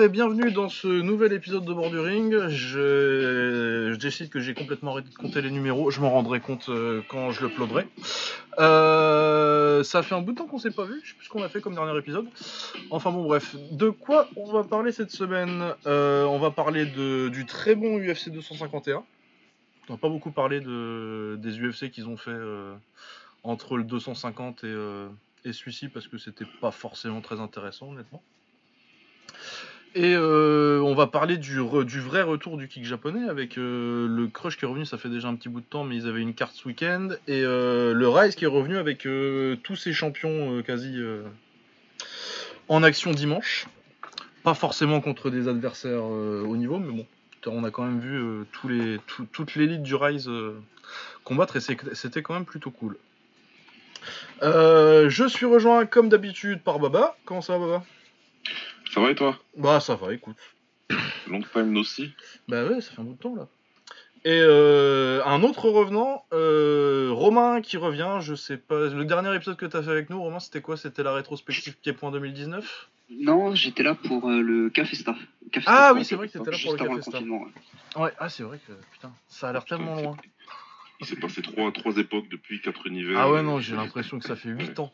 Et bienvenue dans ce nouvel épisode de Borduring. Je, décide que j'ai complètement arrêté de compter les numéros. Je m'en rendrai compte euh, quand je le uploaderai. Euh, ça fait un bout de temps qu'on s'est pas vu. Je sais plus ce qu'on a fait comme dernier épisode. Enfin bon, bref. De quoi on va parler cette semaine? Euh, On va parler du très bon UFC 251. On va pas beaucoup parler de, des UFC qu'ils ont fait entre le 250 et, et celui-ci parce que c'était pas forcément très intéressant, honnêtement. Et euh, on va parler du, vrai retour du kick japonais avec euh, le Crush qui est revenu, ça fait déjà un petit bout de temps, mais ils avaient une carte ce week-end. Et euh, le Rise qui est revenu avec tous ses champions quasi en action dimanche. Pas forcément contre des adversaires au niveau, mais bon, on a quand même vu toute l'élite du Rise combattre et c'était quand même plutôt cool. Je suis rejoint comme d'habitude par Baba. Comment ça va Baba? Ça va et toi? Bah ça va, écoute. Long time no see. Bah ouais, ça fait un bout de temps là. Et euh, un autre revenant, euh, Romain qui revient, je sais pas. Le dernier épisode que t'as fait avec nous, Romain, c'était quoi? C'était la rétrospective Point 2019 Non, j'étais là pour euh, le Café Star. Café Ah Star, oui, ouais, c'est vrai que t'étais là juste pour le avant Café Star. ouais. Ouais, ah c'est vrai que putain, ça a l'air tellement loin. Il s'est passé trois, trois époques depuis quatre univers. Ah ouais, non, j'ai l'impression que ça fait 8 Ouais. ans.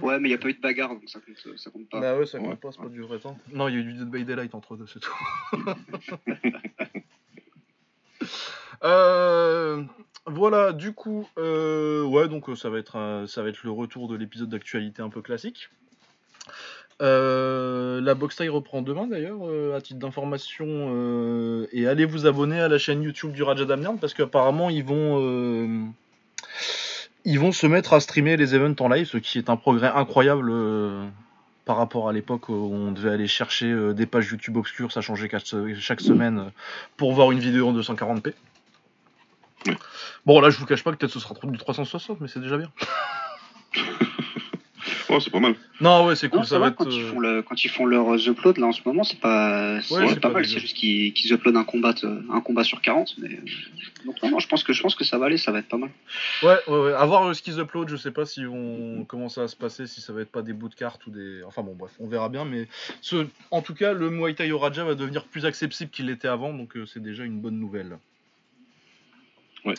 Ouais, mais il n'y a pas eu de bagarre, donc ça compte, ça compte pas. Bah ouais, ça compte Ouais. pas, c'est pas du vrai temps. Non, il y a eu du Dead by Daylight entre deux, c'est tout. Euh, voilà, du coup, euh, ouais, donc euh, ça va être un- ça va être le retour de l'épisode d'actualité un peu classique. Euh, la box taille reprend demain d'ailleurs, euh, à titre d'information, euh, et allez vous abonner à la chaîne YouTube du Raja Damnern parce qu'apparemment ils vont euh, ils vont se mettre à streamer les events en live, ce qui est un progrès incroyable euh, par rapport à l'époque où on devait aller chercher euh, des pages YouTube obscures, ça changeait chaque, chaque semaine euh, pour voir une vidéo en 240p. Ouais. Bon, là, je vous cache pas que peut-être ce sera du 360, mais c'est déjà bien. Oh, c'est pas mal. Non, ouais, c'est cool, Non, ça va être. quand, ils euh, font le, quand ils font leurs uploads, là, en ce moment, c'est pas, c'est Ouais, pas, pas mal, c'est juste qu'ils qu'ils uploadent un combat, euh, un combat sur 40, mais... euh, Donc non, non, je pense, que, je pense que ça va aller, ça va être pas mal. Ouais, ouais, ouais. À voir euh, ce qu'ils uploadent, je sais pas si vont comment ça va se passer, si ça va être pas des bouts de cartes ou des. Enfin bon, bref, on verra bien. Mais ce... en tout cas, le Muay Thai au Raja va devenir plus accessible qu'il l'était avant, donc euh, c'est déjà une bonne nouvelle. Ouais.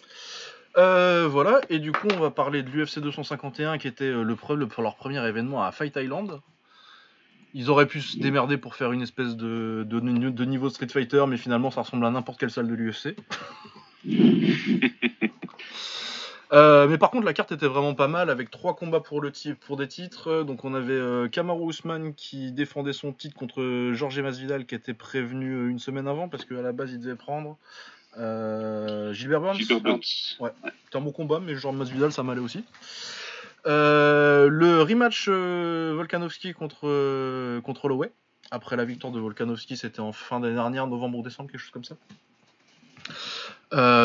Euh, voilà, et du coup, on va parler de l'UFC 251 qui était euh, le, leur premier événement à Fight Island. Ils auraient pu se démerder pour faire une espèce de, de, de niveau Street Fighter, mais finalement, ça ressemble à n'importe quelle salle de l'UFC. Euh, mais par contre, la carte était vraiment pas mal avec trois combats pour, le ti- pour des titres. Donc, on avait euh, Kamaru Usman qui défendait son titre contre Jorge Masvidal qui était prévenu une semaine avant parce qu'à la base il devait prendre euh, Gilbert Burns. Gilbert Burns. C'était un bon combat, mais Jorge Masvidal ça m'allait aussi. Euh, le rematch euh, Volkanovski contre, contre Holloway. Après la victoire de Volkanovski, c'était en fin d'année dernière, novembre ou décembre, quelque chose comme ça.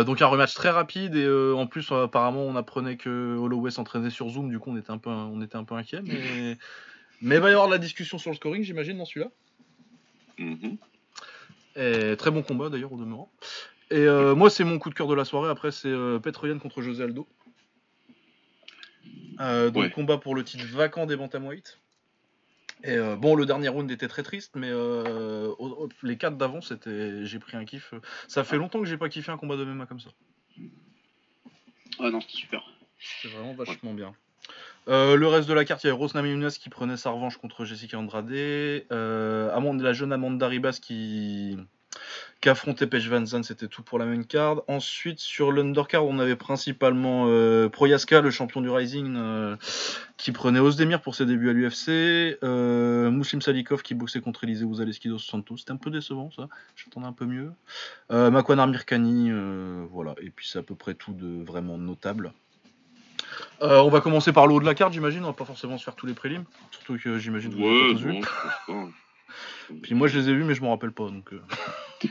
Donc un rematch très rapide et en plus apparemment on apprenait que Holloway s'entraînait sur Zoom, du coup on était un peu, on était un peu inquiet. Mais mais il va y avoir de la discussion sur le scoring, j'imagine, dans celui-là. Mhm. Et très bon combat d'ailleurs au demeurant. Et euh, moi c'est mon coup de cœur de la soirée. Après c'est euh, Petroyan contre José Aldo. Euh, donc Ouais. combat pour le titre vacant des bantamweight. Et euh, bon le dernier round était très triste, mais les quatre d'avant c'était, j'ai pris un kiff. Ça fait longtemps que j'ai pas kiffé un combat de MMA comme ça. Ouais, non, c'était super. C'est vraiment vachement bien. Euh, le reste de la carte, il y avait Rose Namajunas qui prenait sa revanche contre Jessica Andrade. Euh, Amanda- la jeune Amanda Ribas qui, qui affrontait Paige Van Zandt, c'était tout pour la main card. Ensuite, sur l'undercard, on avait principalement euh, Proyaska, le champion du Rising, euh, qui prenait Ozdemir pour ses débuts à l'UFC. Euh, Muslim Salikov qui boxait contre Eliseu Zaleski dos Santos. C'était un peu décevant ça, j'attendais un peu mieux. Euh, Makwan Amirkani, euh, voilà. Et puis c'est à peu près tout de vraiment notable. Euh, on va commencer par le haut de la carte, j'imagine. On va pas forcément se faire tous les prélims. Surtout que j'imagine que vous Ouais, avez tous vu. Puis moi je les ai vus, mais je m'en rappelle pas. Donc, euh.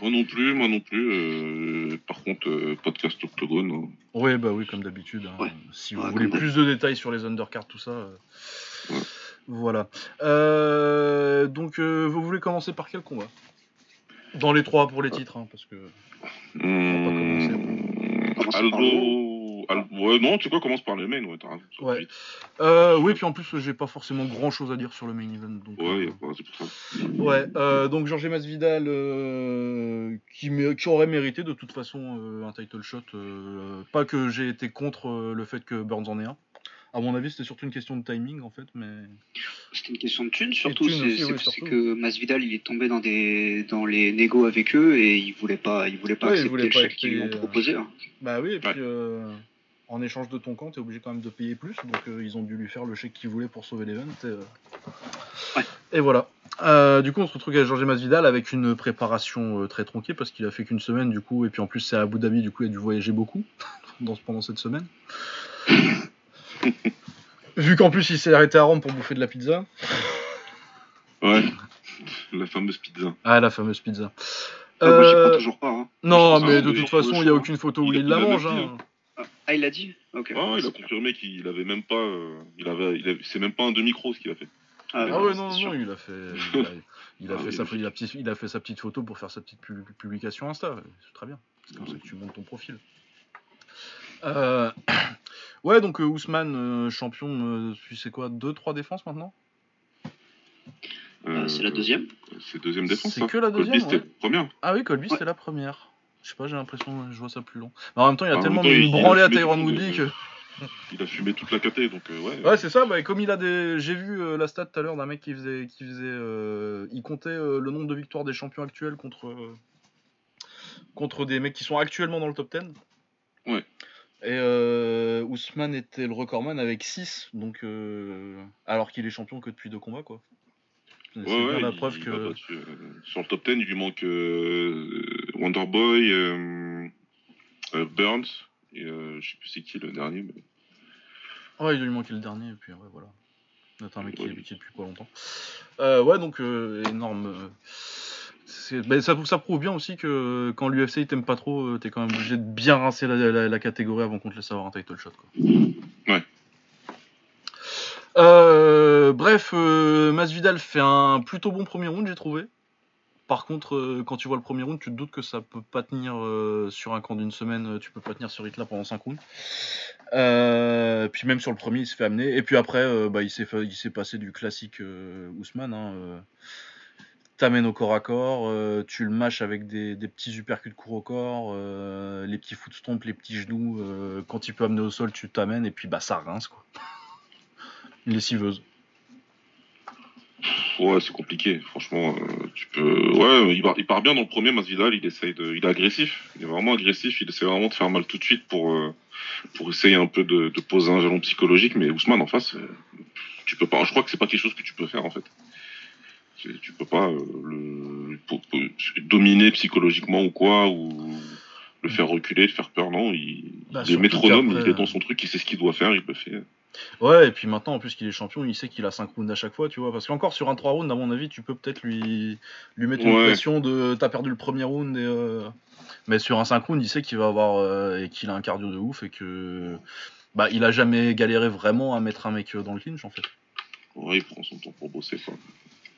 Moi non plus, moi non plus. euh, par contre, euh, podcast Octogone. hein. Ouais, bah oui, comme d'habitude. hein. Ouais. Si vous Ouais, voulez plus de détails sur les undercards, tout ça. euh, Ouais. Voilà. Euh, donc, vous voulez commencer par quel combat? Dans les trois pour les titres, hein, parce que. va pas commencer. Hum, Commencer Aldo, Ouais, non, tu sais quoi, commence par les mains, ouais, t'as raison. ça va Ouais. Euh, oui, puis en plus, j'ai pas forcément grand chose à dire sur le main event. Donc, Ouais, euh, c'est pour ça. Ouais, euh, donc Jorge Masvidal euh, qui, aurait mérité de toute façon euh, un title shot. euh, pas que j'ai été contre euh, le fait que Burns en ait un. À mon avis, c'était surtout une question de timing en fait, mais C'était une question de thunes, surtout. C'est surtout. que Masvidal, il est tombé dans, des, dans les négos avec eux et il voulait pas, il voulait pas Ouais, il accepter voulait le pas chèque qu'ils lui ont proposé. hein. bah oui, et puis Ouais. euh, en échange de ton camp, t'es obligé quand même de payer plus, donc euh, ils ont dû lui faire le chèque qu'il voulait pour sauver l'event. Et, euh, Ouais. et voilà. Euh, du coup, on se retrouve avec Jorge Masvidal avec une préparation très tronquée parce qu'il a fait qu'une semaine du coup, et puis en plus c'est à Abu Dhabi, du coup il a dû voyager beaucoup dans, pendant cette semaine. Vu qu'en plus il s'est arrêté à Rome pour bouffer de la pizza. Ouais, la fameuse pizza. Ah, la fameuse pizza. Ah, moi, j'y crois toujours pas. hein. non, mais de toute façon, il n'y a aucune photo où Il la mange. hein. Ah, il a dit Ok. Ah, il a confirmé qu'il avait même pas. euh, il avait, il avait- c'est même pas un demi-croc ce qu'il a fait. Ah, Ah ouais, c'est non, non, il a fait, il a, il a Ah, fait sa, il a il a fait sa petite photo pour faire sa petite pu- publication Insta. C'est très bien. C'est comme ça que tu montes ton profil. Euh, Ouais, donc euh, Ousmane, champion, tu sais quoi, 2-3 défenses maintenant? Euh, c'est la deuxième. C'est deuxième défense. C'est que la Colby, deuxième, ouais. première. Ah oui, Colby, Ouais. c'était la première. Je sais pas, j'ai l'impression, je vois ça plus long. Mais en même temps, il y a Ah, en tellement mis il- une branlée à Tyron Woodley que. euh, Il a fumé toute la caté, donc euh, ouais. Ouais, c'est ça. Bah, comme il a des, j'ai vu euh, la stat tout à l'heure d'un mec qui faisait, qui faisait, euh, il comptait le nombre de victoires des champions actuels contre contre des mecs qui sont actuellement dans le top 10. Ouais. Et euh, Ousmane était le recordman avec 6, donc alors qu'il est champion que depuis deux combats quoi. C'est Ouais, ouais, la il- preuve il que. euh, sur le top 10, il lui manque euh, Wonderboy, euh, Burns, et je sais plus c'est qui le dernier. Mais... Ouais, il lui manquait le dernier, et puis ouais, voilà. Un mec qui est Ouais. qui est depuis pas longtemps? Euh, ouais, donc euh, énorme. ben, ça, ça prouve bien aussi que quand l'UFC il t'aime pas trop, t'es quand même obligé de bien rincer la, la- la catégorie avant qu'on te laisse avoir un title shot. Quoi. Ouais. Euh, bref, euh, Masvidal fait un plutôt bon premier round, j'ai trouvé. Par contre, euh, quand tu vois le premier round, tu te doutes que ça peut pas tenir sur un camp d'une semaine, tu peux pas tenir ce rythme-là pendant 5 rounds. Puis même sur le premier, il se fait amener. Et puis après, bah, il s'est passé du classique Ousmane. Hein, T'amènes au corps à corps, tu le mâches avec des, petits uppercuts court au corps, les petits footstompes, les petits genoux. quand il peut amener au sol, tu t'amènes et puis bah ça rince quoi. Lessiveuse. Ouais, c'est compliqué, franchement. euh, tu peux. Ouais, il, part, il part bien dans le premier, Masvidal, il essaye de. Il est agressif, il est vraiment agressif, il essaie vraiment de faire mal tout de suite pour, euh, pour essayer un peu de, de poser un jalon psychologique, mais Ousmane en face, euh, tu peux pas. Je crois que c'est pas quelque chose que tu peux faire en fait. C'est- Tu peux pas le pour- pour- dominer psychologiquement ou quoi, ou le faire reculer, le faire peur, non. Il, Bah, il est métronome, il est dans son truc, il sait ce qu'il doit faire, il le fait. Ouais, et puis maintenant, en plus qu'il est champion, il sait qu'il a 5 rounds à chaque fois, tu vois. Parce qu'encore sur un 3 rounds, à mon avis, tu peux peut-être lui, lui mettre une Ouais. pression de t'as perdu le premier round. Et, euh, Mais sur un 5 rounds, il sait qu'il va avoir. euh, et qu'il a un cardio de ouf et que. Bah, il a jamais galéré vraiment à mettre un mec dans le clinch en fait. Ouais, il prend son temps pour bosser, quoi.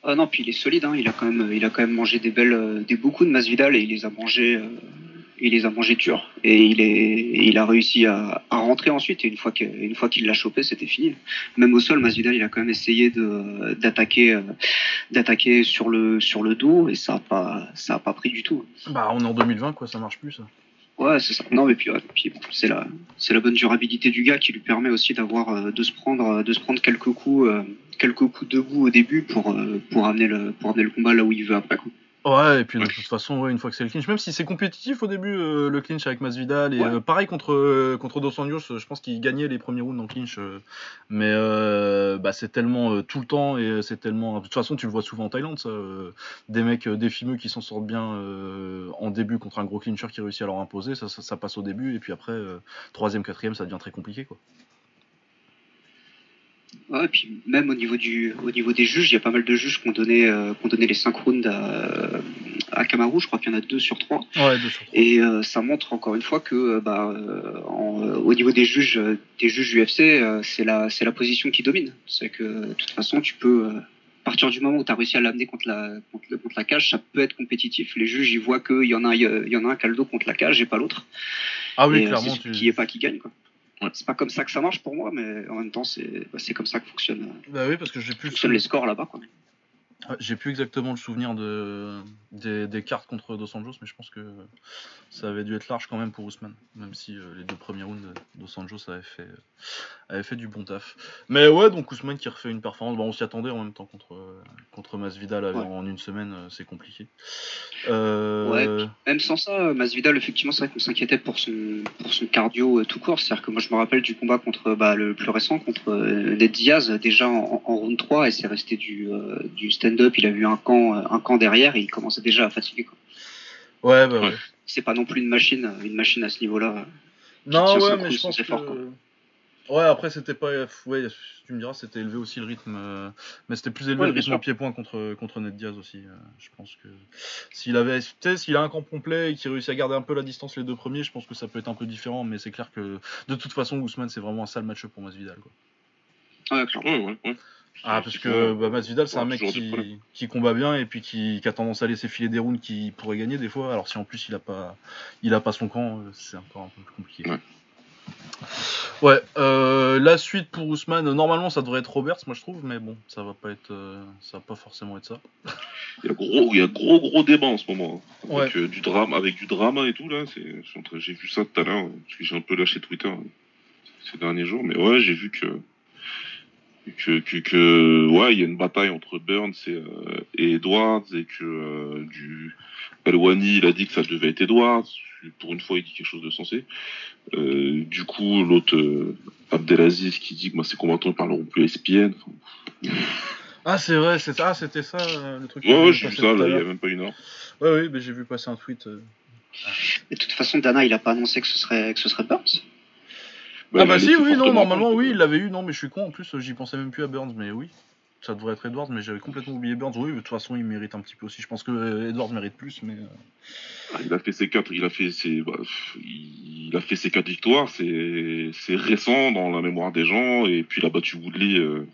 Ah non, puis il est solide. Hein. Il a quand même, il a quand même mangé des belles, euh, des beaucoup de Masvidal et il les a mangés, euh, il les a mangés durs. Et il est, et il a réussi à, à rentrer ensuite. Et une fois qu'il l'a chopé, c'était fini. Même au sol, Masvidal, il a quand même essayé d'attaquer, euh, d'attaquer sur le, sur le dos et ça a pas, ça a pas pris du tout. Bah, on est en 2020, quoi, ça marche plus ça. Ouais, c'est ça. Non, mais puis, ouais, puis bon, c'est la, c'est la bonne durabilité du gars qui lui permet aussi d'avoir, euh, de se prendre, de se prendre quelques coups, euh, quelques coups debout au début pour, pour amener le, pour amener le combat là où il veut après. Quoi. Ouais, et puis de toute façon, ouais, une fois que c'est le clinch, même si c'est compétitif au début, euh, le clinch avec Masvidal, et Ouais. euh, pareil contre, euh, contre Dos Anjos, euh, je pense qu'il gagnait les premiers rounds en clinch, mais bah, c'est tellement tout le temps, et c'est tellement. De toute façon, tu le vois souvent en Thaïlande, ça, des mecs, euh, des fimeux qui s'en sortent bien en début contre un gros clincher qui réussit à leur imposer, ça, ça, ça passe au début, et puis après, troisième, quatrième, ça devient très compliqué, quoi. Ouais, et puis même au niveau du, au niveau des juges, il y a pas mal de juges qui ont donné, euh, qui ont donné les 5 rounds à, à Kamaru. Je crois qu'il y en a deux sur trois. Ouais, deux sur trois. Et euh, ça montre encore une fois que euh, bah, euh, en, euh, au niveau des juges, des juges UFC, euh, c'est la, c'est la position qui domine. C'est que de toute façon, tu peux, euh, à partir du moment où tu as réussi à l'amener contre la, contre, contre la cage, ça peut être compétitif. Les juges, ils voient qu'il y en a, il y en a un qui a le dos contre la cage et pas l'autre. Ah oui, et clairement, tu. celui qui est pas qui gagne. Quoi. C'est pas comme ça que ça marche pour moi, mais en même temps, c'est bah, c'est comme ça que fonctionne, Bah oui, parce que j'ai plus, fonctionnent les scores là-bas. Ouais, j'ai plus exactement le souvenir de, des, des cartes contre Dos Anjos, mais je pense que ça avait dû être large quand même pour Ousmane, même si euh, les deux premiers rounds, Dos Anjos avait fait, avait fait du bon taf. Mais ouais, donc Ousmane qui refait une performance, bon, on s'y attendait en même temps contre, euh, contre Masvidal euh, Ouais. en une semaine, euh, c'est compliqué. Euh, Ouais, Même sans ça, Masvidal, effectivement, c'est vrai qu'on s'inquiétait pour son, pour son cardio euh, tout court. C'est-à-dire que moi, je me rappelle du combat contre bah, le plus récent, contre euh, Ned Diaz, déjà en, en round 3, et c'est resté du, euh, du stand-up. Il a vu un camp, euh, un camp derrière et il commençait déjà à fatiguer. quoi. Ouais, bah ouais. C'est pas non plus une machine, une machine à ce niveau-là. Non, tient ouais, mais coup, je pense que. quoi. Ouais, après, c'était pas. Ouais, tu me diras, c'était élevé aussi le rythme. euh, Mais c'était plus élevé Ouais, le rythme au pied-point contre, contre Ned Diaz aussi. euh, Je pense que. S'il avait. Tu sais, s'il a un camp complet et qu'il réussit à garder un peu la distance les deux premiers, je pense que ça peut être un peu différent. Mais c'est clair que. De toute façon, Ousmane, c'est vraiment un sale match pour Masvidal, quoi. Ouais, clairement. Ouais, ouais, ouais. Ah, parce que faut- bah, Masvidal, c'est un mec qui, qui combat bien et puis qui, qui a tendance à laisser filer des rounds qui pourrait gagner des fois. Alors si en plus il a pas, il a pas son camp, euh, c'est encore un peu plus compliqué. Ouais. Ouais, euh, la suite pour Ousmane, normalement ça devrait être Roberts, moi je trouve, mais bon, ça va pas être, euh, ça va pas forcément être ça. Il y a gros, il y a gros, gros débat en ce moment. hein. Avec, Ouais. euh, du drame, avec du drama et tout, là. J'ai vu ça tout à l'heure, parce que j'ai un peu lâché Twitter hein, ces derniers jours. Mais ouais, j'ai vu que, que, que, que- ouais, il y a une bataille entre Burns et, euh, et Edwards et que euh, du Alwani, il a dit que ça devait être Edwards. Pour une fois, il dit quelque chose de sensé. Euh, du coup, l'autre, euh, Abdelaziz, qui dit que moi, ces combattants ne parleront plus ESPN. Enfin, Ah c'est vrai, c'est ah, c'était ça euh, le truc. ouais, ouais, j'ai vu ça, là, il y a même pas une heure. Ouais, oui, mais j'ai vu passer un tweet. euh. Et de toute façon, Dana, il a pas annoncé que ce serait, que ce serait Burns? Ah il bah si, oui, non, normalement oui, il l'avait eu, non, mais je suis con, en plus j'y pensais même plus à Burns, mais oui, ça devrait être Edwards, mais j'avais complètement oublié Burns, oui, de toute façon il mérite un petit peu aussi, je pense que euh, Edwards mérite plus, mais... euh, Ah, Il a fait ses quatre, il a fait ses, bah, il a fait ses quatre victoires. C'est, c'est récent dans la mémoire des gens. Et puis il a battu Woodley. euh,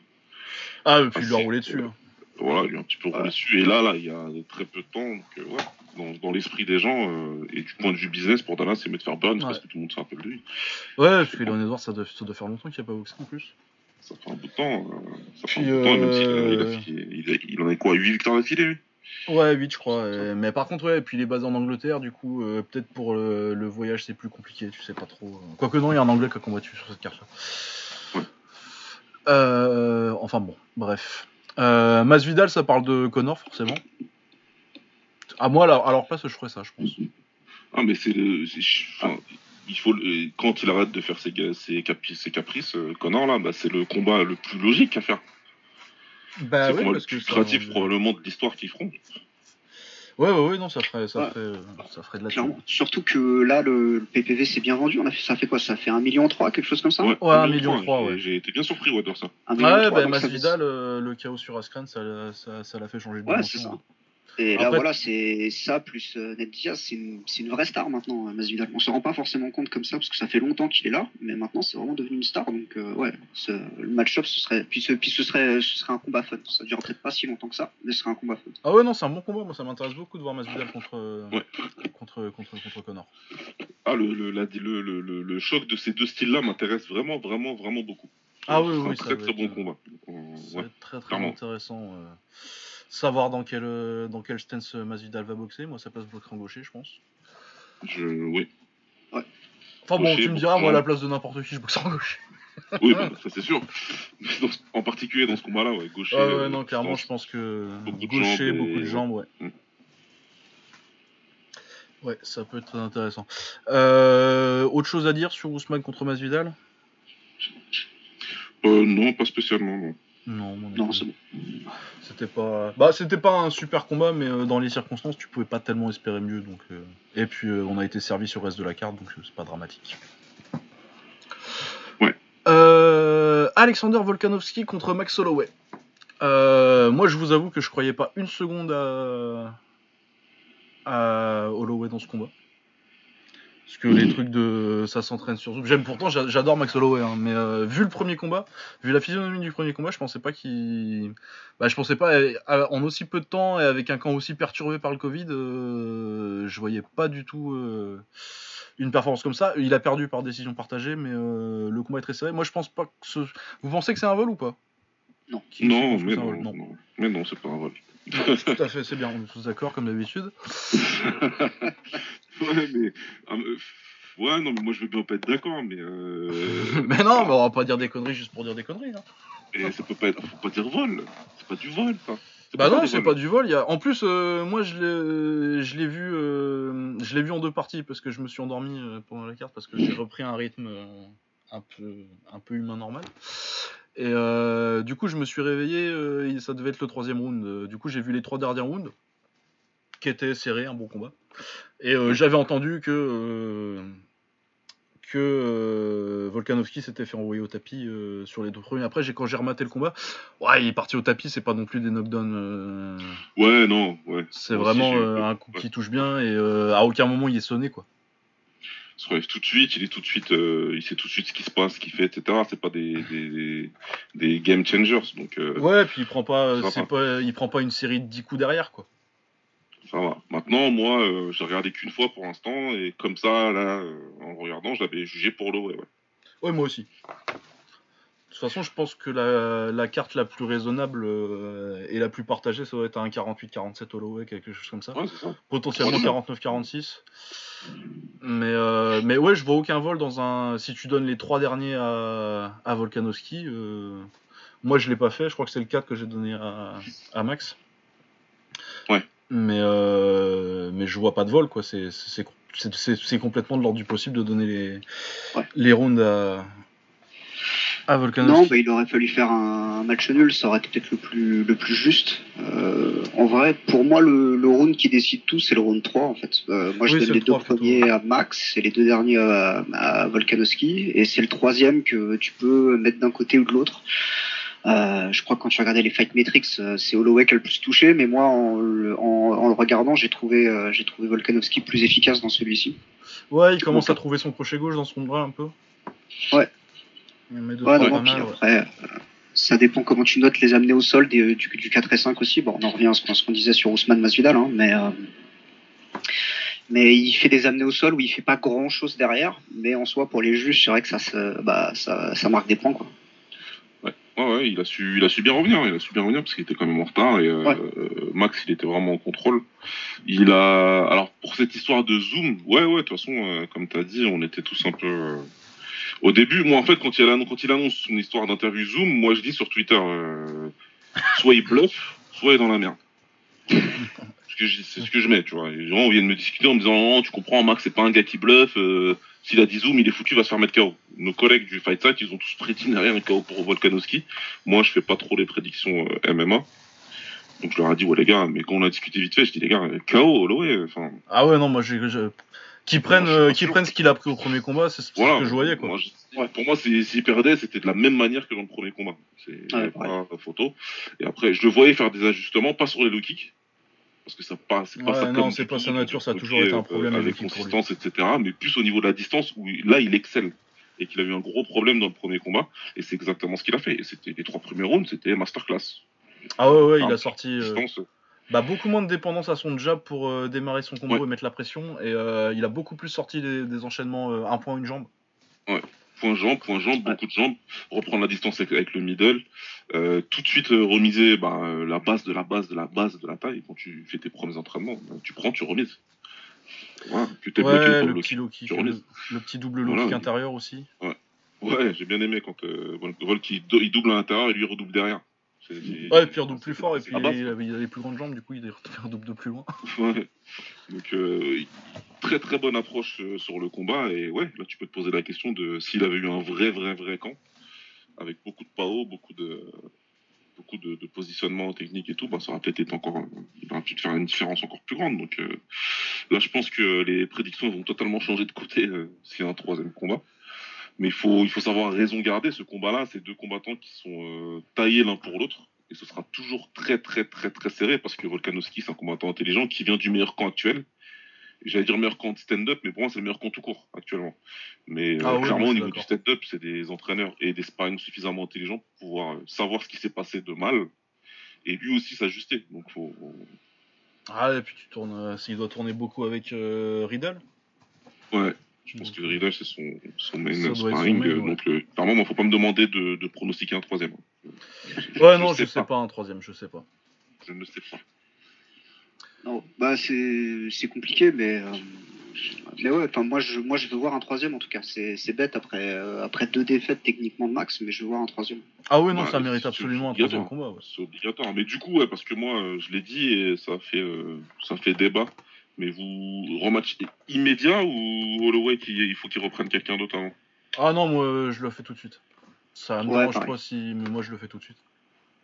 Ah, et puis il lui a c'est- roulé dessus. hein. Voilà, il lui un petit peu roulé Ouais. dessus. Et là, là, il y a très peu de temps. Donc, euh, ouais, dans, dans l'esprit des gens euh, et du point de vue business, pour Dallas, c'est mieux de faire Burns Ouais. parce que tout le monde se rappelle de lui. Ouais, parce que Edwards, ça doit, ça doit faire longtemps qu'il a pas boxé en plus. Ça fait un bout de temps. euh, ça fait un bout de temps. et Même s'il il, en a quoi 8 victoires d'affilée, lui? Ouais, 8 je crois, mais par contre, ouais, et puis il est basé en Angleterre, du coup, euh, peut-être pour le, le voyage c'est plus compliqué, tu sais pas trop. euh. Quoique non, il y a un anglais qui a combattu sur cette carte-là. Ouais. Euh, enfin bon, bref. Euh, Masvidal, ça parle de Connor, forcément. À moi, alors, à leur place, je ferais ça, je pense. Ah, mais c'est enfin, il faut, quand il arrête de faire ses, ga- ses, caprices, euh, Connor, là, bah, c'est le combat le plus logique à faire. Bah c'est le oui, plus créatif, probablement, de l'histoire qu'ils feront. Ouais, ouais, ouais, non, ça ferait, ça Ouais. ferait, euh, ça ferait de la Clairement. Surtout que là, le, le PPV s'est bien vendu. On a fait, ça fait quoi? Ça fait 1,3 million, quelque chose comme ça? Ouais, un million trois, J'ai- ouais. J'ai été bien surpris, ouais, de voir ça. Million Ouais, bah, Masvidal, euh, le chaos sur Askren, ça l'a ça, fait changer de Ouais, c'est ça. Et là, Après- voilà, c'est ça plus euh, Ned Diaz, c'est une, vraie star maintenant, euh, Masvidal. On se rend pas forcément compte comme ça parce que ça fait longtemps qu'il est là, mais maintenant c'est vraiment devenu une star. Donc euh, ouais, ce, le match-up, ce serait, puis, ce, puis ce serait, ce serait un combat fun. Ça dure peut-être pas si longtemps que ça, mais ce serait un combat fun. Ah ouais, non, c'est un bon combat. Moi, ça m'intéresse beaucoup de voir Masvidal contre, euh, Ouais. contre, contre, contre Connor. Ah, le, le, la- le, le, le, le choc de ces deux styles-là m'intéresse vraiment, vraiment, vraiment beaucoup. Ah oui, C'est oui, un ça très, va très être, bon combat. Euh, Ça ouais. très très clairement. intéressant. euh, savoir dans quel, euh, dans quel stance Masvidal va boxer. Moi, ça passe bloquer en gaucher, je pense. Je, oui, Enfin bon, Gaucher, tu me diras, moi, à la place de n'importe qui, je boxe en gauche. oui bah, ça c'est sûr. Mais dans ce- en particulier dans ce combat-là, ouais, gaucher. Ah ouais, euh, non, clairement, je pense que beaucoup de gaucher, jambes et- beaucoup de jambes, ouais. Mm. Ouais, ça peut être très intéressant. Euh, autre chose à dire sur Ousmane contre Masvidal? Euh, non, pas spécialement, non. Non, mon Non, avis. c'est bon. C'était pas, bah c'était pas un super combat, mais euh, dans les circonstances, tu pouvais pas tellement espérer mieux. Donc, euh, et puis euh, on a été servi sur le reste de la carte, donc c'est pas dramatique. Ouais. Alexander Volkanovski contre Max Holloway. Moi, je vous avoue que je croyais pas une seconde à, à Holloway dans ce combat. Parce que les trucs de ça s'entraîne sur Zoom. J'aime pourtant, j'a- j'adore Max Holloway, hein, mais euh, vu le premier combat, vu la physionomie du premier combat, je pensais pas qu'il bah, je pensais pas, en aussi peu de temps et avec un camp aussi perturbé par le Covid, euh, je voyais pas du tout, euh, une performance comme ça. Il a perdu par décision partagée, mais euh, le combat est très serré. Moi, je pense pas que ce... Vous pensez que c'est un vol ou pas? Non. Non, mais c'est un non, vol? Non. Mais non, c'est pas un vol. Tout à fait, c'est bien, on est tous d'accord, comme d'habitude. Ouais, mais. ah, Ouais, non, mais moi je veux bien pas être d'accord, mais. Euh... mais non, mais on va pas dire des conneries juste pour dire des conneries. hein. mais ça peut pas être. Faut pas dire vol. C'est pas du vol, ça. Bah non, c'est pas du vol. Y a... En plus, euh, moi, je l'ai, vu, euh, je l'ai vu en deux parties parce que je me suis endormi pendant la carte parce que j'ai repris un rythme un peu, un peu humain normal. Et du coup, je me suis réveillé. ça devait être le troisième round. Du coup, j'ai vu les trois derniers rounds qui étaient serrés, un bon combat. Et euh, j'avais entendu que euh, que euh, Volkanovski s'était fait envoyer au tapis euh, sur les deux premiers. Après, j'ai quand j'ai rematé le combat, ouais, il est parti au tapis. C'est pas non plus des knockdowns. Ouais, non, ouais. c'est vraiment un coup Ouais. qui touche bien et à aucun moment il est sonné quoi. Il se relève tout de suite, il est tout de suite, il sait tout de suite ce qui se passe, ce qu'il fait, etc. C'est pas des, des, des, des game changers, donc Ouais, puis il prend pas, il prend pas une série de 10 coups derrière quoi. Ça va. Maintenant, moi, euh, j'ai regardé qu'une fois pour l'instant, et comme ça, là, euh, en regardant, je l'avais jugé pour l'eau, ouais, ouais. Ouais, moi aussi. De toute façon, je pense que la, la carte la plus raisonnable euh, et la plus partagée, ça doit être un 48-47 Holloway, quelque chose comme ça. Ouais, ça. Potentiellement Ouais. 49-46. Mais, euh, mais ouais, je vois aucun vol dans un. Si tu donnes les trois derniers à, à Volkanovski, euh, moi je l'ai pas fait, je crois que c'est le 4 que j'ai donné à, à Max. Ouais. Mais, euh, mais je vois pas de vol, quoi. C'est- C'est c'est- c'est- c'est complètement de l'ordre du possible de donner les, Ouais. les rounds à, à Non, bah, il aurait fallu faire un, un match nul, ça aurait été peut-être le plus, le plus juste. Euh, en vrai, pour moi, le, le round qui décide tout, c'est le round 3, en fait. Euh, moi, je Oui, donne les le deux 3 plutôt. premiers à Max et les deux derniers à, à Volkanovski. Et c'est le troisième que tu peux mettre d'un côté ou de l'autre. Euh, je crois que quand tu regardais les fight metrics, euh, c'est Holloway qui a le plus touché, mais moi, en, le- en, en le regardant, j'ai trouvé, euh, j'ai trouvé Volkanovski plus efficace dans celui-ci. Ouais, il commence à trouver son crochet gauche dans son bras un peu. Ouais. Deux, Ouais, non, mal, ouais. après, euh, ça dépend comment tu notes les amener au sol des- du, du 4 et 5 aussi. Bon, on en revient à ce qu'on disait sur Ousmane Masvidal, hein, mais, euh, mais il fait des amenés au sol où il fait pas grand chose derrière, mais en soi, pour les juges, c'est vrai que ça, se- bah, ça, ça marque des points. Quoi. Ouais, ouais, il a su, il a su bien revenir, il a su bien revenir parce qu'il était quand même en retard et euh, Ouais. euh, Max, il était vraiment en contrôle. Il a, alors pour cette histoire de zoom, ouais, ouais, de toute façon, euh, comme t'as dit, on était tous un peu. euh, Au début, moi en fait, quand il, annon- quand il annonce son histoire d'interview zoom, moi je dis sur Twitter, euh, soit il bluffe, soit il est dans la merde. C'est ce que je mets, tu vois. Les gens viennent me discuter en me disant, oh, tu comprends, Max, c'est pas un gars qui bluffe. S'il a dit zoom, il est foutu, il va se faire mettre KO. Nos collègues du Fight Site, ils ont tous prédit derrière un KO pour Volkanovski. Moi, je fais pas trop les prédictions euh, MMA. Donc je leur ai dit, ouais les gars, mais quand on a discuté vite fait, je dis, les gars, KO, Holloway, enfin, Ah ouais, non, moi, Qui prennent, je euh, pas qui sûr. prennent ce qu'il a pris au premier combat, c'est voilà. ce que je voyais, quoi. Moi, je- Pour moi, c'est- s'il perdait, c'était de la même manière que dans le premier combat. C'est Ouais, pas la photo. Et après, je le voyais faire des ajustements, pas sur les low kicks. Parce que ça pas, c'est pas Ouais, ça non, c'est pas sa nature, ça a toujours été un euh, problème, avec consistance, etc. Mais plus au niveau de la distance, où là, il excelle. Et qu'il a eu un gros problème dans le premier combat. Et c'est exactement ce qu'il a fait. Et c'était les trois premiers rounds, c'était masterclass. Ah ouais, ouais, il a sorti euh, bah, beaucoup moins de dépendance à son jab pour euh, démarrer son combo Ouais. et mettre la pression. Et il a beaucoup plus sorti des, des enchaînements un point, une jambe. Point jambe, point jambe, beaucoup de jambes, reprendre la distance avec, avec le middle, euh, tout de suite euh, remiser bah, euh, la base de la base de la base de la taille quand tu fais tes premiers entraînements. Euh, Tu prends, tu remises. Voilà, t'es Ouais, le petit low kick, tu le, remises. le petit double low Voilà, kick oui. intérieur aussi. Ouais, j'ai bien aimé quand euh, Vol- Volk il double à l'intérieur et lui redouble derrière. Ouais, et puis il redouble plus fort, et c'est puis la il, avait, il les plus grandes jambes, du coup il redouble de plus loin. Ouais. Donc euh, très très bonne approche euh, sur le combat et ouais là tu peux te poser la question de s'il avait eu un vrai vrai vrai camp avec beaucoup de PAO, beaucoup de beaucoup de, de positionnement technique et tout, bah, ça aurait peut-être été encore il aurait pu te faire une différence encore plus grande. Donc euh, là je pense que les prédictions vont totalement changer de côté euh, s'il y a un troisième combat. Mais il faut, il faut savoir raison garder ce combat-là. C'est deux combattants qui sont euh, taillés l'un pour l'autre. Et ce sera toujours très, très, très, très serré parce que Volkanovski, c'est un combattant intelligent qui vient du meilleur camp actuel. J'allais dire meilleur camp de stand-up, mais pour moi, c'est le meilleur camp tout court actuellement. Mais euh, Ah oui, clairement, au niveau du stand-up, c'est des entraîneurs et des sparring suffisamment intelligents pour pouvoir euh, savoir ce qui s'est passé de mal et lui aussi s'ajuster. Donc, faut, Ah, et puis tu tournes, euh, s'il doit tourner beaucoup avec euh, Riddle. Ouais, Je pense que Riddle, c'est son, son main sparring. main, euh, ouais. Donc, euh, apparemment, il faut pas me demander de, de pronostiquer un troisième. Ouais, non, je sais pas un troisième, je sais pas. Je ne sais pas. Non, bah c'est c'est compliqué, mais euh, mais ouais. Enfin, moi je moi je veux voir un troisième en tout cas. C'est c'est bête après euh, après deux défaites techniquement de Max, mais je veux voir un troisième. Ah oui, non, Ouais, ça mérite absolument un troisième combat. ouais. C'est obligatoire. Mais du coup, ouais, parce que moi, je l'ai dit et ça fait, euh, ça fait débat. Mais vous rematch immédiat ou Holloway, qui, il faut qu'il reprenne quelqu'un d'autre avant? Ah non, moi, je le fais tout de suite. Ça me Ouais, dérange pareil. pas si. Mais moi, je le fais tout de suite.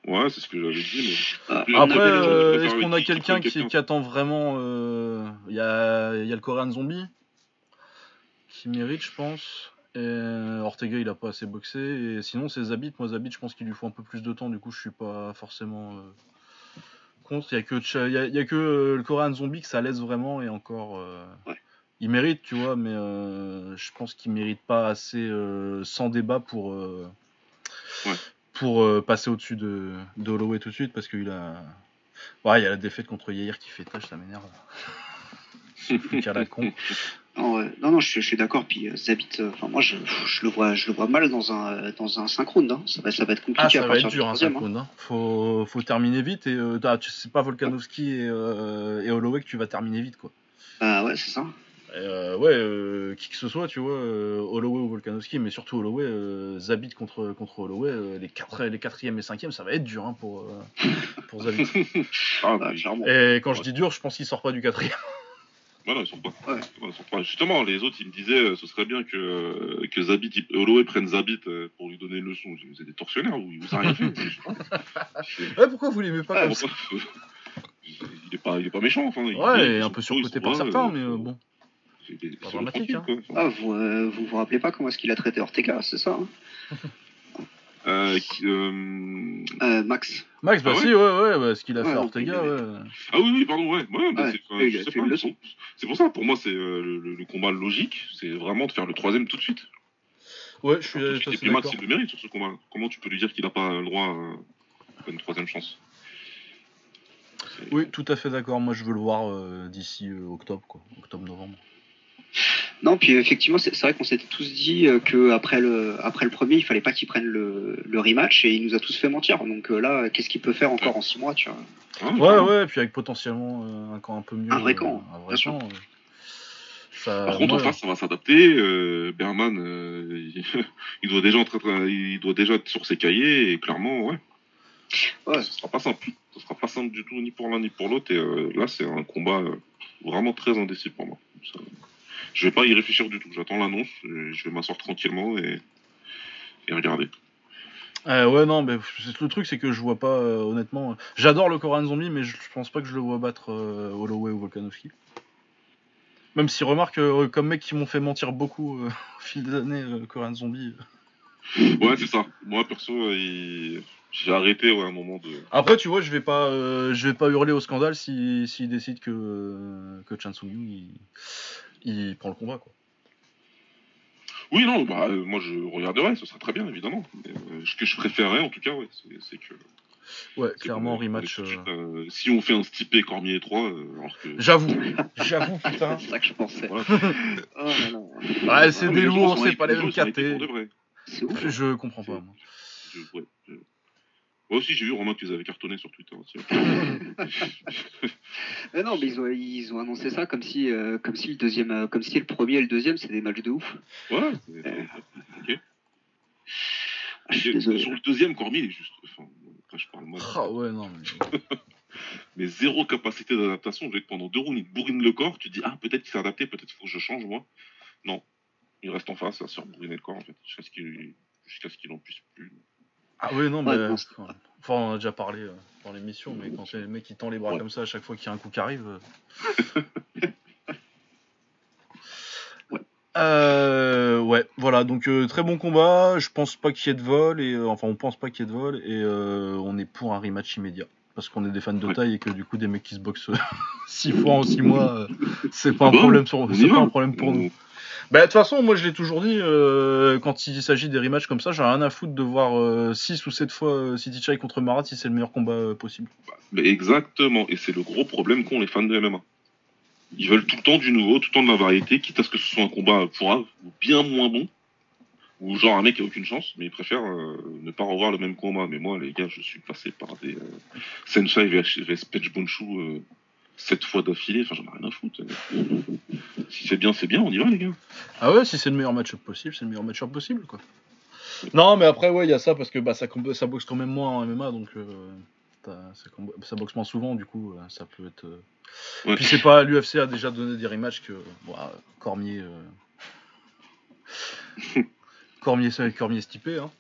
Ouais, c'est ce que j'avais dit. Ah, Mais... Après, on appelle, euh, je est-ce qu'on a quelqu'un qui, attend vraiment euh, Il y, a, il y a le Korean Zombie qui mérite, je pense. Et euh, Ortega, il a pas assez boxé. Et sinon, c'est Zabit. Moi, Zabit, je pense qu'il lui faut un peu plus de temps. Du coup, je suis pas forcément euh, contre. Il y a que, y a, il y a que euh, le Korean Zombie que ça laisse vraiment. Et encore, euh, Ouais. il mérite, tu vois. Mais euh, je pense qu'il mérite pas assez sans débat pour. Ouais. Pour passer au-dessus de, de Holloway tout de suite parce qu'il a. Ouais, il y a la défaite contre Yair qui fait tâche, ça m'énerve. Plus qu'à la con. Non, non, non, je, suis- je suis d'accord. Puis euh, Zabit, euh, enfin moi je, je le vois je le vois mal dans un euh, dans un synchrone. Hein. Ça va ça va être compliqué Ah, à ça va être du dur, troisième. ça hein. hein. Faut, faut terminer vite et euh, ah, tu- c'est pas Volkanovski et, euh, et Holloway que tu vas terminer vite, quoi. Bah ouais, c'est ça. Et, ouais, qui que ce soit, tu vois, Holloway ou Volkanovski, mais surtout Holloway, Zabit contre, contre Holloway, les, quatre, les quatrième et cinquième, ça va être dur hein, pour, pour Zabit. Ah, Bah. Et quand je dis dur, je pense qu'il sort pas du quatrième. Voilà, ils sont pas. Ouais. Ils sont pas. Justement, les autres, ils me disaient, euh, ce serait bien que, euh, que Zabit, Holloway prenne Zabit euh, pour lui donner une leçon. Je dis, Vous êtes des tortionnaires, vous, il vous a rien fait. Ouais, pourquoi vous l'aimez pas Ouais, comme Bon, ça il est pas, il est pas méchant, enfin. Ouais, il- et un peu surcoté par certains, euh, mais euh, bon. C'est Pas dramatique, hein. quoi. Ah, vous, euh, vous vous rappelez pas comment est-ce qu'il a traité Ortega, c'est ça hein? Euh, euh, euh, Max. Max, bah Ah ouais si, ouais, ouais, bah, ce qu'il a Ouais, fait Ortega, ouais. Ah oui, oui, pardon, ouais. ouais, Ouais, c'est, pour ça, pour moi, c'est euh, le, combat logique, c'est vraiment de faire le troisième tout de suite. Ouais, je suis Tout de Max, il le mérite sur ce combat. Comment tu peux lui dire qu'il n'a pas le droit à une troisième chance? Oui, tout à fait d'accord. Moi, je veux le voir euh, d'ici euh, octobre, quoi. Octobre-novembre. Non, puis effectivement, c'est vrai qu'on s'était tous dit euh, que après le après le premier, il fallait pas qu'il prenne le, le rematch et il nous a tous fait mentir. Donc euh, là, qu'est-ce qu'il peut faire encore en six mois, tu vois? Ouais, ouais, puis avec potentiellement euh, un camp un peu mieux. Un vrai euh, camp, un vrai camp, ça, Par contre, en face, ça va s'adapter. Euh, Berman, euh, il, il doit déjà entrer, il doit déjà être sur ses cahiers et clairement, ouais. Ouais. Ce sera pas simple. Ce sera pas simple du tout, ni pour l'un ni pour l'autre. Et euh, là, c'est un combat euh, vraiment très indécis pour moi. Ça- je vais pas y réfléchir du tout. J'attends l'annonce. Je vais m'asseoir tranquillement et, et regarder. Euh, ouais, non, mais le truc, c'est que je vois pas, euh, honnêtement. J'adore le Korean Zombie, mais je pense pas que je le vois battre euh, Holloway ou Volkanovski. Même si, remarque, comme mec qui m'ont fait mentir beaucoup au fil des années, Korean Zombie. Ouais, c'est ça. Moi, perso, il- j'ai arrêté ouais, à un moment de. Après, tu vois, je vais pas, je vais pas hurler au scandale si s'il décide que que Chan Sung il, il prend le combat, quoi. Oui, non, bah, euh, moi je regarderai, ce serait très bien, évidemment. Mais, euh, ce que je préférerais, en tout cas, ouais, c'est que. Ouais, clairement, rematch. euh, euh, si on fait un stipé Cormier 3, euh, alors que. J'avoue, j'avoue, putain. C'est ça que je pensais. Voilà. Oh là là. Ouais, c'est Ah, des lourds, c'est pas les mêmes KT. Je comprends pas, moi. Je- ouais, je- Moi aussi, j'ai vu Romain que tu les avais cartonnés sur Twitter. aussi. Mais non, mais ils ont, ils ont annoncé ça comme si, euh, comme si le deuxième, euh, comme si le premier et le deuxième, c'est des matchs de ouf. Ouais, c'est- ok. Ah, je suis désolé. Sur le deuxième, Cormier, il est juste. Enfin, après, je parle mal. Ah ouais, non, mais... Mais zéro capacité d'adaptation. Je veux que pendant deux rounds, il bourrine le corps. Tu te dis, ah, peut-être qu'il s'est adapté, peut-être qu'il faut que je change, moi. Non. Il reste en face, ça se bourriner le corps, en fait, jusqu'à ce qu'il jusqu'à ce qu'il en puisse plus. Ah ouais, non, mais... Ouais, enfin, on en a déjà parlé euh, dans l'émission, mais quand le mec il tend les bras Ouais. comme ça à chaque fois qu'il y a un coup qui arrive... euh. Ouais. Euh, ouais, voilà, donc euh, très bon combat, je pense pas qu'il y ait de vol, et euh, enfin on pense pas qu'il y ait de vol, et euh, on est pour un rematch immédiat. Parce qu'on est des fans de Ouais. taille et que du coup des mecs qui se boxent 6 fois en 6 mois, euh, c'est pas, Ah un bah, problème sur- pas un problème pour nous. Bah, de toute façon, moi je l'ai toujours dit, euh, quand il s'agit des rematchs comme ça, j'ai rien à foutre de voir 6 ou 7 fois euh, City Chai contre Marat si c'est le meilleur combat euh, possible. Exactement. Et c'est le gros problème qu'ont les fans de MMA. Ils veulent tout le temps du nouveau, tout le temps de la variété, quitte à ce que ce soit un combat pourrave ou bien moins bon. Ou genre un mec qui a aucune chance, mais ils préfèrent euh, ne pas revoir le même combat. Mais moi, les gars, je suis passé par des euh, Sensei vs Page Bonshu euh, sept fois d'affilée. Enfin, j'en ai rien à foutre. Si c'est bien, c'est bien, on y va, les gars. Ah ouais, si c'est le meilleur match-up possible, c'est le meilleur match-up possible, quoi. Non, mais après, ouais, il y a ça parce que bah, ça, ça boxe quand même moins en MMA, donc euh, ça, boxe moins souvent, du coup, euh, ça peut être. euh, Ouais. Puis c'est pas l'UFC a déjà donné des rematchs que bon, Cormier. euh, Cormier, c'est Cormier Stipe, hein.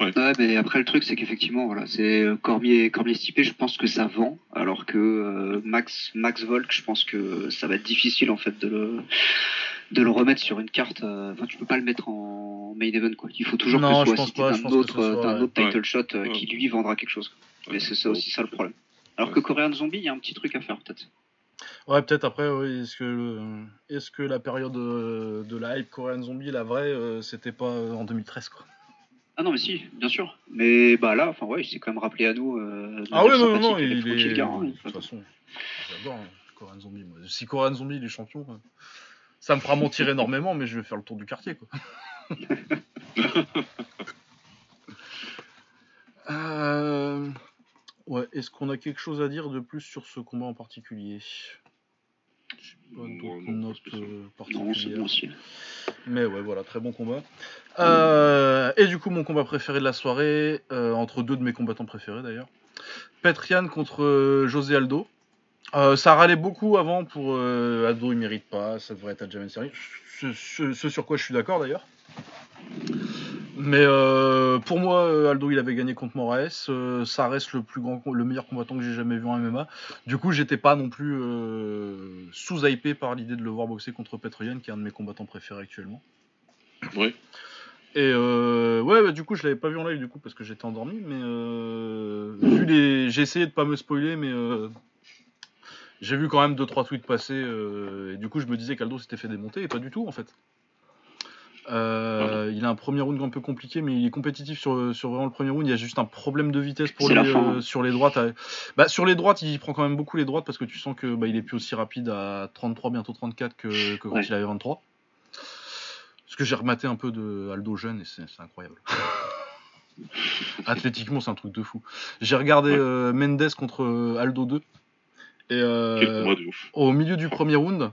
Ouais, mais après le truc c'est qu'effectivement voilà, c'est euh, Cormier Cormier Stipe, je pense que ça vend, alors que euh, Max Max Volk, je pense que ça va être difficile en fait de le de le remettre sur une carte. euh, Enfin, tu peux pas le mettre en main event quoi. Il faut toujours Non, que ce soit cité d'un autre d'un ouais. autre title Ouais. shot euh, Ouais. qui lui vendra quelque chose. Et c'est ça aussi ça le problème. Alors Ouais. que Korean Zombie, il y a un petit truc à faire peut-être. Ouais, peut-être après, oui, est-ce que, le- que la période euh, de la hype Korean Zombie, la vraie, euh, c'était pas en 2013, quoi Ah non mais si, bien sûr. Mais bah là, enfin ouais, il s'est quand même rappelé à nous. Euh, Ah ouais, non, non, il est. Garant, De hein. toute façon, j'adore hein, Korean Zombie. moi. Si Korean Zombie il est champion, euh, ça me fera mentir énormément, mais je vais faire le tour du quartier, quoi. Euh, Ouais, est-ce qu'on a quelque chose à dire de plus sur ce combat en particulier? Pas d'autres notes euh, particulières. Mais ouais, voilà, très bon combat. Euh, et du coup, mon combat préféré de la soirée, euh, entre deux de mes combattants préférés d'ailleurs, Petrian contre José Aldo. Euh, ça râlait beaucoup avant pour Aldo, il mérite pas, ça devrait être Aljamain Sterling. Ce, ce- ce sur quoi je suis d'accord d'ailleurs. Mais euh, pour moi, euh, Aldo il avait gagné contre Moraes. euh, ça reste le plus grand, le meilleur combattant que j'ai jamais vu en MMA. Du coup, j'étais pas non plus euh, sous-hypé par l'idée de le voir boxer contre Petrian, qui est un de mes combattants préférés actuellement. Ouais. Et ouais, bah, du coup, je l'avais pas vu en live du coup parce que j'étais endormi, mais vu les, j'ai essayé de pas me spoiler, mais j'ai vu quand même deux trois tweets passer et du coup, je me disais qu'Aldo s'était fait démonter et pas du tout en fait. Euh, il a un premier round un peu compliqué, mais il est compétitif sur, sur vraiment le premier round. Il y a juste un problème de vitesse pour lui euh, sur les droites. euh. Bah, sur les droites, il prend quand même beaucoup les droites parce que tu sens que bah, il est plus aussi rapide à 33, bientôt 34 que, que quand Ouais. il avait 23. Parce que j'ai rematé un peu de Aldo jeune et c'est incroyable. Athlétiquement, c'est un truc de fou. J'ai regardé Ouais. euh, Mendes contre Aldo 2. Et de ouf. au milieu du premier round,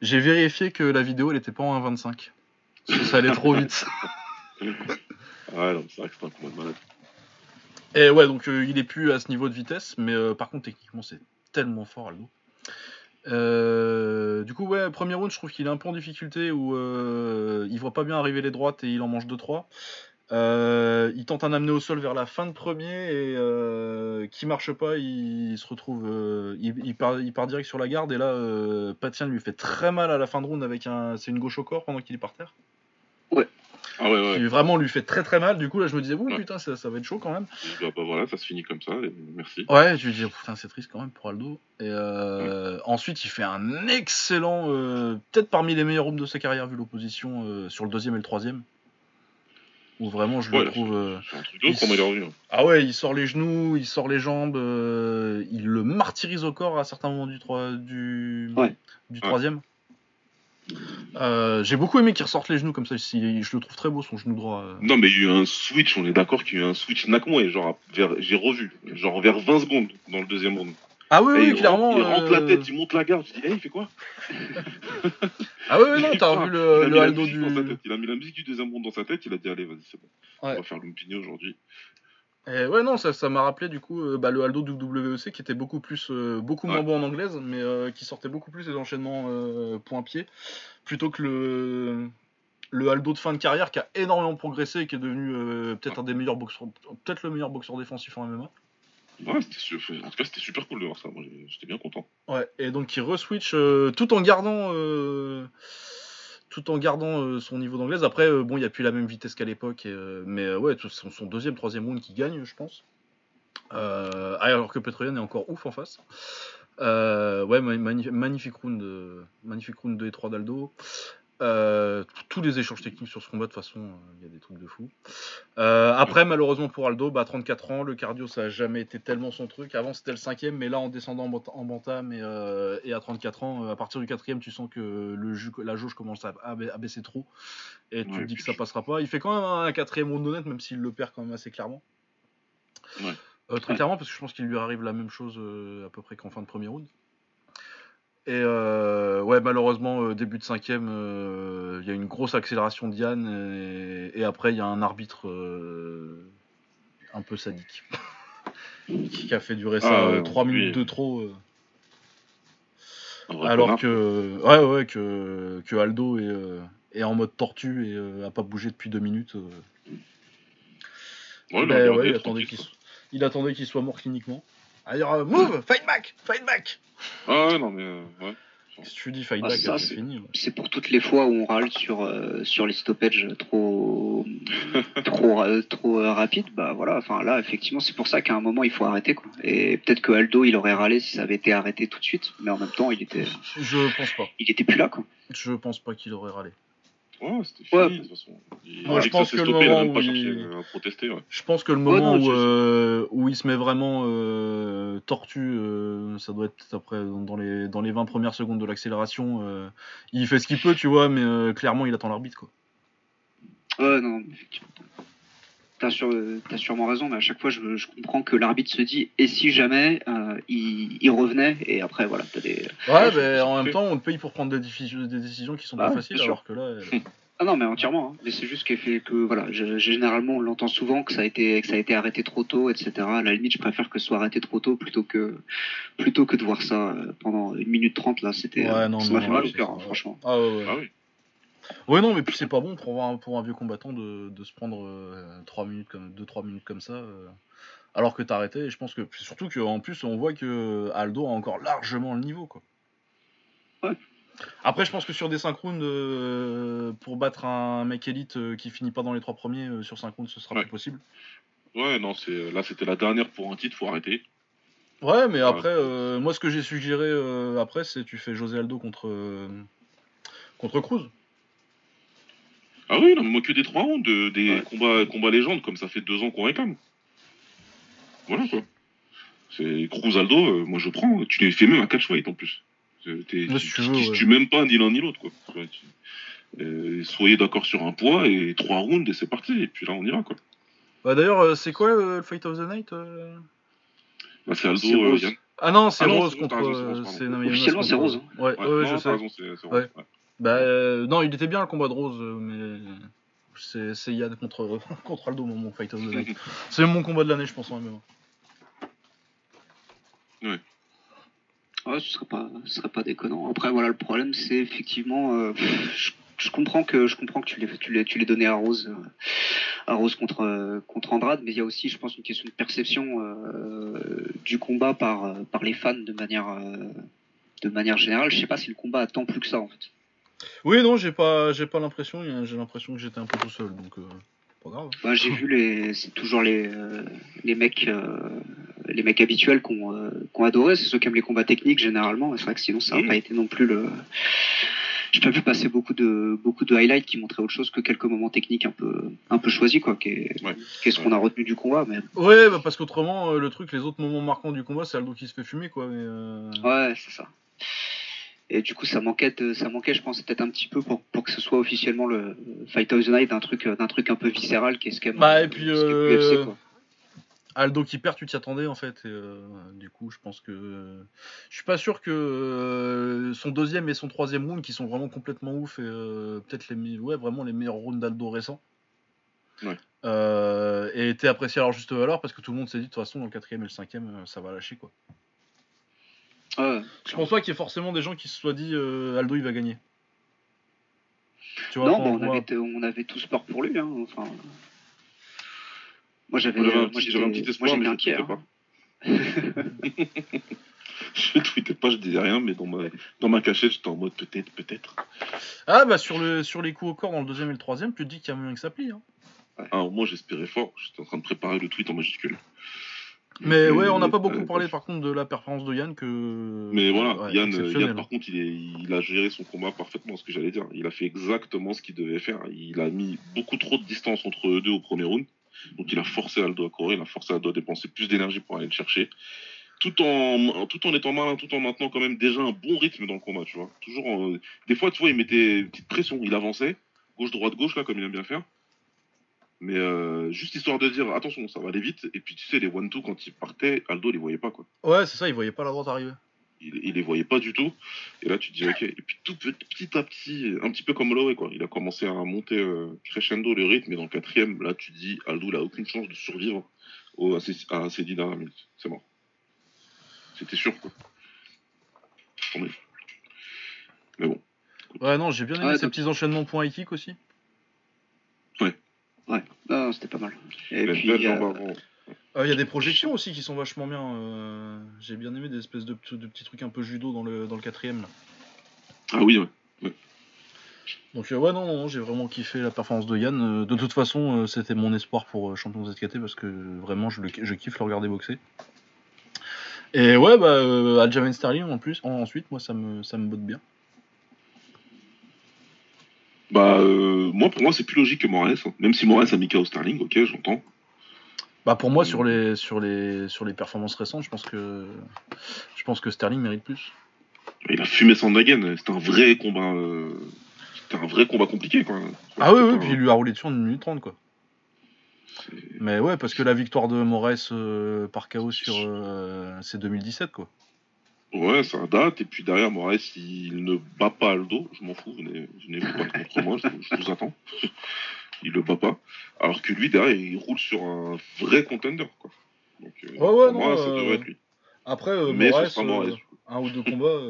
j'ai vérifié que la vidéo elle était pas en 1.25. Parce que ça allait trop vite. Ah non, c'est vrai que c'est un combat de malade. Et ouais, donc euh, il est plus à ce niveau de vitesse, mais euh, par contre, techniquement, c'est tellement fort, Aldo. Euh, du coup, ouais, premier round, je trouve qu'il est un peu en difficulté où euh, il voit pas bien arriver les droites et il en mange 2-3. Euh, il tente un amené au sol vers la fin de premier et euh, qui marche pas, il, se retrouve, euh, il, il part, il part direct sur la garde et là, euh, Patien lui fait très mal à la fin de round avec un, c'est une gauche au corps pendant qu'il est par terre. Ah ouais, ouais. Qui vraiment lui fait très très mal. Du coup là, je me disais, Ouais. putain, ça, ça va être chaud quand même. Bah, bah voilà, ça se finit comme ça, et merci. Ouais, je lui dis, putain, c'est triste quand même pour Aldo. Et ensuite, il fait un excellent, peut-être parmi les meilleurs rounds de sa carrière vu l'opposition sur le deuxième et le troisième. Où vraiment, je Ouais, le trouve. euh, C'est un truc de hein. Ah ouais, il sort les genoux, il sort les jambes, euh, il le martyrise au corps à certains moments du, troi- du, Ouais. du Ouais. troisième. Euh, J'ai beaucoup aimé qu'il ressorte les genoux comme ça. si- je le trouve très beau son genou droit. euh. Non, mais il y a eu un switch, on est d'accord qu'il y a eu un switch Nakmoe, genre, vers- j'ai revu, genre vers 20 secondes dans le deuxième round. Ah oui, oui, il, clairement. rentre, il rentre la euh, tête, il monte la garde, je dis, hey, il fait quoi Ah oui, oui, non, t'as revu le, le Aldo du. tête. Il a mis la musique du deuxième round dans sa tête, il a dit, allez, vas-y, c'est bon. Ouais. On va faire Lumpini aujourd'hui. Et ouais, non, ça ça m'a rappelé du coup euh, bah, le Aldo du WEC qui était beaucoup plus, euh, beaucoup moins bon en anglaise, mais euh, qui sortait beaucoup plus des enchaînements point-pied, plutôt que le, le Aldo de fin de carrière qui a énormément progressé et qui est devenu peut-être un des meilleurs boxeurs, peut-être le meilleur boxeur défensif en MMA. Ouais, en tout cas, c'était super cool de voir ça. Moi, j'étais bien content. Ouais, et donc il re-switch euh, tout en gardant, euh, tout en gardant euh, son niveau d'anglaise. Après, bon, il n'y a plus la même vitesse qu'à l'époque, mais ouais, c'est son, deuxième, troisième round qui gagne, je pense. Euh, alors que Petroyan est encore ouf en face. Ouais, ma- magni- magnifique round, magnifique round 2 et 3 d'Aldo. Euh, tous les échanges techniques sur ce combat, de toute façon, euh, il y a des trucs de fou. Euh, après, malheureusement pour Aldo, bah, 34 ans, le cardio, ça a jamais été tellement son truc. Avant, c'était le cinquième, mais là, en descendant en, bant- en bantam et, et à 34 ans, à partir du quatrième, tu sens que le ju- la jauge commence à, à ba- à baisser trop. Et tu Ouais, te dis que ça passera pas. Il fait quand même un quatrième round honnête, même s'il le perd quand même assez clairement. Ouais. Très clairement, parce que je pense qu'il lui arrive la même chose à peu près qu'en fin de premier round. Et euh, ouais, malheureusement, euh, début de cinquième, euh, il y a une grosse accélération de Yann, et, et après, il y a un arbitre euh, un peu sadique qui a fait durer ça Ah ouais, 3 lui- minutes de trop. alors que, ouais, ouais, que, que Aldo est, est en mode tortue et a pas bougé depuis 2 minutes. Ouais, il a Ben ouais, attendait qu'il il attendait qu'il soit mort cliniquement. Alors, euh, move, fight back, fight back. Ah ouais, non, mais euh, ouais. Si tu dis fight Ah, back, ça, c'est c'est- fini. ouais. C'est pour toutes les fois où on râle sur, euh, sur les stoppages trop, trop, euh, trop euh, rapides. Bah voilà, enfin là, effectivement, c'est pour ça qu'à un moment, il faut arrêter. Quoi. Et peut-être que Aldo, il aurait râlé si ça avait été arrêté tout de suite, mais en même temps, il était, Je pense pas. il était plus là. Quoi. Je pense pas qu'il aurait râlé. Ouais, c'était fini, Ouais. de toute façon. Il Moi, a je pense que le stoppé, il a moment où il- à protester, ouais. Je pense que le Ouais, moment non, où, euh, où il se met vraiment euh, tortue, euh, ça doit être après dans les, dans les 20 premières secondes de l'accélération. euh, il fait ce qu'il peut, tu vois, mais euh, clairement il attend l'arbitre. quoi. Ouais, non, effectivement. T'as sur, t'as sûrement raison, mais à chaque fois, je, je comprends que l'arbitre se dit et si jamais euh, il, il revenait, et après, voilà, t'as des. Ouais, mais en même temps, on te paye pour prendre des, décisions qui sont Bah pas ouais, faciles, alors que là. euh, Ah non, mais entièrement. hein. Mais c'est juste qu'il fait que voilà, je- généralement on l'entend souvent que ça a été que ça a été arrêté trop tôt, etc. À la limite, je préfère que ce soit arrêté trop tôt plutôt que plutôt que de voir ça euh, pendant une minute trente là. C'était Ouais, euh, non, ça m'a fait mal au cœur, hein, franchement. Ah ouais, ouais. Ah oui. Ouais, non, mais puis c'est pas bon pour un, pour un vieux combattant de, de se prendre 3 minutes comme 2-3 minutes comme ça. euh, alors que t'as arrêté. Et je pense que surtout qu'en plus, on voit que Aldo a encore largement le niveau. quoi. Ouais. Après, je pense que sur des 5 rounds, euh, pour battre un mec élite euh, qui finit pas dans les 3 premiers, euh, sur 5 rounds, ce sera Ouais. plus possible. Ouais, non, c'est là, c'était la dernière pour un titre, faut arrêter. Ouais, mais après, euh, moi, ce que j'ai suggéré euh, après, c'est tu fais José Aldo contre, euh, contre Cruz. Ah oui, non, mais moi que des trois rounds, de- des Ouais. combats, combats légendes, comme ça fait deux ans qu'on réclame. Voilà quoi. C'est Cruz Aldo, euh, moi je prends. Tu les fais même un catchweight en plus. Ouais, si tu tu veux, tu- ouais. tu même pas ni l'un ni l'autre quoi. Euh, soyez d'accord sur un poids et trois rounds et c'est parti. Et puis là on y va quoi. Bah, D'ailleurs, euh, c'est quoi euh, le Fight of the Night euh Bah, c'est Aldo, euh. Yann. Ah non, c'est Ah Rose contre. c'est euh, Rose. Ouais, Ouais, je sais. Ouais. Ouais. Bah, euh, non, il était bien le combat de Rose, euh, mais c'est c'est Yann contre, contre Aldo, mon, mon Fight of the Night. c'est mon combat de l'année, je pense, en MMA. Ouais, ce serait pas, ce serait pas déconnant. Après, voilà, le problème, c'est effectivement, euh, je, je comprends que, je comprends que tu l'aies, tu l'aies, tu l'aies donné à Rose, euh, à Rose contre, euh, contre Andrade, mais il y a aussi, je pense, une question de perception euh, du combat par, euh, par les fans de manière, euh, de manière générale. Je sais pas si le combat a tant plus que ça, en fait. Oui, non, j'ai pas, j'ai pas l'impression, j'ai l'impression que j'étais un peu tout seul, donc euh, pas grave. Bah, j'ai vu les, c'est toujours les, euh, les mecs, euh, les mecs habituels qui ont, euh, qui ont adoré. C'est ceux qui aiment les combats techniques généralement. C'est vrai que sinon ça n'a Mhm. pas été non plus le. J'ai pas vu passer beaucoup de beaucoup de highlights qui montraient autre chose que quelques moments techniques un peu un peu choisis quoi. Qui est, Ouais. qui est ce qu'on a retenu du combat. Mais Ouais, bah parce qu'autrement, le truc, les autres moments marquants du combat, c'est Aldo qui se fait fumer, quoi. Mais, euh, ouais, c'est ça. Et du coup, ça manquait, de- ça manquait, je pense, peut-être un petit peu pour, pour que ce soit officiellement le Fight of the Night d'un truc, d'un truc un peu viscéral, qui est ce qu'aime Bah, et puis, euh, l'UFC, quoi. Aldo qui perd, tu t'y attendais en fait. Et, euh, du coup, je pense que. Je suis pas sûr que euh, son deuxième et son troisième round, qui sont vraiment complètement ouf, et euh, peut-être les, ouais, vraiment les meilleurs rounds d'Aldo récents, Ouais. euh, aient été appréciés à leur juste valeur parce que tout le monde s'est dit de toute façon, dans le quatrième et le cinquième, euh, ça va lâcher quoi. Ouais. Je pense pas qu'il y ait forcément des gens qui se soient dit euh, Aldo il va gagner. Tu vois, Non, bah, on avait, on avait tous peur pour lui. Hein. Enfin, moi, j'avais, Moi, un moi, petit- un petit moi, espoir, j'étais mais je tweetais hein. pas. je tweetais pas, je disais rien, mais dans ma, dans ma cachette, j'étais en mode peut-être, peut-être. Ah bah sur, le, sur les coups au corps dans le deuxième et le troisième, tu te dis qu'il y a moyen que ça plie. Hein. Alors moi, j'espérais fort. J'étais en train de préparer le tweet en majuscule. Mais ouais, on n'a pas beaucoup euh, parlé par contre de la performance de Yann que. Mais voilà, Ouais, Yann. Yann, par contre, il, est, il a géré son combat parfaitement, ce que j'allais dire. Il a fait exactement ce qu'il devait faire. Il a mis beaucoup trop de distance entre eux deux au premier round. Donc il a forcé Aldo à courir, il a forcé Aldo à dépenser plus d'énergie pour aller le chercher. Tout en, tout en étant malin, tout en maintenant quand même déjà un bon rythme dans le combat, tu vois. Toujours, en- des fois, tu vois, il mettait une petite pression, il avançait, gauche, droite, gauche, là, comme il aime bien faire. Mais euh, juste histoire de dire, attention, ça va aller vite. Et puis tu sais, les one-two, quand il partait, Aldo les voyait pas, quoi. Ouais, c'est ça, il voyait pas la droite arriver. il, il les voyait pas du tout. Et là, tu te dis, ok. Et puis, tout petit, petit à petit, un petit peu comme Holloway, quoi. Il a commencé à monter euh, crescendo le rythme. Et dans le quatrième, là, tu te dis, Aldo, il a aucune chance de survivre au, à, ces, à ces dix dernières minutes. C'est mort. C'était sûr, quoi. Mais bon. Ouais, non, j'ai bien aimé Ouais, ces petits enchaînements point kick aussi. Ouais, non, c'était pas mal. Et puis, euh. Euh, Il y a des projections aussi qui sont vachement bien. euh, J'ai bien aimé des espèces de, petits- de petits trucs un peu judo dans le, dans le quatrième. Là. Ah oui, ouais. Donc euh, ouais, non, non, non, j'ai vraiment kiffé la performance de Yann. De toute façon, euh, c'était mon espoir pour euh, champion ZKT parce que vraiment, je, le, je kiffe le regarder boxer. Et ouais, bah, euh, Aljamain Sterling en plus, en- ensuite, moi, ça me, ça me botte bien. Bah, euh, moi, pour moi, c'est plus logique que Moraes. hein. Même si Moraes a mis KO Sterling, ok, j'entends. Bah pour moi, sur les, sur les, sur les performances récentes, je pense que, je pense que Sterling mérite plus. Il a fumé Sandagen. C'était un vrai combat. euh, C'était un vrai combat compliqué, quoi. Ah oui, C'était oui, pas puis un- il lui a roulé dessus en 1 minute 30, quoi. Mais ouais, parce que la victoire de Moraes euh, par KO sur. euh, c'est 2017, quoi. Ouais, ça date. Et puis derrière, Moraes, il ne bat pas Aldo. Je m'en fous. Venez, venez vous battre contre moi. Je, je vous attends. il le bat pas. Alors que lui, derrière, il roule sur un vrai contender, quoi. Donc, euh, Ouais, ouais, pour moi, non, ça euh, devrait être lui. Après, euh, Mais Moraes. euh, un ou deux combats.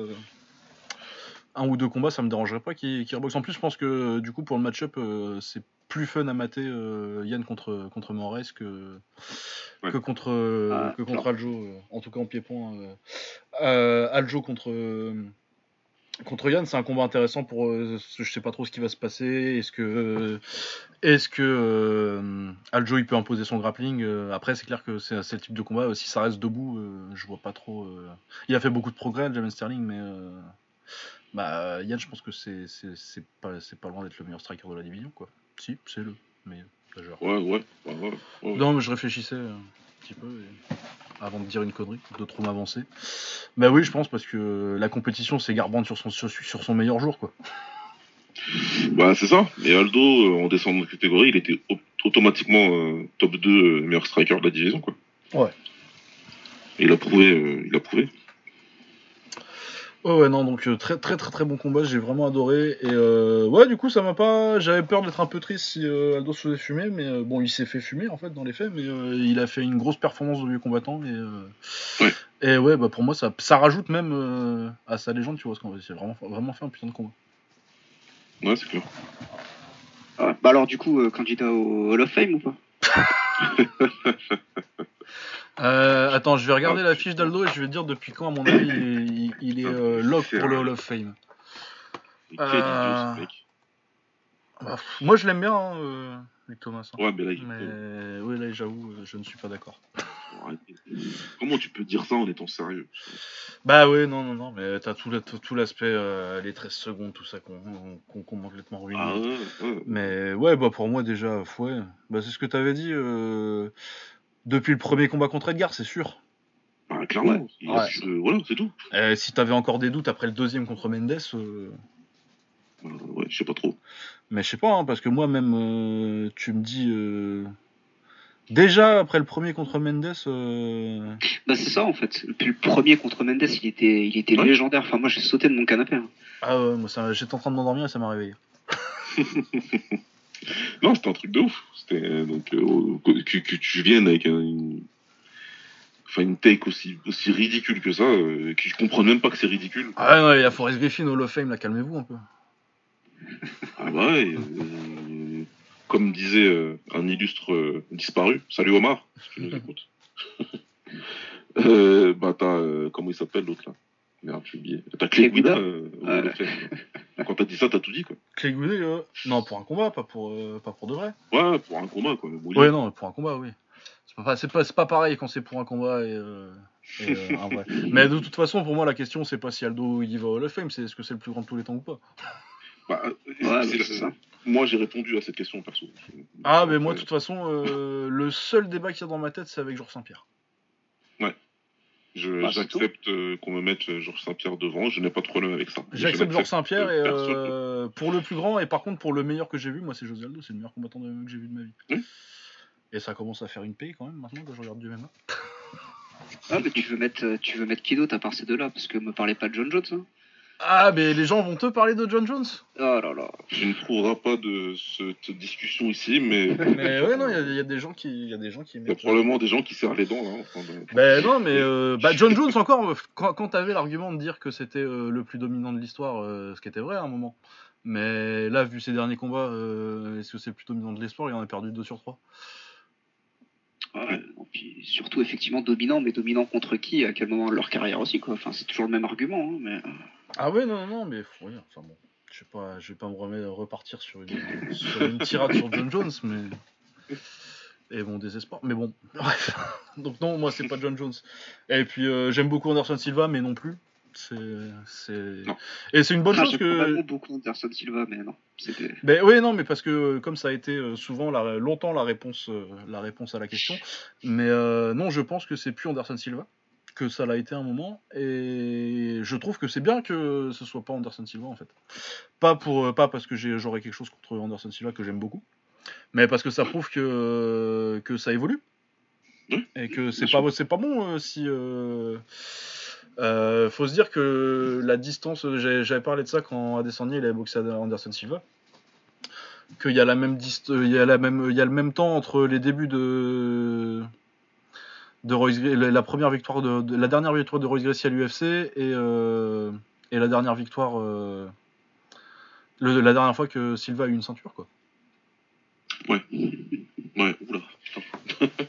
Un ou deux combats, ça me dérangerait pas qu'il reboxe. En plus, je pense que du coup, pour le match-up, euh, c'est plus fun à mater euh, Yann contre, contre que, Ouais. que contre, Ah, que contre alors. Aljo. euh, en tout cas, en pied-point. Aljo contre, contre Yann, c'est un combat intéressant pour. je sais pas trop ce qui va se passer. Est-ce que, est-ce que Aljo il peut imposer son grappling Après, c'est clair que c'est le type de combat. Si ça reste debout, je vois pas trop. Il a fait beaucoup de progrès, James Sterling, mais. Euh, bah, Yann, je pense que c'est c'est- c'est pas, c'est pas loin d'être le meilleur striker de la division, quoi. Si, c'est le meilleur. genre. Ouais, ouais, ouais, ouais, ouais. Non, mais je réfléchissais euh, un petit peu et- avant de dire une connerie, de trop m'avancer. Bah oui, je pense parce que la compétition, c'est Garbrandt sur son, sur, sur son meilleur jour, quoi. Bah, c'est ça. Et Aldo, euh, en descendant de catégorie, il était au- automatiquement euh, top 2 euh, meilleur striker de la division, quoi. Ouais. Et il a prouvé, euh, il a prouvé. Ouais, ouais, non, donc euh, très très très très bon combat, j'ai vraiment adoré. Et euh, ouais, du coup, ça m'a pas. J'avais peur d'être un peu triste si euh, Aldo se faisait fumer, mais euh, bon, il s'est fait fumer en fait dans les faits, mais euh, il a fait une grosse performance de vieux combattant. Et, euh, Ouais. et ouais, bah pour moi, ça, ça rajoute même euh, à sa légende, tu vois, parce qu'on a vraiment, vraiment fait un putain de combat. Ouais, c'est clair. ah, bah alors, du coup, euh, candidat au Hall of Fame ou pas? Euh, attends, je vais regarder la fiche d'Aldo et je vais te dire depuis quand, à mon avis, il, est euh, lock pour le Hall of Fame. Euh. Bah, pff, moi, je l'aime bien, hein, euh, Luc Thomas. hein. Ouais, mais là, il Mais là, j'avoue, je ne suis pas d'accord. Comment tu peux dire ça en étant sérieux? Bah oui, non, non, non, mais t'as tout, la- tout, l'aspect, euh, les 13 secondes, tout ça qu'on qu'on qu'on complètement ruiné. Ah ouais, ouais. Mais ouais, bah pour moi déjà, ouais. Bah c'est ce que t'avais dit, euh, depuis le premier combat contre Edgar, c'est sûr. Bah, clairement. Ouais. A euh, voilà, c'est tout. Euh, si t'avais encore des doutes après le deuxième contre Mendes, euh, Euh, ouais, je sais pas trop. mais je sais pas, hein, parce que moi même, euh, tu me dis... euh, Déjà après le premier contre Mendes, euh, Bah, c'est ça en fait. Depuis le premier contre Mendes, il était, il était Ouais. légendaire. Enfin, moi, j'ai sauté de mon canapé. hein. ah ouais, moi ça- j'étais en train de m'endormir et ça m'a réveillé. Non, c'était un truc de ouf. C'était euh, donc euh, que, que- tu viennes avec un- une, enfin une take aussi aussi ridicule que ça, euh, que je comprends même pas que c'est ridicule. Ah ouais, il y a Forrest Griffin au Hall of Fame, là, calmez-vous un peu. Ah bah ouais. euh, comme disait un illustre disparu. Salut Omar, si tu nous écoutes. bah t'as comment il s'appelle l'autre là? Merde, j'ai oublié. T'as euh, Ouais. Fame. Quand t'as dit ça, t'as tout dit quoi. Clay Goodey, euh, non, pour un combat, pas pour, euh, pas pour de vrai. Ouais, pour un combat quoi. Bon, Ouais, non, pour un combat, oui. C'est pas, c'est pas, c'est pas pareil quand c'est pour un combat et, euh, et, euh, un vrai. Mais de toute façon, pour moi, la question, c'est pas si Aldo il va au Hall of Fame, c'est est-ce que c'est le plus grand de tous les temps ou pas. Bah, Ouais, c'est- mais c'est ça. Moi, j'ai répondu à cette question perso. Ah, mais moi, de toute façon, euh, le seul débat qu'il y a dans ma tête, c'est avec Georges Saint-Pierre. Je- Bah, j'accepte euh, qu'on me mette euh, Georges Saint-Pierre devant. Je n'ai pas de problème avec ça. J'accepte Georges Saint-Pierre et euh, pour le plus grand et par contre pour le meilleur que j'ai vu, moi c'est José Aldo, c'est le meilleur combattant de MMA que j'ai vu de ma vie. Et ça commence à faire une paye quand même maintenant que je regarde du MMA. Ah, mais tu veux mettre, tu veux mettre qui d'autre à part ces deux-là Parce que me parlez pas de John Jones. Hein Ah mais les gens vont te parler de John Jones oh là là. Tu ne trouveras pas de cette discussion ici, mais Mais ouais non, il y a- il y, a des gens qui, il y a des gens qui. il y a mettent- probablement des gens qui serrent les dents là. en train de- Ben non mais euh, bah, John Jones encore euh, quand, quand t'avais l'argument de dire que c'était euh, le plus dominant de l'histoire, euh, ce qui était vrai à un moment. Mais là vu ses derniers combats, euh, est-ce que c'est le plus dominant de l'histoire? Il en a perdu 2 sur 3. Ouais, et puis surtout effectivement dominant, mais dominant contre qui À quel moment de leur carrière aussi quoi Enfin, c'est toujours le même argument. Hein, mais euh, Ah ouais, non, non, non, mais faut rien. Enfin bon, je sais pas, je vais pas me remettre, repartir sur une, sur une tirade sur John Jones, mais. Et mon désespoir. Mais bon, bref. Donc non, moi c'est pas John Jones. Et puis euh, j'aime beaucoup Anderson Silva, mais non plus. C'est. Et c'est une bonne ah, chose que. beaucoup Anderson Silva, mais non, c'était. Ben oui, non, mais parce que euh, comme ça a été euh, souvent la, longtemps la réponse, la réponse à la question. Mais euh, non, je pense que c'est plus Anderson Silva, que ça l'a été un moment, et je trouve que c'est bien que ce soit pas Anderson Silva en fait. Pas pour, euh, pas parce que j'aurais quelque chose contre Anderson Silva que j'aime beaucoup, mais parce que ça prouve que que ça évolue Oui, et que c'est pas c'est pas bon euh, si. euh, euh, faut se dire que la distance, j'avais parlé de ça quand Adesanya il avait boxé Anderson Silva, qu'il y a la même dist- il y a la même, il y a le même temps entre les débuts de de Royce Gra- la première victoire de, de- la dernière victoire de Royce Gracie à l'UFC et euh, et la dernière victoire euh, le- la dernière fois que Silva a eu une ceinture quoi. Ouais, oula. putain.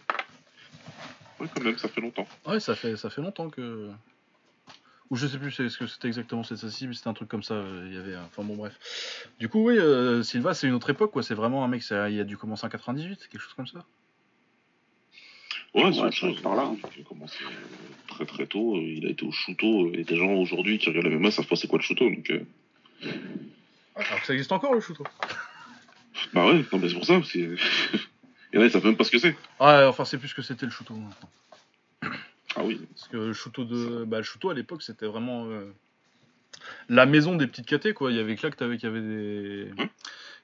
ouais, quand même, ça fait longtemps. Ouais, ça fait ça fait longtemps que ou je sais plus ce que c'était exactement cette ci mais c'était un truc comme ça. euh, Il y avait, enfin bon bref. Du coup oui, euh, Silva c'est une autre époque quoi. C'est vraiment un mec, ça- il a dû commencer en 98, quelque chose comme ça. Ouais, c'est Ouais, autre chose. par là, hein. Il a commencé euh, très très tôt. Il a été au shooto. Et des gens aujourd'hui qui regardent la MMA savent pas c'est quoi le shooto. Donc, euh, Alors que ça existe encore le shoot. bah ouais, non, mais c'est pour ça. c'est- Il y en a, ils savent même pas ce que c'est. Ouais, enfin c'est plus que c'était le shooto maintenant. Ah oui. Parce que le shooto de, bah, le shooto à l'époque c'était vraiment euh, la maison des petites catés quoi. Il y avait que là que t'avais qu'il y avait des, Hum.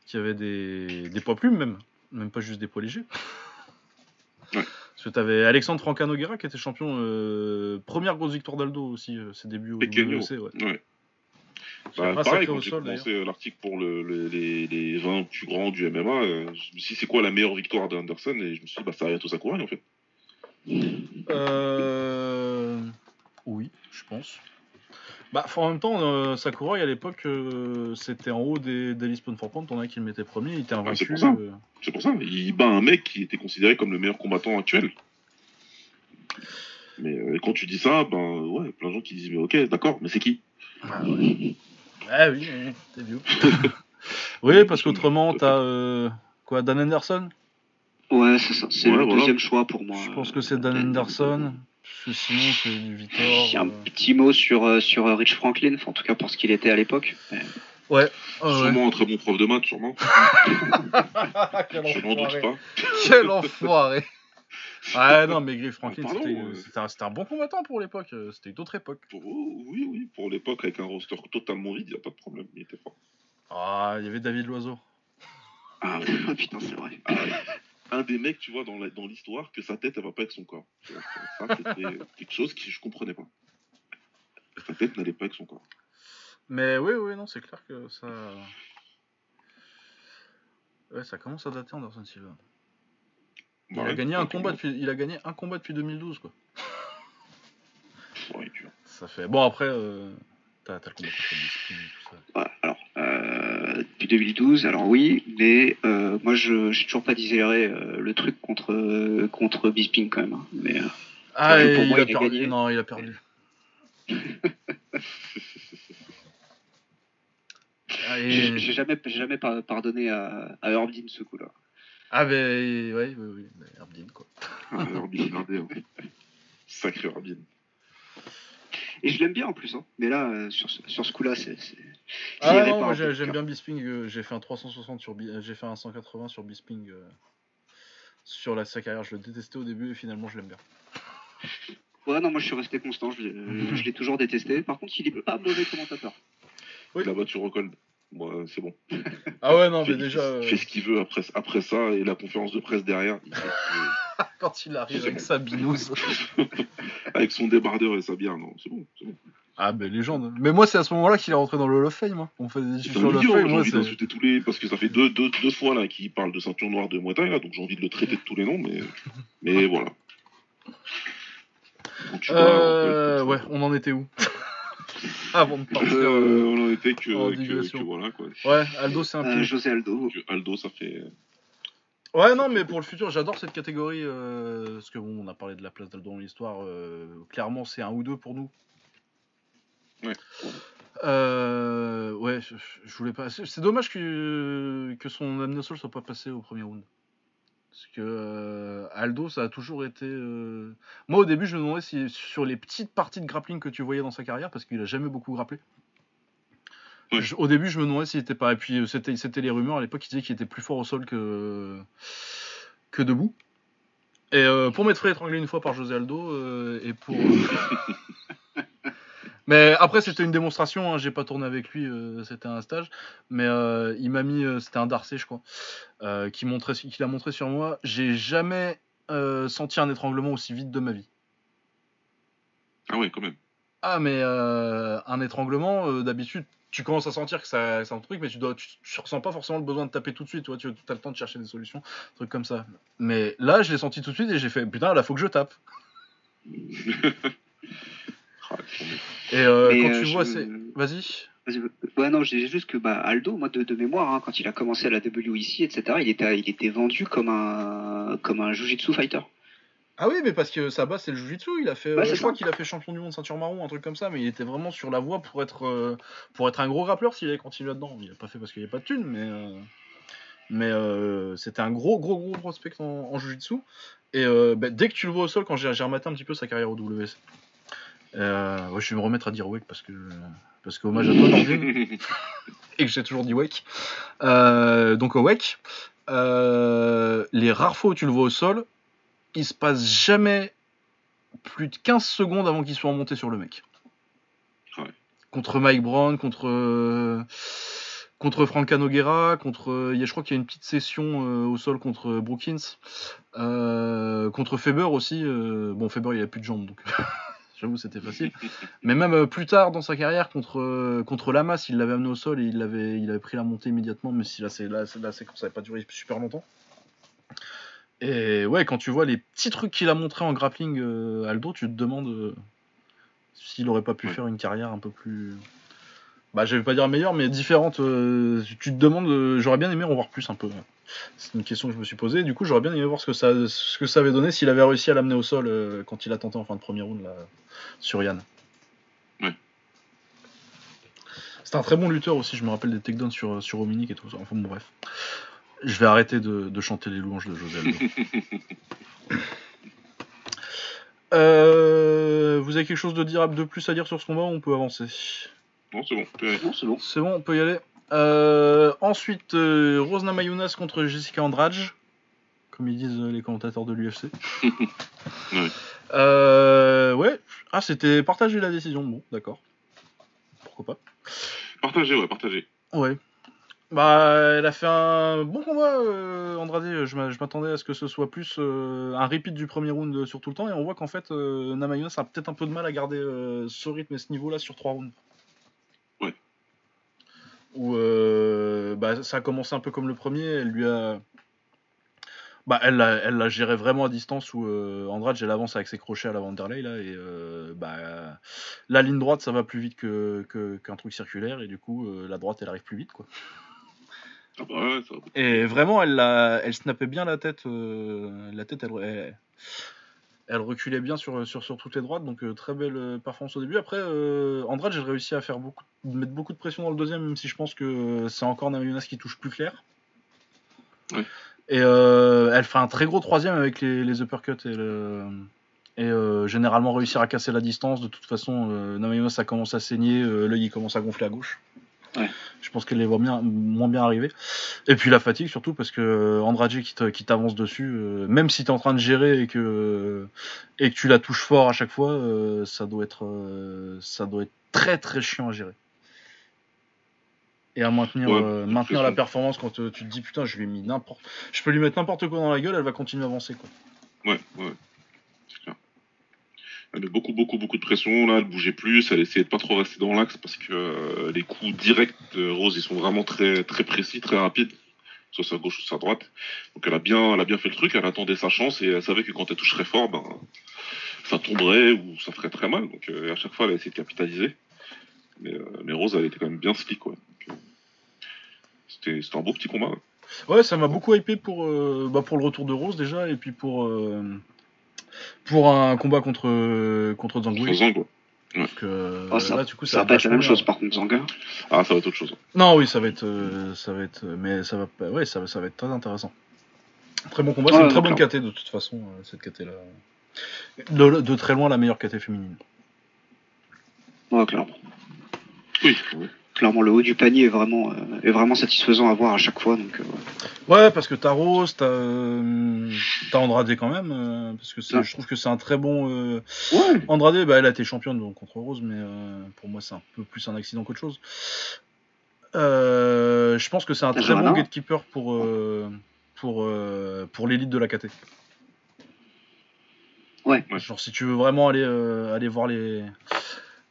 qu'il y avait des, des poids plumes même, même pas juste des poids légers. Ouais. Parce que t'avais Alexandre Franca Noguera qui était champion, euh, première grosse victoire d'Aldo aussi, euh, ses débuts au. WC, ouais. Ouais. Bah, pareil, quand j'ai commencé euh, l'article pour le, le- les, les 20 plus grands du MMA, euh, je me suis dit c'est quoi la meilleure victoire d'Anderson? Et je me suis dit bah ça Ayato Sakurai en fait. Euh... Oui, je pense. Bah, en même temps, euh, Sakurai à l'époque, euh, c'était en haut des, des Lisbon for Pound, on a qui le mettait premier, il était Ah, c'est invaincu. pour ça. euh, C'est pour ça, il bat un mec qui était considéré comme le meilleur combattant actuel. Mais euh, quand tu dis ça, ben ouais, plein de gens qui disent mais ok, d'accord, mais c'est qui? Ah ouais. Ah oui, oui, t'es vieux. oui, parce qu'autrement, t'as euh, quoi, Dan Anderson? Ouais, c'est ça. C'est Ouais, le voilà. deuxième choix pour moi. Je pense que c'est Dan Anderson. Que sinon, c'est du Vitor. J'ai un euh. petit mot sur, euh, sur euh, Rich Franklin, en tout cas pour ce qu'il était à l'époque. Ah ouais. Sûrement un très bon prof de maths, sûrement. Quel Je n'en doute pas. Quel enfoiré. Ouais, non, mais Griff Franklin, Pardon, c'était euh. c'était un, bon combattant pour l'époque. C'était une autre époque. Pour- oui, oui, pour l'époque, avec un roster totalement vide, il n'y a pas de problème, il était fort. Ah, il y avait David Loiseau. Ah ouais, putain, c'est vrai. Ah, ouais. Un des mecs, tu vois, dans la- dans l'histoire, que sa tête, elle va pas avec son corps. Ça, c'était quelque chose que je comprenais pas. Sa tête n'allait pas avec son corps. Mais oui, oui, non, c'est clair que ça. Ouais, ça commence à dater Anderson Silva. Il Bah a ouais, gagné un combat depuis, il a gagné un combat depuis 2012 quoi. Ouais. Ça fait. Bon après, euh, t'as t'as le combat contre Bisping et tout ça. Ouais, alors, euh, depuis 2012, alors oui, mais euh, moi je j'ai toujours pas digéré euh, le truc contre euh, contre Bisping quand même. hein. Mais euh, Ah, pour il moi, a il a perdu. gagné. Non, il a perdu. Ah, j'ai jamais j'ai jamais par- pardonné à, à Herb Dean ce coup-là. Ah, ben, ouais, oui, oui, quoi. Ah. Sacré Herbin. Et je l'aime bien en plus, hein. mais là, sur, ce- sur ce coup-là, c'est. Ah non, moi j'aime bien Bisping, euh, j'ai fait un 360 sur euh, j'ai fait un 180 sur Bisping euh, sur la, sa carrière, je le détestais au début et finalement je l'aime bien. Ouais, non, moi je suis resté constant, je, l'ai- je l'ai toujours détesté. Par contre, il est pas mauvais commentateur. Oui. Il a battu Rockhold. Moi, c'est bon. Ah ouais, non, fait, mais déjà, il euh, fait ce qu'il veut après, après ça et la conférence de presse derrière. il fait quand il arrive avec sa binouse. Avec son débardeur et sa bière, non, c'est bon. c'est bon. Ah, ben légende. Mais moi, c'est à ce moment-là qu'il est rentré dans le Hall of Fame. hein. On fait des discussions Hall of idiot, Fame. j'ai envie tous les. Parce que ça fait deux, deux, deux fois là qu'il parle de ceinture noire de Muay Thai, là, donc j'ai envie de le traiter de tous les noms, mais, mais voilà. Donc, tu vois, Euh, ouais, on en était où? Avant de partir. Euh, euh, on en était que, en que, digression. que voilà quoi. Ouais, Aldo, c'est un Euh, peu. José Aldo. Que Aldo, ça fait. Ouais, non, mais pour le futur, j'adore cette catégorie. euh, parce que bon, on a parlé de la place d'Aldo dans l'histoire. euh, clairement, c'est un ou deux pour nous. Ouais. Euh, ouais, je, je voulais pas. C'est dommage que, que son amené au sol soit pas passé au premier round. Parce que euh, Aldo, ça a toujours été. euh, Moi, au début, je me demandais si sur les petites parties de grappling que tu voyais dans sa carrière, parce qu'il a jamais beaucoup grapplé. Je- au début, je me demandais s'il était pas. Et puis, c'était c'était les rumeurs à l'époque qui disaient qu'il était plus fort au sol que que debout. Et euh, pour m'être fait étrangler une fois par José Aldo et pour. Mais après, c'était une démonstration, hein, j'ai pas tourné avec lui, euh, c'était un stage. Mais euh, il m'a mis, euh, c'était un Darcé, je crois, qui, montrait, qui l'a montré sur moi. J'ai jamais senti un étranglement aussi vite de ma vie. Ah ouais, quand même. Ah, mais un étranglement, d'habitude, tu commences à sentir que ça- c'est un truc, mais tu, dois, tu, tu ressens pas forcément le besoin de taper tout de suite, tu vois, tu as le temps de chercher des solutions, des trucs comme ça. Mais là, je l'ai senti tout de suite et j'ai fait, putain, là, faut que je tape. Et euh, quand euh, tu je- vois, c'est. Vas-y. Ouais, non, je disais juste que bah, Aldo, moi, de, de mémoire, hein, quand il a commencé à la WEC, etc., il était, il était vendu comme un, comme un Jiu-Jitsu fighter. Ah oui, mais parce que sa base c'est le Jiu-Jitsu, il a fait, euh, c'est je crois qu'il a fait champion du monde ceinture marron, un truc comme ça, mais il était vraiment sur la voie pour être, euh, pour être un gros rappeur s'il avait continué là-dedans. Il a pas fait parce qu'il n'y a pas de thunes, mais, euh, mais euh, c'était un gros, gros, gros prospect en, en Jiu-Jitsu. Et euh, bah, dès que tu le vois au sol, quand j'ai j'ai rematé un petit peu sa carrière au WC, euh, ouais, je vais me remettre à dire Wake parce que, parce que hommage à toi, et que j'ai toujours dit Wake. Euh, donc Wake, euh, les rares fois où tu le vois au sol, il se passe jamais plus de 15 secondes avant qu'il soit remonté sur le mec. Ouais. Contre Mike Brown, contre contre Franca Noguera, contre il y a- je crois qu'il y a une petite session euh, au sol contre Brookins, contre Faber aussi. bon Faber il a plus de jambes donc j'avoue c'était facile. Mais même euh, plus tard dans sa carrière contre euh, contre Lamas, il l'avait amené au sol et il avait il avait pris la montée immédiatement, mais si là c'est là, c'est- la séquence n'avait pas duré super longtemps. Et ouais, quand tu vois les petits trucs qu'il a montré en grappling euh, Aldo, tu te demandes euh, s'il aurait pas pu Ouais. faire une carrière un peu plus. Bah, je vais pas dire meilleure, mais différente. euh, tu te demandes, j'aurais bien aimé en voir plus un peu. C'est une question que je me suis posée. Du coup, j'aurais bien aimé voir ce que ça, ce que ça avait donné s'il avait réussi à l'amener au sol euh, quand il a tenté en fin de premier round là, sur Yann. Ouais. C'est un très bon lutteur aussi, je me rappelle des takedowns sur, sur Dominique et tout ça. Enfin bon, bref. Je vais arrêter de, de chanter les louanges de José Aldo. Euh, vous avez quelque chose de dire de plus à dire sur ce combat ou on peut avancer? Non, c'est bon. C'est bon. C'est bon, on peut y aller. Euh, ensuite, euh, Rose Namajunas contre Jessica Andrade, comme ils disent euh, les commentateurs de l'UFC. Ouais. Euh, ouais. Ah, c'était partagé la décision. Bon, d'accord. Pourquoi pas. Partagez, ouais, partagez. Ouais. Bah, elle a fait un bon combat, Andrade. Je m'a- je m'attendais à ce que ce soit plus un repeat du premier round sur tout le temps. Et on voit qu'en fait, Namajunas a peut-être un peu de mal à garder ce rythme et ce niveau-là sur trois rounds. Où euh, bah, ça a commencé un peu comme le premier. Elle lui a. Bah, elle l'a elle l'a géré vraiment à distance où euh, Andrade, elle avance avec ses crochets à la Vanderlei là et euh, bah, la ligne droite ça va plus vite que que- qu'un truc circulaire et du coup la droite elle arrive plus vite quoi. Ah bah ouais, ça va. Et vraiment, elle, la, elle snappait bien la tête. la tête, elle, elle, elle reculait bien sur, sur, sur toutes les droites. Donc, euh, très belle euh, performance au début. Après, euh, Andrade, j'ai réussi à faire beaucoup, mettre beaucoup de pression dans le deuxième, même si je pense que c'est encore Namajunas qui touche plus clair. Et elle fait un très gros troisième avec les, les uppercuts et, le, et généralement réussir à casser la distance. De toute façon, Namaima, ça commence à saigner, l'œil il commence à gonfler à gauche. Ouais. Je pense qu'elle les voit bien, moins bien arriver. Et puis la fatigue surtout parce que euh, Andrade qui t'avance dessus, euh, même si tu es en train de gérer et que, et que tu la touches fort à chaque fois, euh, ça, doit être, euh, ça doit être très très chiant à gérer. Et à maintenir, Ouais, maintenir la performance quand tu te dis putain, je lui ai mis n'importe. Je peux lui mettre n'importe quoi dans la gueule, elle va continuer à avancer. Quoi. Ouais, ouais. C'est clair. Elle met beaucoup, beaucoup, beaucoup de pression. Là, elle bougeait plus. Elle essayait de pas trop rester dans l'axe parce que euh, les coups directs de Rose, ils sont vraiment très, très précis, très rapides. Soit sa gauche ou sa droite. Donc elle a bien, elle a bien fait le truc. Elle attendait sa chance et elle savait que quand elle toucherait fort, ben, ça tomberait ou ça ferait très mal. Donc euh, à chaque fois, elle a essayé de capitaliser. Mais, euh, mais Rose, elle était quand même bien slick, euh, C'était, c'était un beau petit combat. ouais. Ouais, ça m'a beaucoup hypé pour, bah, pour le retour de Rose déjà, et puis pour, pour un combat contre, euh, contre quoi. Parce que Oh, ça- là, du coup, Ça va pas être la même bien. chose par contre, Zanga. Ah, ça va être autre chose. Non, oui, ça va être, euh, ça va être, mais ça va, pas- ouais, ça va, ça va être très intéressant. Très bon combat, c'est Ouais, une très bonne. KT de toute façon, euh, cette KT là. De, de très loin la meilleure KT féminine. Ouais, clairement. Oui, oui. Clairement, le haut du panier est vraiment, euh, est vraiment satisfaisant à voir à chaque fois. Donc, euh, Ouais, parce que t'as Rose, t'as, euh, t'as Andrade quand même, euh, parce que Ouais. je trouve que c'est un très bon. euh, Ouais. Andrade, bah, elle a été championne donc, contre Rose, mais euh, pour moi, c'est un peu plus un accident qu'autre chose. Euh, je pense que c'est un très bon gatekeeper pour, euh, pour, euh, pour l'élite de la KT. Ouais. Genre, si tu veux vraiment aller, euh, aller voir les,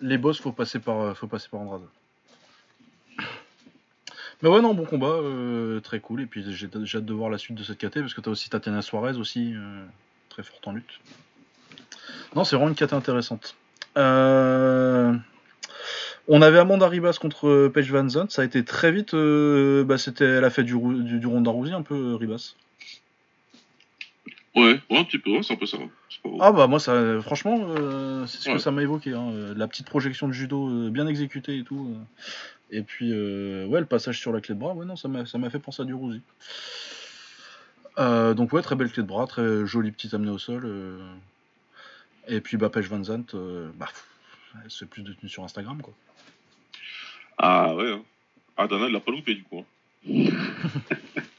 les boss, faut passer par, faut passer par Andrade. Mais ouais, non, bon combat, euh, très cool. Et puis j'ai hâte de voir la suite de cette KT parce que t'as aussi Tatiana Suarez aussi, euh, très forte en lutte. Non, c'est vraiment une KT intéressante. Euh, On avait Amanda Ribas contre Paige Van Zandt. Ça a été très vite. euh, bah, c'était, elle a fait du, du, du Ronda un peu, Ribas. Ouais, ouais, un petit peu, c'est un peu ça. C'est pas vrai. Ah bah moi ça franchement euh, c'est ce que ça m'a évoqué hein. Euh, la petite projection de judo euh, bien exécutée et tout euh. et puis ouais le passage sur la clé de bras ouais non ça m'a fait penser à du Rousi donc ouais très belle clé de bras très jolie petite amenée au sol et puis bah Paige Van Zandt bah fait plus de tenue sur Instagram quoi Ah ouais. Hein. Ah, Dana, il l'a pas loupé du coup. hein.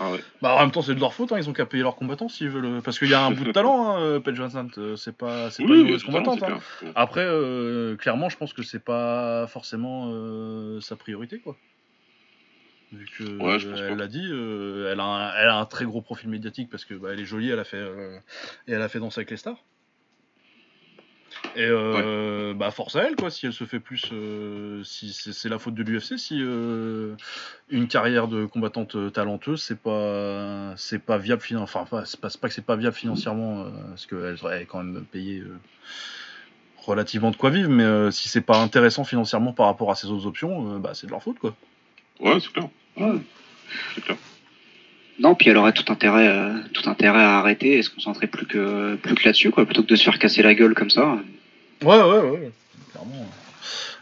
ah ouais. bah en même temps c'est de leur faute hein. ils ont qu'à payer leurs combattants s'ils veulent parce qu'il y a un bout de talent hein, euh, Paige Van Zandt euh, c'est pas c'est pas une mauvaise combattante hein. Après, euh, clairement, je pense que c'est pas forcément euh, sa priorité, quoi. Vu que Ouais, elle l'a dit, euh, elle, a un, elle a un très gros profil médiatique parce que bah, elle est jolie, elle a fait euh, et elle a fait danser avec les stars. Et euh, bah force à elle quoi, si elle se fait plus, euh, si c'est la faute de l'UFC, si euh, une carrière de combattante talenteuse c'est pas c'est pas viable finan- enfin c'est pas, pas que c'est pas viable financièrement parce qu'elle elle est quand même payée relativement de quoi vivre, mais si c'est pas intéressant financièrement par rapport à ses autres options, bah c'est de leur faute quoi. Ouais, c'est clair. Ouais. C'est clair. Non, puis elle aurait tout intérêt, euh, tout intérêt à arrêter et se concentrer plus que, plus que là-dessus, quoi, plutôt que de se faire casser la gueule comme ça. Ouais ouais ouais, clairement.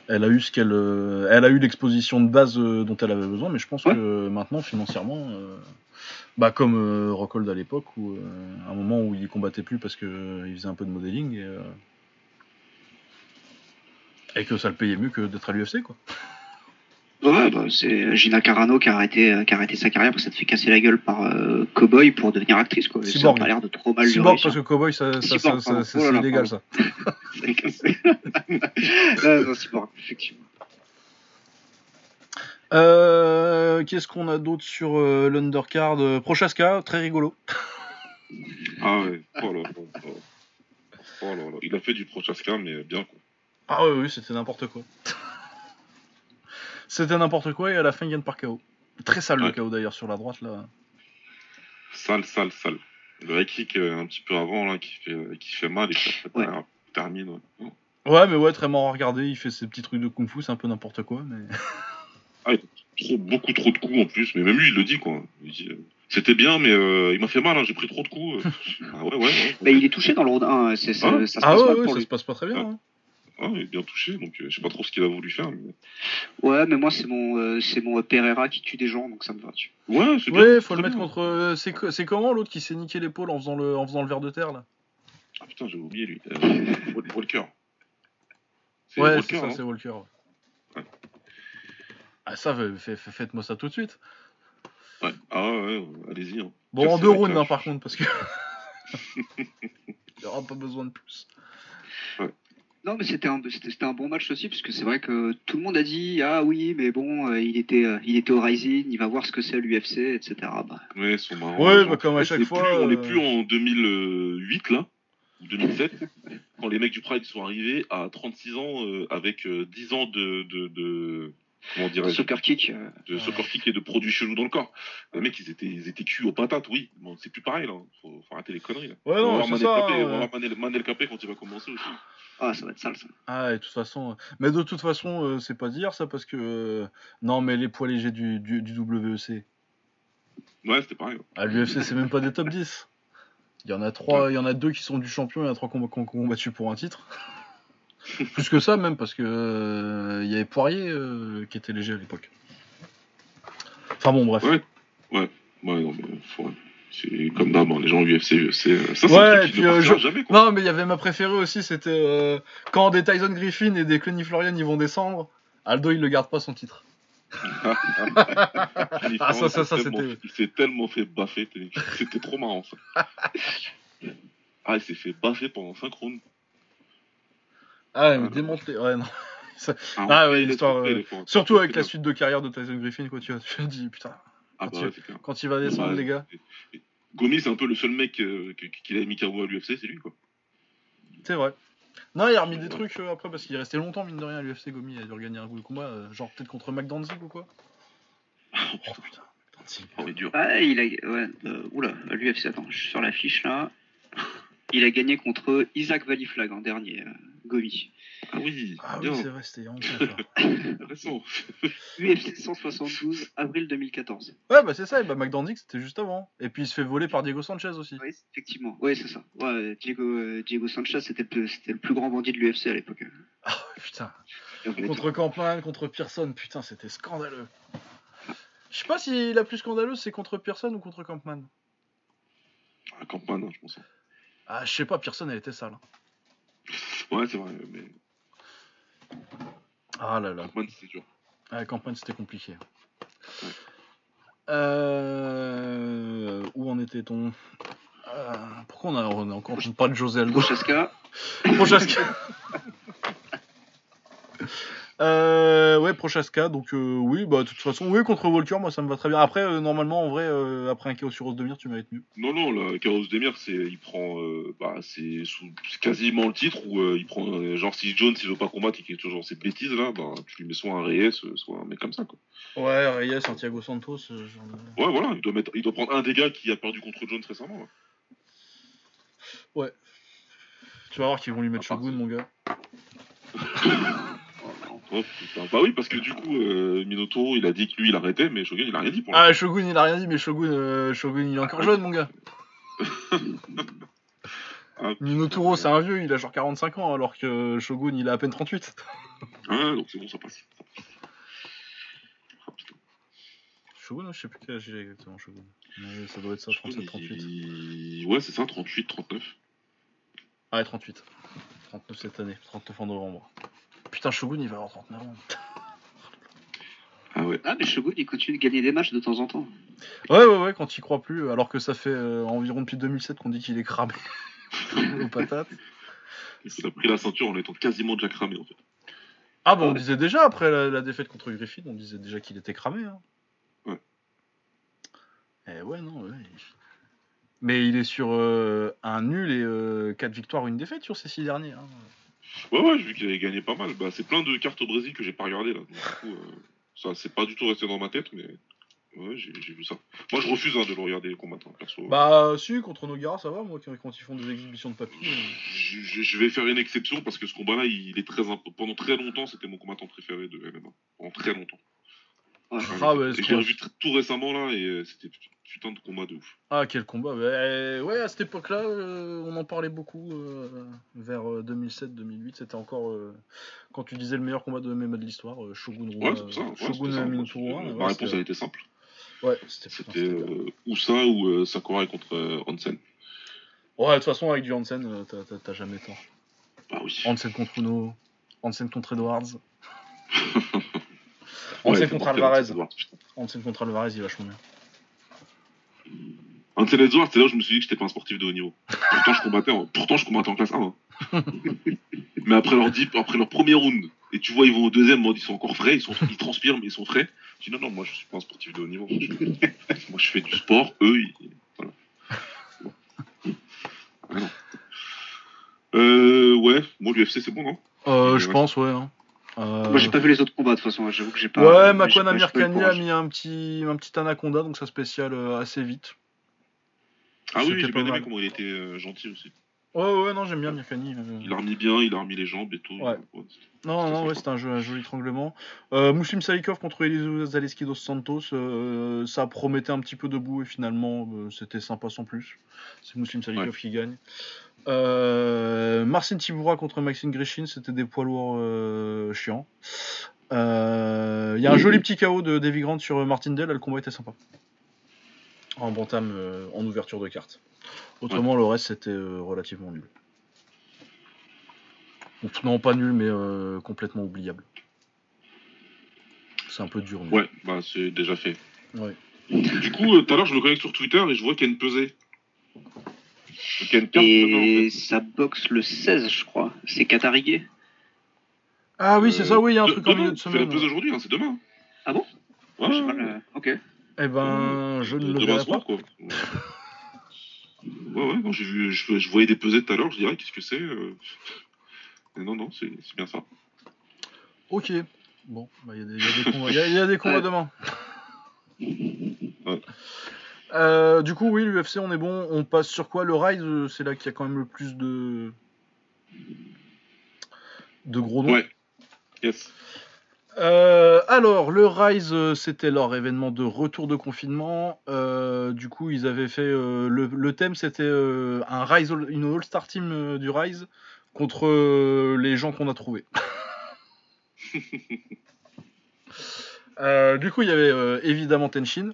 Elle a eu ce qu'elle, euh, elle a eu l'exposition de base euh, dont elle avait besoin, mais je pense Ouais. que maintenant financièrement, bah comme Rockhold à l'époque où à un moment où il combattait plus parce que il faisait un peu de modeling et, et que ça le payait mieux que d'être à l'UFC quoi. Ouais, bah, c'est Gina Carano qui a arrêté, euh, qui a arrêté sa carrière parce qu'elle s'est fait casser la gueule par euh, Cowboy pour devenir actrice, quoi. Et ça a Cyborg. pas l'air de trop mal Cyborg parce que Cowboy ça, ça, Cyborg, ça- ça- Oh c'est là, illégal ça. C'est cassé. Ouais, non, Cyborg, effectivement. Euh, Qu'est-ce qu'on a d'autre sur euh, l'undercard Prochaska, très rigolo. Ah ouais. Oh là là. là. Oh là là. Il a fait du Prochaska, mais bien quoi. Ah oui, oui, c'était n'importe quoi. C'était n'importe quoi et à la fin il gagne par KO. Très sale le. KO d'ailleurs sur la droite là. Sale, sale, sale. Le high kick euh, un petit peu avant là, qui fait, qui fait mal et qui après Ouais. derrière, termine. Ouais. Ouais, mais ouais, très marrant à regarder. Il fait ses petits trucs de kung fu, c'est un peu n'importe quoi. Mais... Trop, beaucoup trop de coups en plus, mais même lui il le dit quoi. Il dit, euh, C'était bien, mais euh, il m'a fait mal, hein, j'ai pris trop de coups. euh. ah ouais, ouais, ouais. Bah, il est touché dans le round 1, c'est, c'est- Ah. ça se Ah ça se passe pas très bien. hein. Ah, il est bien touché, donc euh, je sais pas trop ce qu'il a voulu faire. Mais... Ouais, mais moi, c'est mon, euh, c'est mon Pereira qui tue des gens, donc ça me va. Tu. Ouais, c'est bien. Ouais, faut le mettre bien. contre. euh, C'est co- c'est comment l'autre qui s'est niqué l'épaule en faisant le en faisant le verre de terre là? Ah putain, j'ai oublié lui. Euh, Wal- Walker. Ouais, c'est ça, c'est Walker. ouais. Ouais. Ah ça, fait- fait- fait- faites-moi ça tout de suite. Ouais. Ah ouais, ouais, allez-y. Hein. Bon, en deux rounds hein, par contre, parce que il y aura pas besoin de plus. Non, mais c'était un, c'était c'était un bon match aussi, parce que c'est vrai que tout le monde a dit Ah oui, mais bon, euh, il, était, euh, il était au Rising, il va voir ce que c'est à l'UFC, etc. Bah, Ouais, ils sont marrants. Ouais, bah, comme à chaque fois, plus- on euh, est plus en 2008 là, ou 2007, quand les mecs du Pride sont arrivés à 36 ans euh, avec euh, 10 ans de, de, de comment dirais-je, Soccer kick. euh, de Ouais. soccer kick et de produits chelous dans le corps. Les mecs, ils étaient, ils étaient cuits aux patates, oui. Bon, c'est plus pareil là. Faut, faut arrêter les conneries là. Ouais, on non, va voir c'est Manel ça. Capé, on va euh, voir Manel- Manel Capé quand il va commencer aussi. Ah, ça va être sale, ça. Ah, et de toute façon. euh, Mais de toute façon, euh, c'est pas dire ça parce que. euh, Non, mais les poids légers du, du, du WEC. Ouais, c'était pareil. À l'UFC, c'est même pas des top 10. Il y en a trois, il y en a deux qui sont du champion, il y en a trois qui ont qui ont combattu pour un titre. Plus que ça même parce que euh, il y avait Poirier euh, qui était léger à l'époque. Enfin bon bref. Ouais. Ouais, non, mais faut. C'est comme d'hab, hein, les gens UFC, UFC. euh, Ça, c'est Ouais, et puis, ne euh, je- jamais, quoi. Non mais il y avait ma préférée aussi, c'était euh, quand des Tyson Griffin et des Clenny Florian ils vont descendre, Aldo il le garde pas son titre. Ah, ça, ça, ça, Il s'est tellement- c'était- Il s'est tellement fait baffer, c'était trop marrant ça. Ah, il s'est fait baffer pendant 5 rounds. Ah ouais, mais Ah, démonter, ouais non. Ah, Ah ouais Il l'histoire. euh. Surtout avec la suite de carrière de Tyson Griffin quoi tu as, tu as dit putain. Ah, quand bah ouais. Quand il va descendre Bah, les gars, Gomi, c'est un peu le seul mec euh, qui qui a mis KO à l'UFC, c'est lui quoi. c'est vrai. Non il a remis des trucs euh, après parce qu'il est resté longtemps mine de rien à l'UFC Gomi, il a dû regagner un coup de combat, euh, genre peut-être contre Mac Danzig ou quoi. Oh putain, putain, Mac Danzig. oh, il est dur. Ah, il a. Ouais, euh, oula, l'UFC, attends, je suis sur la fiche là. Il a gagné contre Isaac Valiflag en dernier, euh, Gomi. Ah oui, Ah oui c'est vrai, c'était récent. UFC 172, avril 2014. Ouais, bah c'est ça, et bah McDonald's c'était juste avant. Et puis il se fait voler par Diego Sanchez aussi. Oui, effectivement. Oui, c'est ça. Ouais, Diego, euh, Diego Sanchez, c'était le, plus grand bandit de l'UFC à l'époque. Ah putain. Contre Campman, contre Pearson, putain, c'était scandaleux. Je sais pas si la plus scandaleuse c'est contre Pearson ou contre Campman. Ah, Campagne, hein, je pense. Ah, je sais pas, Pearson elle était sale. hein. Ouais, c'est vrai, mais Ah là là. Campagne, c'est dur. Ah, Campman c'était compliqué. Ouais. Euh... Où en était-on? Euh, Pourquoi on a, on a encore pas de José Aldo? Prochaska, Prochaska. Euh, ouais, Prochaska, donc euh, oui, bah de toute façon, oui, contre Walker, moi ça me va très bien. Après, euh, normalement, en vrai, euh, après un chaos sur Rose Demir, tu mérites mieux. Non, non, la Carlos Demir, c'est, il prend, euh, bah, c'est quasiment le titre où euh, il prend, euh, genre, si Jones, il veut pas combattre et qu'il est toujours ces bêtises là, bah, tu lui mets soit un Reyes, soit un mec comme ça, quoi. Ouais, Reyes, Santiago Santos, euh, genre de- Ouais, voilà, il doit mettre, il doit prendre un des gars qui a perdu contre Jones récemment, là. Tu vas voir qu'ils vont lui mettre Shogun, mon gars. oh, putain. Bah oui, parce que du coup, euh, Minotauro, il a dit que lui, il arrêtait, mais Shogun, il a rien dit pour Ah, Shogun, il a rien dit, mais Shogun, euh, Shogun il est encore jeune, mon gars. Ah, Minotauro, c'est un vieux, il a genre 45 ans, alors que Shogun, il a à peine 38. Ah, donc c'est bon, ça passe. Ah. Shogun, je sais plus quel âge il a exactement, Shogun. Mais ça doit être ça, Shogun, 37, 38. il- Ouais, c'est ça, 38, 39. Ah, ouais, 38. 39 cette année, 39 en novembre. Putain, Shogun, il va avoir 39 ans. Ah ouais. Ah, mais Shogun, il continue de gagner des matchs de temps en temps. Ouais, ouais, ouais, quand il croit plus, alors que ça fait euh, environ depuis 2007 qu'on dit qu'il est cramé aux patates. Il a pris la ceinture en étant quasiment déjà cramé, en fait. Ah, bah on disait déjà après la, la défaite contre Griffin, on disait déjà qu'il était cramé. Hein. Ouais. Eh ouais, non, ouais. Mais il est sur euh, un nul et 4 victoires, une défaite sur ces 6 derniers. hein. Ouais, ouais, j'ai vu qu'il avait gagné pas mal. Bah, c'est plein de cartes au Brésil que j'ai pas regardé là. Donc, du coup, euh, ça, c'est pas du tout resté dans ma tête, mais ouais, j'ai j'ai vu ça. Moi, je refuse hein, de le regarder les combattants, perso. Bah, si, contre Nogara, ça va, moi, quand ils font des exhibitions de papier. euh. Je, je- je vais faire une exception parce que ce combat-là, il est très imp- pendant très longtemps, c'était mon combattant préféré de MMA. Pendant très longtemps. Ah, ouais, c'est trop- revu tout récemment là et euh, c'était putain de combat de ouf. Ah, quel combat Ouais, ouais à cette époque-là, euh, on en parlait beaucoup. euh, vers 2007-2008, c'était encore, euh, quand tu disais le meilleur combat de MMA de l'histoire, euh, Shogun Ouais, Rua- c'est pour ça. Ouais, Shogun ça. Ma ouais, réponse a été simple. Ouais, c'était euh, ou ça ou euh, Sakurai contre euh, Hansen. Ouais, de toute façon, avec du Hansen, euh, t'as- jamais tort. Bah oui. Hansen contre Uno, Hansen contre Edwards, Ouais, Hansen c'est contre Alvarez. Hansen contre Alvarez, il est vachement bien. Hansen Edwards, c'est là où je me suis dit que j'étais pas un sportif de haut niveau. Pourtant, je combattais en, pourtant, je combattais en classe 1. hein. mais après leur, dix- après leur premier round, et tu vois, ils vont au deuxième, mode, ils sont encore frais, ils, sont, ils transpirent, mais ils sont frais. Je dis non, non, moi, je suis pas un sportif de haut niveau. Moi, je, moi, je fais du sport, eux, ils, voilà. Ah, non. Euh, ouais, moi, l'UFC, c'est bon, non? Euh, je pense, ouais. hein. Euh, Moi, j'ai pas vu les autres combats de toute façon. J'avoue que j'ai pas. Ouais, Makwan pas- Amir j'ai pas eu le Khani a mis un petit, un petit anaconda, donc ça spécial euh, assez vite. Ah oui, j'ai pas bien aimé comment il était euh, gentil aussi. Ouais, ouais, non, j'aime bien Amir Khani. euh. Il a remis bien, il a remis les jambes et tout. Ouais. Non, non, ouais, c'était un, joli étranglement. Euh, Muslim Salikov contre Elizo Zaleski dos Santos, ça promettait un petit peu debout et finalement c'était sympa sans plus. C'est Muslim Salikov Ouais. qui gagne. Euh, Marcin Tibura contre Maxime Grishin, c'était des poids lourds euh, chiants. Euh, Il y a un joli petit KO de Davy Grant sur Martindale, le combat était sympa. En bantam, euh, en ouverture de carte. Autrement, le reste c'était euh, relativement nul. Ouf, Non, pas nul, mais euh, complètement oubliable. C'est un peu dur. nul. Ouais, bah c'est déjà fait. Ouais. Du coup, euh, tout à l'heure, je me connecte sur Twitter et je vois qu'il y a une pesée. Et ça boxe le 16, je crois. C'est Qatarigué. Ah oui, c'est ça, oui, il y a un De- truc en demain, milieu de C'est la pesée aujourd'hui, hein, c'est demain. Ah bon? Ouais, ouais. euh, Ok. Eh ben, je ne le Demain verrai soir, pas. quoi. Ouais, ouais, non, j'ai vu, je, je voyais des pesées tout à l'heure, je dirais, qu'est-ce que c'est euh... mais Non, non, c'est bien ça. Ok. Bon, bah, il y, a des- il y y y a des combats demain. Ouais. Euh, du coup, oui, l'UFC, on est bon. On passe sur quoi? Le Rise, euh, c'est là qu'il y a quand même le plus de. de gros noms. Ouais. Yes. Euh, alors, le Rise, c'était leur événement de retour de confinement. Euh, du coup, ils avaient fait. euh, le, le thème, c'était un Rise, All- une All-Star Team du Rise contre les gens qu'on a trouvés. Du coup, il y avait évidemment Tenshin,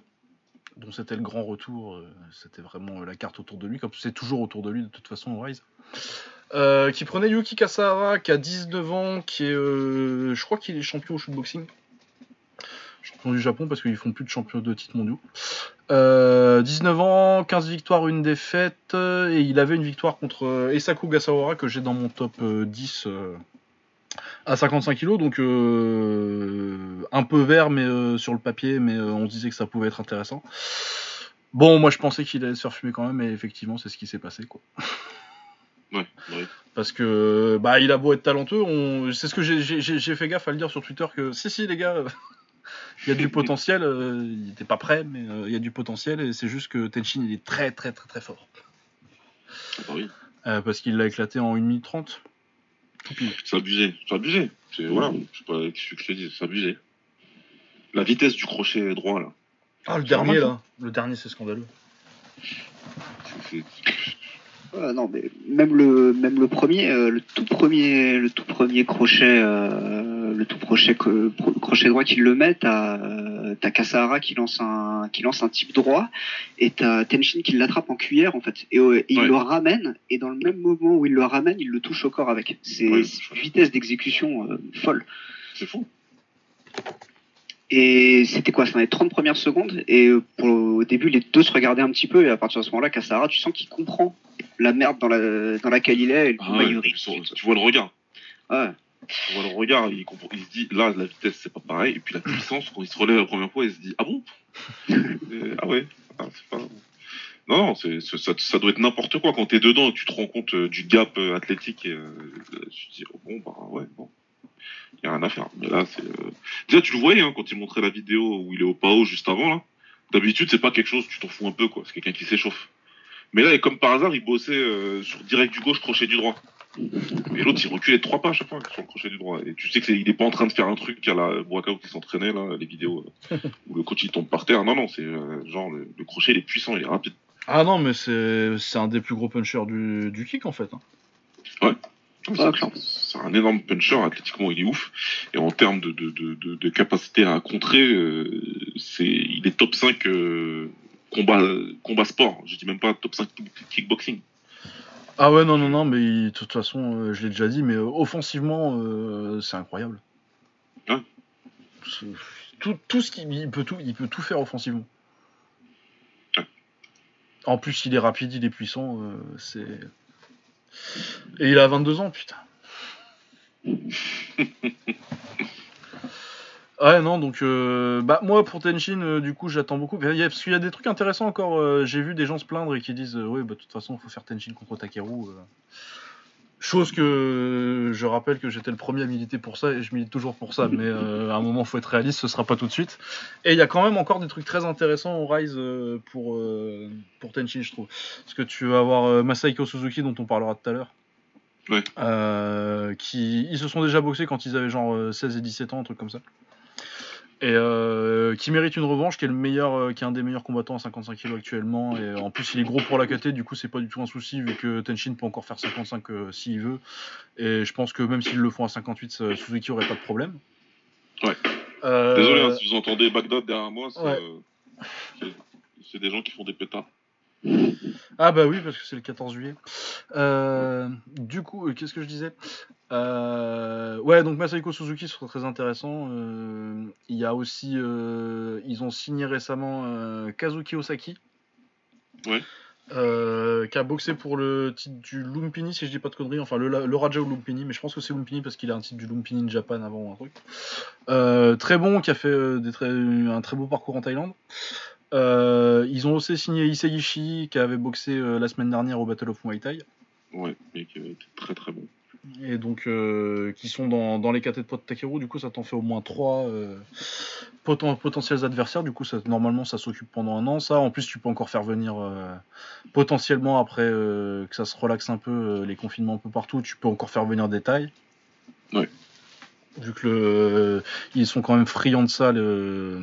dont c'était le grand retour. euh, c'était vraiment euh, la carte autour de lui, comme c'est toujours autour de lui de toute façon au Rise. Euh, qui prenait Yuki Kasahara, qui a 19 ans, qui est, euh, je crois qu'il est champion au shootboxing. Champion du Japon parce qu'ils font plus de champions de titres mondiaux. Euh, 19 ans, 15 victoires, une défaite, et il avait une victoire contre Esaku Gasawara que j'ai dans mon top euh, 10 euh, à 55 kg, donc euh, un peu vert mais euh, sur le papier, mais euh, on se disait que ça pouvait être intéressant. Bon, moi je pensais qu'il allait se faire fumer quand même, mais effectivement c'est ce qui s'est passé quoi. Ouais, ouais. Parce que bah il a beau être talentueux, on... c'est ce que j'ai- fait gaffe à le dire sur Twitter que si si les gars, il y a du potentiel. euh, il était pas prêt, mais euh, il y a du potentiel et c'est juste que Tenshin il est très très très très fort Ah bah oui. Euh, parce qu'il l'a éclaté en 1 minute 30. Tout pile. C'est abusé, c'est abusé. C'est voilà, je sais pas ce que je te dis, c'est abusé. La vitesse du crochet droit là. Ah le dernier là, le dernier c'est scandaleux. C'est- non, mais même le, même le premier, euh, le tout premier, le tout premier crochet, euh, le tout crochet, que- pro- crochet droit qu'il le met, t'as, t'as Kasahara qui lance un, qui lance un type droit, et t'as Tenshin qui l'attrape en cuillère en fait, et, euh, il le ramène, et dans le même moment où il le ramène, il le touche au corps avec. C'est Ouais, une vitesse d'exécution euh, folle. C'est fou. Et c'était quoi Ça les 30 premières secondes? Et euh, pour, au début, les deux se regardaient un petit peu. Et à partir de ce moment-là, Kasahara, tu sens qu'il comprend la merde dans, la, dans laquelle il est. Et le Ah ouais, tu vois le regard. Ouais. Vois le regard, il, il se dit là la vitesse c'est pas pareil, et puis la puissance quand il se relève la première fois, il se dit ah bon Euh, Ah ouais, ah, pas. Non, non, ça, doit être n'importe quoi quand t'es dedans tu te rends compte euh, du gap euh, athlétique. Et, tu te dis oh, bon bah ouais bon, y a rien à faire. Mais là c'est euh, déjà tu le voyais hein, quand il montrait la vidéo où il est au PAO juste avant là. D'habitude c'est pas quelque chose, tu t'en fous un peu quoi, c'est quelqu'un qui s'échauffe. Mais là, et comme par hasard, il bossait sur direct du gauche, crochet du droit. Mais l'autre, il reculait de trois pas à chaque fois sur le crochet du droit. Et tu sais qu'il est pas en train de faire un truc à la Boakao qui s'entraînait, là, les vidéos euh, où le coach il tombe par terre. Non, non, c'est euh, genre le, le crochet, il est puissant, il est rapide. Ah non, mais c'est c'est un des plus gros punchers du, du kick en fait. hein. C'est clairement. c'est un énorme puncher, athlétiquement il est ouf. Et en termes de, de, de, de, de capacité à contrer, euh, c'est il est top 5 euh, combat, combat sport. Je dis même pas top 5 kickboxing. Ah ouais, non, non, non, mais il- de toute façon, euh, je l'ai déjà dit, mais euh, offensivement, euh, c'est incroyable. C'est- Tout, tout ce qu'il il peut tout, il peut tout faire offensivement. En plus, il est rapide, il est puissant, euh, c'est. Et il a 22 ans, putain. Ouais, non, donc, euh, bah, moi, pour Tenshin, euh, du coup, j'attends beaucoup. Il y a- parce qu'il y a des trucs intéressants encore. euh, J'ai vu des gens se plaindre et qui disent, euh, ouais, bah, de toute façon, il faut faire Tenshin contre Takeru. euh. Chose que je rappelle que j'étais le premier à militer pour ça et je milite toujours pour ça, mais euh, à un moment, faut être réaliste, ce sera pas tout de suite. Et il y a quand même encore des trucs très intéressants au Rise euh, pour, euh, pour Tenshin, je trouve. Parce que tu vas avoir euh, Masaiko Suzuki, dont on parlera tout à l'heure. Ouais. Euh, qui ils se sont déjà boxés quand ils avaient genre euh, 16 et 17 ans, un truc comme ça. Et euh, qui mérite une revanche, qui est le meilleur, euh, qui est un des meilleurs combattants à 55 kg actuellement. Et en plus, il est gros pour la KT, du coup, c'est pas du tout un souci vu que Tenshin peut encore faire 55 euh, s'il veut. Et je pense que même s'ils le font à 58, euh, Suzuki aurait pas de problème. Ouais. Euh, Désolé hein, si vous entendez Bagdad derrière moi, c'est Ouais. euh, c'est- c'est des gens qui font des pétards. Ah bah oui, parce que c'est le 14 juillet. Euh, du coup, euh, qu'est-ce que je disais? Euh, Ouais, donc Masahiko Suzuki ce serait très intéressant. Il y a aussi, ils ont signé récemment Kazuki Osaki. Ouais. Qui a boxé pour le titre du Lumpini, si je dis pas de conneries, enfin le, le Raja ou Lumpini, mais je pense que c'est Lumpini parce qu'il a un titre du Lumpini in Japan avant ou un truc. Très bon, qui a fait des très- un très beau parcours en Thaïlande. Euh, ils ont aussi signé Isegishi, qui avait boxé euh, la semaine dernière au Battle of Muay Thai, Ouais, mais qui était très très bon. et donc euh, qui sont dans, dans les KT de de Takeru. Du coup, ça t'en fait au moins trois euh, poten- potentiels adversaires. Du coup, ça, normalement, ça s'occupe pendant un an. Ça, en plus, tu peux encore faire venir potentiellement après que ça se relaxe un peu, les confinements un peu partout. Tu peux encore faire venir des tailles. Ouais. Vu que le, ils sont quand même friands de ça. Le,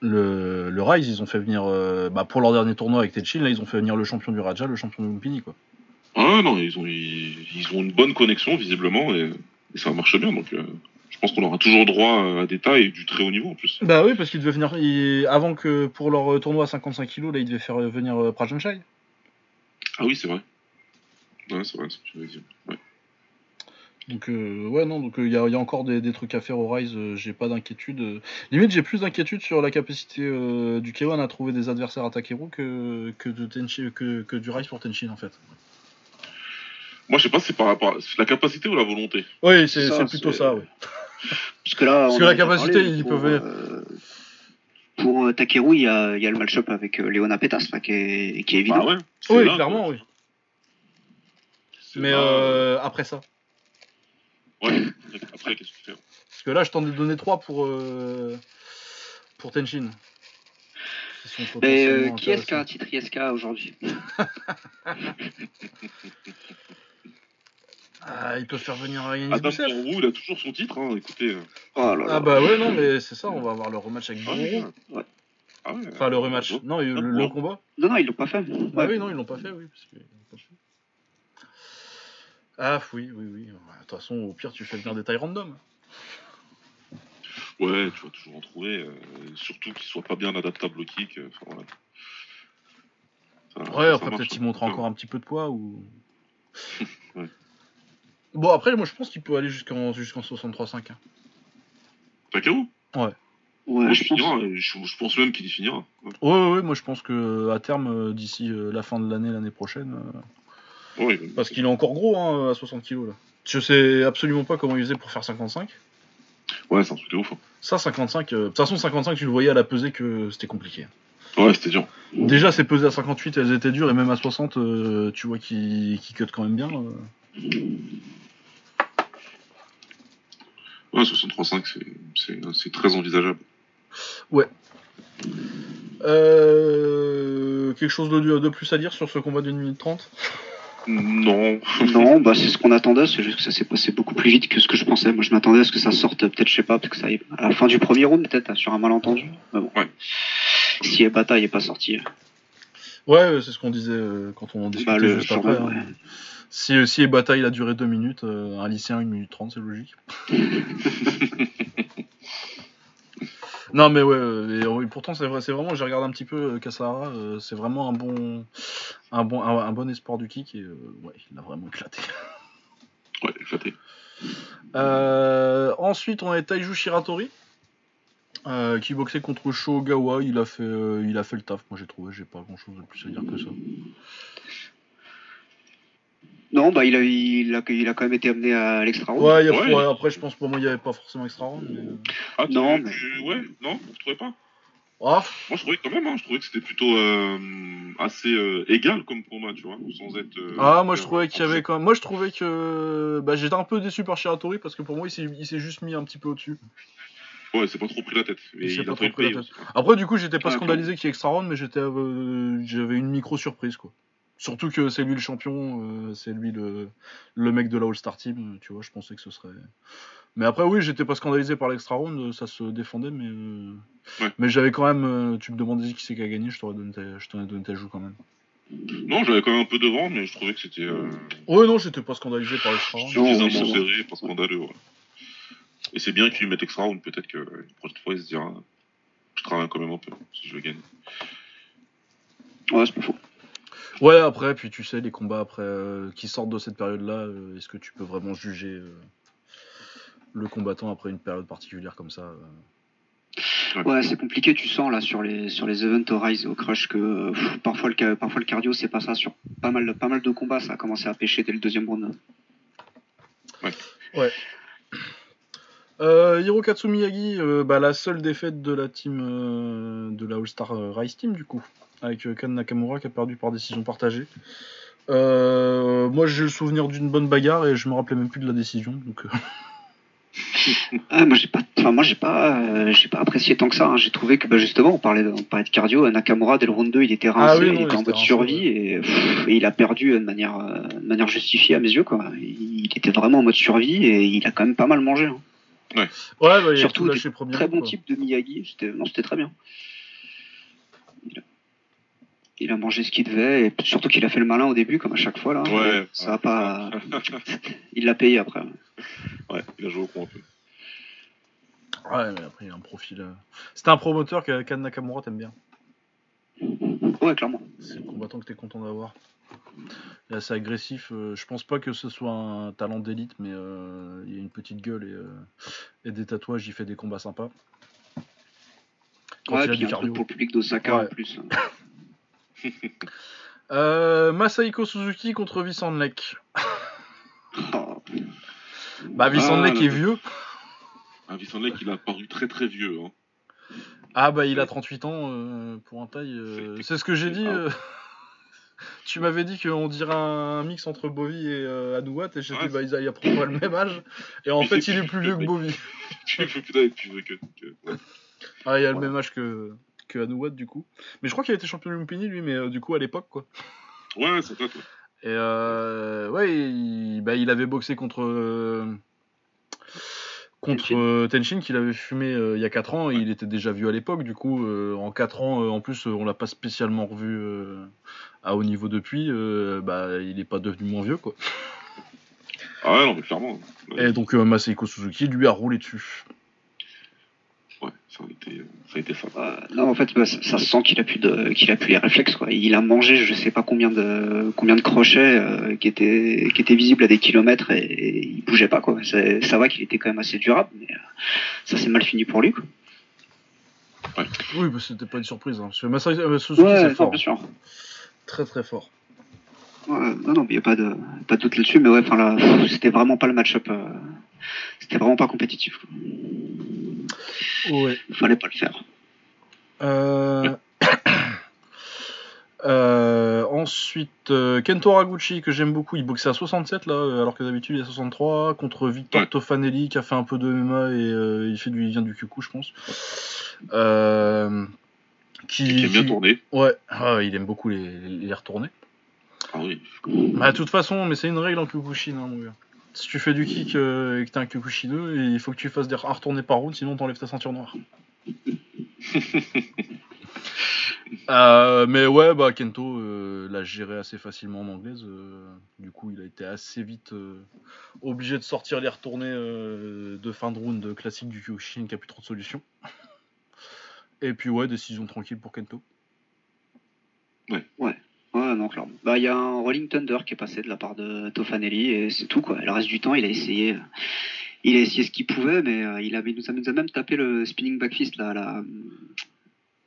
le, le Rise, ils ont fait venir, euh, bah, pour leur dernier tournoi avec Techin, là, ils ont fait venir le champion du Raja, le champion de Lumpini, quoi. Ah non, ils ont, ils, ils ont une bonne connexion visiblement et, et ça marche bien. Donc euh, je pense qu'on aura toujours droit à des tailles du très haut niveau en plus. Bah oui, parce qu'ils devaient venir, ils- avant que pour leur euh, tournoi à 55 kg, là, ils devaient faire venir Prajanchai. Ah oui, c'est vrai. Ouais, c'est vrai, c'est ce que tu veux dire. Ouais. Donc, euh, ouais, non, donc il y, a, y a encore des, des trucs à faire au Rise, euh, j'ai pas d'inquiétude. euh. Limite, j'ai plus d'inquiétude sur la capacité euh, du K1 à trouver des adversaires à Takeru que, que, de Tenchi, que, que du Rise pour Tenshin, en fait. Moi, je sais pas, si c'est par rapport à la capacité ou la volonté. Oui, c'est Ça, c'est plutôt c'est- ça, oui. Parce que là, Parce on que la capacité, parlé, ils pour, peuvent- euh, pour euh, Takeru, il y a, il y a le match-up avec euh, Léona Petas, qui, est, qui est évident. Bah ouais. Oui, là, clairement, quoi. oui. C'est Mais euh, après ça. Ouais, après, qu'est-ce que tu fais Parce que là, je t'en ai donné trois pour, euh, pour Tenshin. Mais euh, qui est-ce qui a un intéressants. titre ISK aujourd'hui Ah, ils peuvent faire venir Yannis Adam. Pourrou, il a toujours son titre, hein, écoutez. euh. Oh là là. Ah bah ouais, non, mais c'est ça, on va avoir le rematch avec Ah ouais, Bourreau. Ah ouais, Enfin, le rematch. euh, Non, le, Ah, combat. Non, non, ils l'ont pas fait. Ah Ouais. oui, non, ils l'ont pas fait, oui. Parce que... ils l'ont pas fait. Ah oui, oui, oui. De toute façon, au pire, tu fais venir des tailles random. Ouais, tu vas toujours en trouver. euh, surtout qu'il soit pas bien adaptable au kick. euh, enfin, voilà. Ça- Ouais, ça après, peut-être qu'il peu. encore un petit peu de poids ou. Ouais. Bon, après, moi, je pense qu'il peut aller jusqu'en jusqu'en 63,5. hein. Ouais, Moi, je pense. finira, euh, je, je pense même qu'il y finira. Ouais. Ouais, ouais, ouais, moi, je pense que à terme, euh, d'ici euh, la fin de l'année, l'année prochaine. euh, Ouais, Parce qu'il est encore gros, hein, à 60 kg là. Je sais absolument pas comment il faisait pour faire 55. ouais, c'est un truc de ouf. hein. Ça, 55. euh, De toute façon, 55, tu le voyais à la pesée que c'était compliqué. Ouais, c'était dur. Déjà, ces pesées à 58, elles étaient dures, et même à 60, euh, tu vois qu'ils qu'ils cut quand même bien. euh. Ouais, 63,5, c'est- très envisageable. Euh, quelque chose de, de plus à dire sur ce combat d'une minute 30 Non. Non, bah c'est ce qu'on attendait, c'est juste que ça s'est passé beaucoup plus vite que ce que je pensais. Moi je m'attendais à ce que ça sorte, peut-être, je sais pas, parce que ça aille à la fin du premier round, peut-être, sur un malentendu. Mais bon. Ouais. Si Ebata n'est pas sorti. Ouais, euh, c'est ce qu'on disait euh, quand on en discutait Bah, le juste jour après. même, hein. ouais. Si, euh, si Ebata il a duré 2 minutes, euh, un lycéen 1 minute 30, c'est logique. non mais ouais, euh, et, pourtant c'est vrai, c'est vraiment, j'ai regardé un petit peu euh, Kasahara, euh, c'est vraiment un bon, un bon, un, un bon espoir du kick et ouais, il a vraiment éclaté. Ouais, éclaté. Euh, ensuite, on a Taiju Shiratori. euh, qui boxait contre Sho Ogawa, il a fait, euh, il a fait le taf. Moi j'ai trouvé, j'ai pas grand chose de plus à dire que ça. Non, bah il a, il, a, il a quand même été amené à l'extra round. Ouais, après je pense pour moi il y avait pas forcément extra round. Mais... euh, Ah, Non, mais- tu- Ouais, non, vous trouvez pas Ah, Moi, je trouvais quand même, hein, je trouvais que c'était plutôt euh, assez euh, égal comme combat, tu vois, sans être. euh, Ah, moi je trouvais qu'il y avait quand même. Moi je trouvais que. Bah, j'étais un peu déçu par Shiratori parce que pour moi il s'est, juste mis un petit peu au-dessus. Ouais, c'est pas trop pris la tête. Mais Il pas trop pris la tête. aussi. Après, du coup, j'étais pas scandalisé qu'il y ait extra round, mais j'étais, euh, j'avais une micro surprise quoi. Surtout que c'est lui le champion, euh, c'est lui le, le mec de la All-Star Team, tu vois, je pensais que ce serait. Mais après, oui, j'étais pas scandalisé par l'extra round, ça se défendait, mais. euh, Ouais. Mais j'avais quand même. euh, Tu me demandais qui c'est qui a gagné, je t'aurais donné ta, je t'en ai donné ta joue quand même. Non, j'avais quand même un peu devant, mais je trouvais que c'était euh, Ouais, non, j'étais pas scandalisé par l'extra round. Suffisamment oui, serré, pas scandaleux. Ouais. Et c'est bien qu'il mette extra round, peut-être que euh, une prochaine fois il se dira je travaille quand même un peu si je veux gagner. Ouais, c'est pas faux. Ouais, après, puis tu sais, les combats après euh, qui sortent de cette période-là, euh, est-ce que tu peux vraiment juger euh, le combattant après une période particulière comme ça euh? Ouais, c'est compliqué, tu sens là sur les sur les events au Rise et au Crush que pff, parfois le parfois le cardio c'est pas ça sur pas mal pas mal de combats ça a commencé à pêcher dès le deuxième round. Euh, Hirokatsu Miyagi, euh, bah, la seule défaite de la team euh, de la All-Star Rise Team du coup, avec euh, Kan Nakamura qui a perdu par décision partagée. Euh, moi j'ai le souvenir d'une bonne bagarre et je me rappelais même plus de la décision donc euh, Ah, moi j'ai pas enfin moi j'ai pas euh, j'ai pas apprécié tant que ça, hein. j'ai trouvé que bah, justement on parlait de, on parlait de cardio, Nakamura dès le round 2, il était rincé, Ah oui, non, il était en mode survie et, pff, et il a perdu de manière euh, de manière justifiée à mes yeux quoi. Il était vraiment en mode survie et il a quand même pas mal mangé. hein. ouais bah, il a Surtout tout des lâché premier Très bon type de Miyagi, c'était non c'était très bien. Il a, mangé ce qu'il devait et surtout qu'il a fait le malin au début comme à chaque fois là. Ouais. Ça a pas il l'a payé après. ouais, il a joué au con un peu. Ouais, mais après il a un profil. euh, C'était un promoteur que Kan Nakamura t'aime bien. Ouais, clairement. C'est le combattant que t'es content d'avoir. Il est assez agressif. euh, je pense pas que ce soit un talent d'élite, mais euh, il a une petite gueule et, euh, et des tatouages. Il fait des combats sympas. Quand Ouais, il a puis du un truc cardio. pour le public d'Osaka Ouais. en plus. Euh, Masahiko Suzuki contre Vincent Lek. Oh. Bah, Vincent Ah, est vieux. Un Vincent Lek, il a paru très très vieux. Hein. Ah, bah, il a 38 ans euh, pour un taille. euh, C'est ce que j'ai dit. euh, Tu m'avais dit qu'on dirait un mix entre Bovi et euh, Anouat, et j'ai Ouais. dit bah il a probablement le même âge. Et en fait, il est plus vieux, que. Putain, il est plus vieux que. que- ouais. Ah, il a le même âge que, que Anouat, du coup. Mais je crois qu'il a été champion de Lumpini, lui, mais euh, du coup, à l'époque, quoi. Ouais, c'est toi, toi. Et euh, ouais, il, bah, il avait boxé contre. euh, contre Tenshin. euh, Tenshin qu'il avait fumé euh, il y a 4 ans et il était déjà vu à l'époque du coup euh, en 4 ans euh, en plus euh, on l'a pas spécialement revu euh, à haut niveau depuis euh, bah il est pas devenu moins vieux quoi Ah ouais, non, mais clairement. Ouais, et donc euh, Masahiko Suzuki lui a roulé dessus ça, a été, ça a été ça. Euh, non, en fait, bah, ça, ça se sent qu'il a plus de, qu'il a plus les réflexes. Quoi. Il a mangé, je sais pas combien de, combien de crochets euh, qui étaient, qui étaient visibles à des kilomètres et, et il bougeait pas. Quoi. C'est- Ça va qu'il était quand même assez durable, mais euh, ça s'est mal fini pour lui. Quoi. oui bah, c'était pas une surprise hein, parce que euh, Suzuki Ouais, c'est non, fort bien sûr. très très fort Ouais, non, non, mais y a pas de, pas de doute là-dessus. Mais ouais, enfin là, c'était vraiment pas le match-up. euh, c'était vraiment pas compétitif. Quoi. Ouais Fallait pas le faire. Euh... euh, ensuite, euh, Kento Haraguchi, que j'aime beaucoup, il boxait à 67 là, euh, alors que d'habitude il est à 63, contre Victor Ouais. Tofanelli qui a fait un peu de MMA et euh, il, fait du, il vient du Kyoku, je pense. Qui, Il est bien tourné. Ouais, ah, il aime beaucoup les, les retourner. Ah oui. Bah, de toute façon, mais c'est une règle en Kyokushin, hein, mon gars. Si tu fais du kick euh, et que t'es un Kyokushin 2, il faut que tu fasses des un retourner par round, sinon t'enlèves ta ceinture noire. Euh, mais ouais, bah Kento euh, l'a géré assez facilement en anglaise. euh, du coup, il a été assez vite euh, obligé de sortir les retournées euh, de fin de round classique du Kyokushin qui a plus trop de solutions. Et puis ouais, décision tranquille pour Kento. Ouais, non, clairement. Bah, il y a un Rolling Thunder qui est passé de la part de Tofanelli et c'est tout, quoi. Le reste du temps, il a essayé, euh, il a essayé ce qu'il pouvait, mais euh, il avait, ça nous a même tapé le spinning back fist, là, là.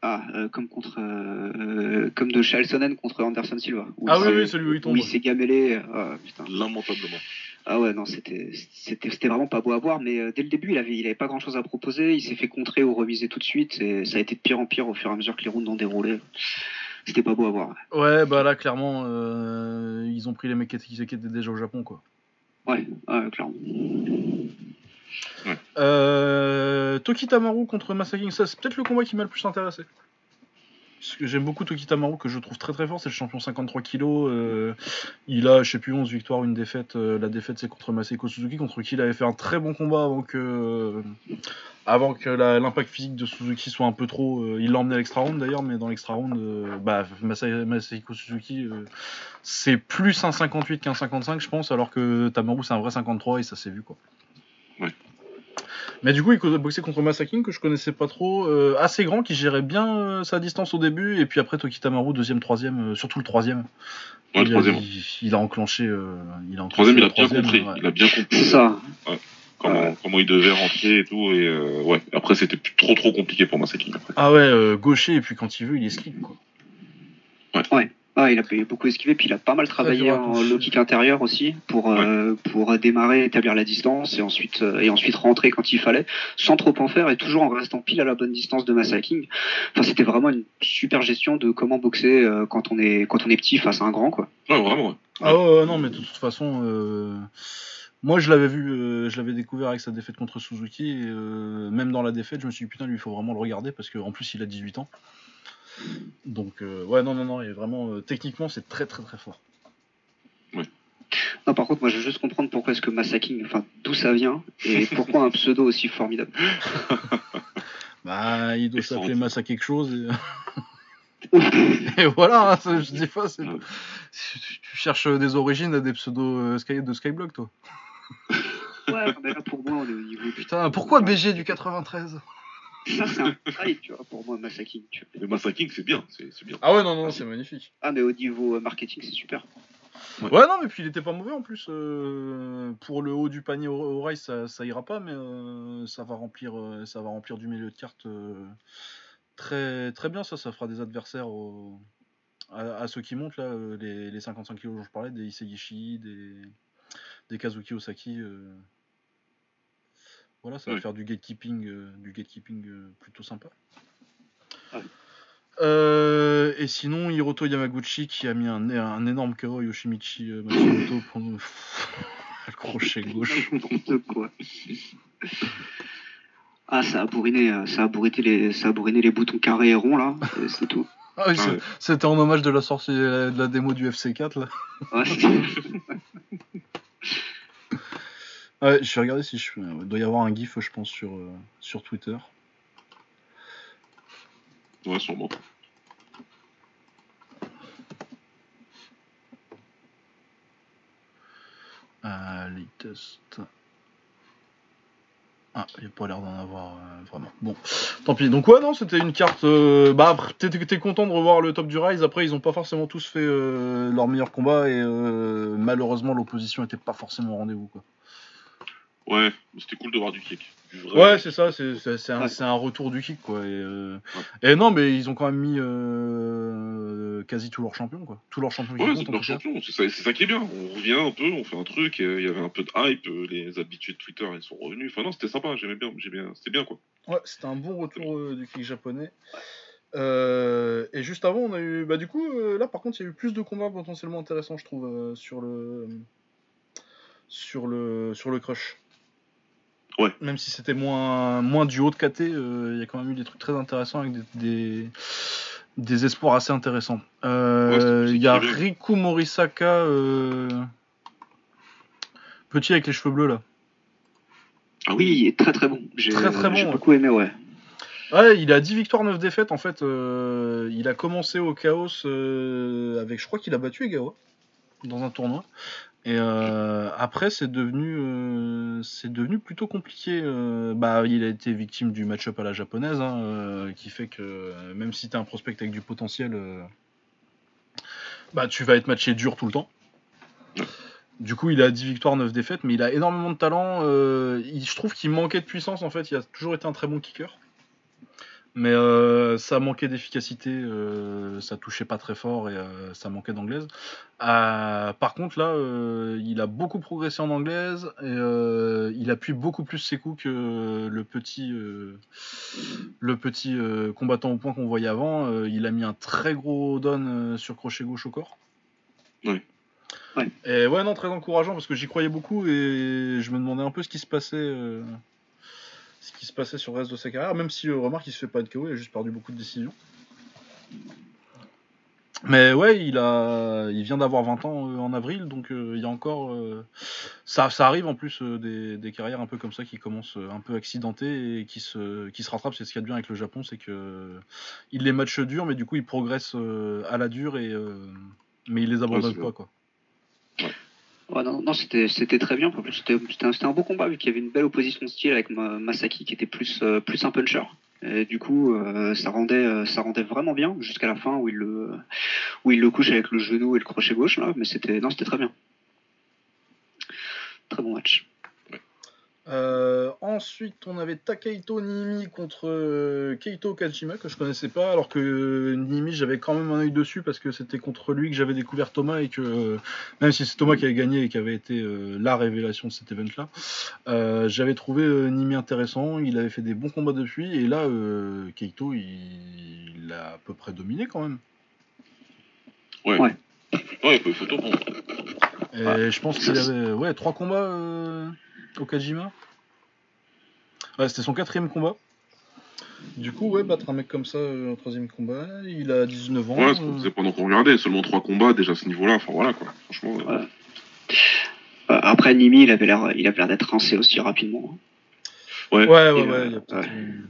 Ah, euh, comme contre, euh, comme de Charles contre Anderson Silva. Où Ah il oui, celui où il tombe. Où il s'est gamellé. euh, putain. Lamentablement. Ah ouais, non, c'était, c'était, c'était vraiment pas beau à voir, mais dès le début, il avait, il avait pas grand chose à proposer. Il s'est fait contrer ou remiser tout de suite, et ça a été de pire en pire au fur et à mesure que les rounds ont déroulé. C'était pas beau à voir. Ouais, bah là, clairement, euh, ils ont pris les mecs qui étaient déjà au Japon, quoi. Ouais, ouais, clairement. Euh, Toki Tamaru contre Masaki, ça c'est peut-être le combat qui m'a le plus intéressé. Parce que j'aime beaucoup Toki Tamaru, que je trouve très très fort, c'est le champion 53 kg. euh, il a, je sais plus, 11 victoires, une défaite. euh, la défaite c'est contre Masako Suzuki, contre qui il avait fait un très bon combat avant que, avant que l'impact physique de Suzuki soit un peu trop. euh, il l'a emmené à l'extra round d'ailleurs, mais dans l'extra round, euh, bah, Masako Suzuki, euh, c'est plus un 58 qu'un 55, je pense, alors que Tamaru c'est un vrai 53 et ça s'est vu quoi. Mais du coup, il a boxé contre Masakin que je connaissais pas trop, euh, assez grand, qui gérait bien euh, sa distance au début, et puis après Toki Tamaru, deuxième, troisième, euh, surtout le troisième. Ouais, le il, troisième. A, il, il a enclenché. euh, il a enclenché Troisième, il le a bien troisième, compris. ouais. Il a bien compris C'est ça. comment, Ouais. comment il devait rentrer et tout. Et euh, ouais, après, c'était trop trop compliqué pour Masaki. Après. Ah ouais, euh, gaucher, et puis quand il veut, il esquive quoi. Ah, il a beaucoup esquivé, puis il a pas mal travaillé en low kick intérieur aussi pour euh, pour démarrer, établir la distance et ensuite euh, et ensuite rentrer quand il fallait, sans trop en faire et toujours en restant pile à la bonne distance de Massa King. Enfin, c'était vraiment une super gestion de comment boxer euh, quand on est quand on est petit face à un grand quoi. Ouais, vraiment. ouais. Ah non, mais de toute façon, euh, moi je l'avais vu, euh, je l'avais découvert avec sa défaite contre Suzuki, et euh, même dans la défaite, je me suis dit putain, lui il faut vraiment le regarder parce qu'en plus il a 18 ans. Donc, euh, ouais, non, non, non, et vraiment, euh, techniquement, c'est très très très fort. Non, par contre, moi je veux juste comprendre pourquoi est-ce que Massa King, enfin d'où ça vient et pourquoi un pseudo aussi formidable? Bah, il doit s'appeler Massa quelque chose. Et, et voilà, hein, je dis pas. c'est- Ouais. Tu, tu cherches des origines à des pseudos euh, Sky, de Skyblock, toi. Ouais, mais là pour moi on est au niveau. Putain, pourquoi BG du 93 Ça c'est un hype, tu vois, pour moi Massa King. Tu vois. Mais Masaki, c'est bien. C'est c'est bien. Ah ouais, non, non, c'est magnifique. Ah mais au niveau euh, marketing c'est super. Ouais. Ouais, non, mais puis il était pas mauvais en plus. euh, pour le haut du panier au, au rail, ça, ça ira pas, mais euh, ça, va remplir, euh, ça va remplir du milieu de carte euh, très, très bien. Ça, ça fera des adversaires au- à, à ceux qui montent, là, euh, les, les 55 kilos dont je parlais, des Isegishi, des, des Kazuki Osaki. Voilà, ça va faire du gatekeeping, euh, du gatekeeping euh, plutôt sympa. Euh, et sinon, Hiroto Yamaguchi qui a mis un, un énorme KO à Yoshimichi Matsumoto pour le crochet gauche. Quoi. Ah, ça a bourriné, ça a bourriné les, ça a bourriné les boutons carrés et ronds là, c'est tout. Ah oui, c'était en hommage de la sortie de la démo du FC4 là. Ouais, Ouais, je vais regarder si je. Il doit y avoir un gif, je pense, sur, euh, sur Twitter. Ouais, sûrement. Euh, latest. Ah, il n'y a pas l'air d'en avoir euh, vraiment. Bon, tant pis. Donc, ouais, non, c'était une carte. euh, Bah, t'es, content de revoir le top du Rise. Après, ils ont pas forcément tous fait euh, leur meilleur combat et malheureusement, l'opposition était pas forcément au rendez-vous. Quoi. Ouais, c'était cool de voir du kick. Du vrai. Ouais, c'est ça, c'est, c'est, c'est un, Ouais. c'est un retour du kick, quoi. Et, euh, et non, mais ils ont quand même mis euh, quasi tous leurs champions, quoi. Tous leurs champions Ouais, c'est en leur tout cas. champion, c'est ça, c'est ça qui est bien. On revient un peu, on fait un truc, il y avait un peu de hype, euh, les habitués de Twitter ils sont revenus. Enfin non, c'était sympa, j'aimais bien, j'ai bien, c'était bien quoi. Ouais, c'était un bon retour euh, du kick japonais. Euh, et juste avant, on a eu. Bah, du coup, euh, là, par contre, il y a eu plus de combats potentiellement intéressants, je trouve, euh, sur le. Sur le, sur le crush. Ouais. Même si c'était moins, moins du haut de KT, euh, il y a quand même eu des trucs très intéressants avec des, des, des espoirs assez intéressants. Euh, Ouais, Il y a. Riku Morisaka, euh, petit avec les cheveux bleus là. Ah oui, il est très très bon. J'ai Très, très bon, j'ai beaucoup aimé, ouais. Ouais, il a 10 victoires, 9 défaites en fait. euh, il a commencé au Chaos euh, avec, je crois qu'il a battu Egawa dans un tournoi. Et euh, après, c'est devenu, euh, c'est devenu plutôt compliqué. euh, bah, il a été victime du match-up à la japonaise, hein, qui fait que même si t'es un prospect avec du potentiel, bah, tu vas être matché dur tout le temps. Du coup, il a 10 victoires, 9 défaites, mais il a énormément de talent. je trouve qu'il manquait de puissance en fait. Il a toujours été un très bon kicker. Mais euh, ça manquait d'efficacité, euh, ça touchait pas très fort et euh, ça manquait d'anglaise. Euh, par contre, là, euh, il a beaucoup progressé en anglaise et euh, il appuie beaucoup plus ses coups que le petit, euh, le petit euh, combattant au point qu'on voyait avant. Euh, il a mis un très gros down euh, sur crochet gauche au corps. Oui. Ouais. Et ouais, non, très encourageant parce que j'y croyais beaucoup et je me demandais un peu ce qui se passait. Ce qui se passait sur le reste de sa carrière, même si, euh, remarque, il se fait pas de KO, il a juste perdu beaucoup de décisions. Mais ouais, il a, il vient d'avoir 20 ans euh, en avril, donc euh, il y a encore, euh, ça, ça arrive en plus des, des carrières un peu comme ça qui commencent un peu accidentées et qui se, qui se rattrapent. C'est ce qu'il y a de bien avec le Japon, c'est que il les matchs durs, mais du coup il progresse à la dure et mais il les abandonne pas quoi. Ouais, non, non c'était c'était très bien. C'était c'était un, c'était un beau combat vu qu'il y avait une belle opposition de style avec Ma- Masaki qui était plus, euh, plus un puncher. Et du coup, euh, ça rendait euh, ça rendait vraiment bien jusqu'à la fin où il le où il le couche avec le genou et le crochet gauche là. Mais c'était non, c'était très bien. Très bon match. Euh, ensuite, on avait Takeito Nimi contre euh, Keito Kajima que je connaissais pas, alors que euh, Nimi j'avais quand même un œil dessus parce que c'était contre lui que j'avais découvert Thomas et que euh, même si c'est Thomas qui avait gagné et qui avait été euh, la révélation de cet event-là, euh, j'avais trouvé euh, Nimi intéressant. Il avait fait des bons combats depuis et là euh, Keito il, il a à peu près dominé quand même. Ouais. Ouais. Ouais, il peut photo bon. Et je pense qu'il avait ouais trois combats euh, au Kajima. Ouais, c'était son quatrième combat. Du coup, ouais, battre un mec comme ça euh, au troisième combat, il a 19 ans. Ouais, ce qu'on euh, faisait pendant qu'on regardait. Seulement trois combats déjà à ce niveau-là. Enfin voilà quoi. Franchement. euh, Ouais. Euh, après Nimi, il avait l'air il avait l'air d'être rincé aussi rapidement. Ouais, ouais, ouais. Euh, ouais.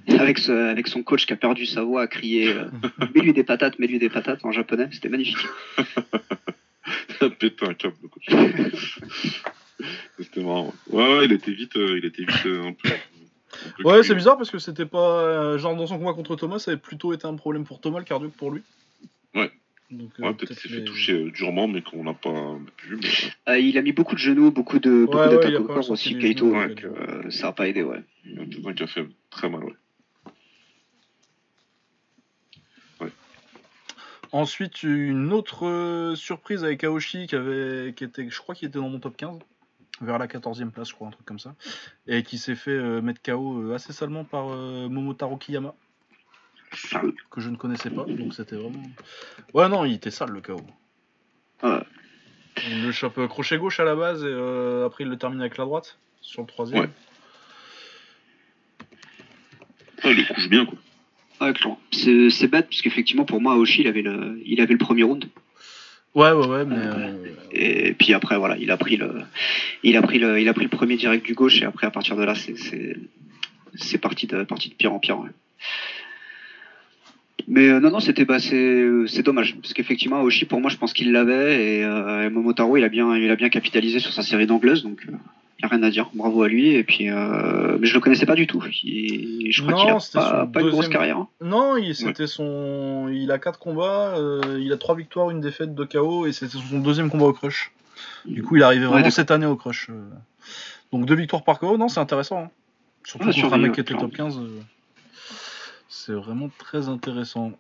une- Avec, ce, avec son coach qui a perdu sa voix à crier euh, Mets-lui des patates, mets-lui des patates en japonais, c'était magnifique. pété un câble. quoi. C'était marrant. Ouais, ouais, il était vite, euh, il était vite euh, un peu. un peu Ouais, c'est bizarre parce que c'était pas. euh, genre, dans son combat contre Thomas, ça avait plutôt été un problème pour Thomas le cardio que pour lui. Ouais. Donc, euh, Ouais, peut-être qu'il s'est fait toucher euh, durement, mais qu'on n'a pas vu. Mais... Euh, il a mis beaucoup de genoux, beaucoup de beaucoup Ouais, d'attaques ouais, il a au pas corps sorti aussi, les Kaito, genoux, donc ouais. euh, ça n'a pas aidé, ouais. Il y en a peut-être un qui a fait très mal, ouais. Ensuite, une autre euh, surprise avec Aoshi qui avait, qui était, je crois qu'il était dans mon top 15, vers la 14e place, je crois, un truc comme ça, et qui s'est fait euh, mettre KO euh, assez salement par euh, Momotaro Kiyama, Sale. que je ne connaissais pas, donc c'était vraiment. Ouais, non, il était sale le KO. Ouais. Il le chope crochet gauche à la base, et euh, après il le termine avec la droite, sur le troisième. Ouais. Ouais, il le couche bien, quoi. Ouais, clairement. C'est c'est bête, parce qu'effectivement, pour moi, Aoshi, il avait le, il avait le premier round. Ouais, ouais, ouais, mais. euh, Et puis après, voilà, il a pris le, il a pris le, il a pris le premier direct du gauche, et après, à partir de là, c'est, c'est, c'est parti de, parti de pire en pire. ouais. Mais euh, non, non, c'était, bah, c'est, c'est dommage, parce qu'effectivement, Aoshi, pour moi, je pense qu'il l'avait, et, euh, et Momotaro, il a bien, il a bien capitalisé sur sa série d'anglaises, donc. Euh, y a rien à dire, bravo à lui. Et puis, euh, mais je le connaissais pas du tout. Il- je crois Non, qu'il a c'était pas, une grosse deuxième- carrière. Non, il, c'était son. Il a 4 combats, euh, il a 3 victoires, une défaite de KO, et c'était son deuxième combat au crush. Du coup, il est arrivé vraiment cette année au crush. euh. Donc, deux victoires par KO, non, c'est intéressant. hein. Surtout Ouais, contre un mec qui était top 15. euh, C'est vraiment très intéressant.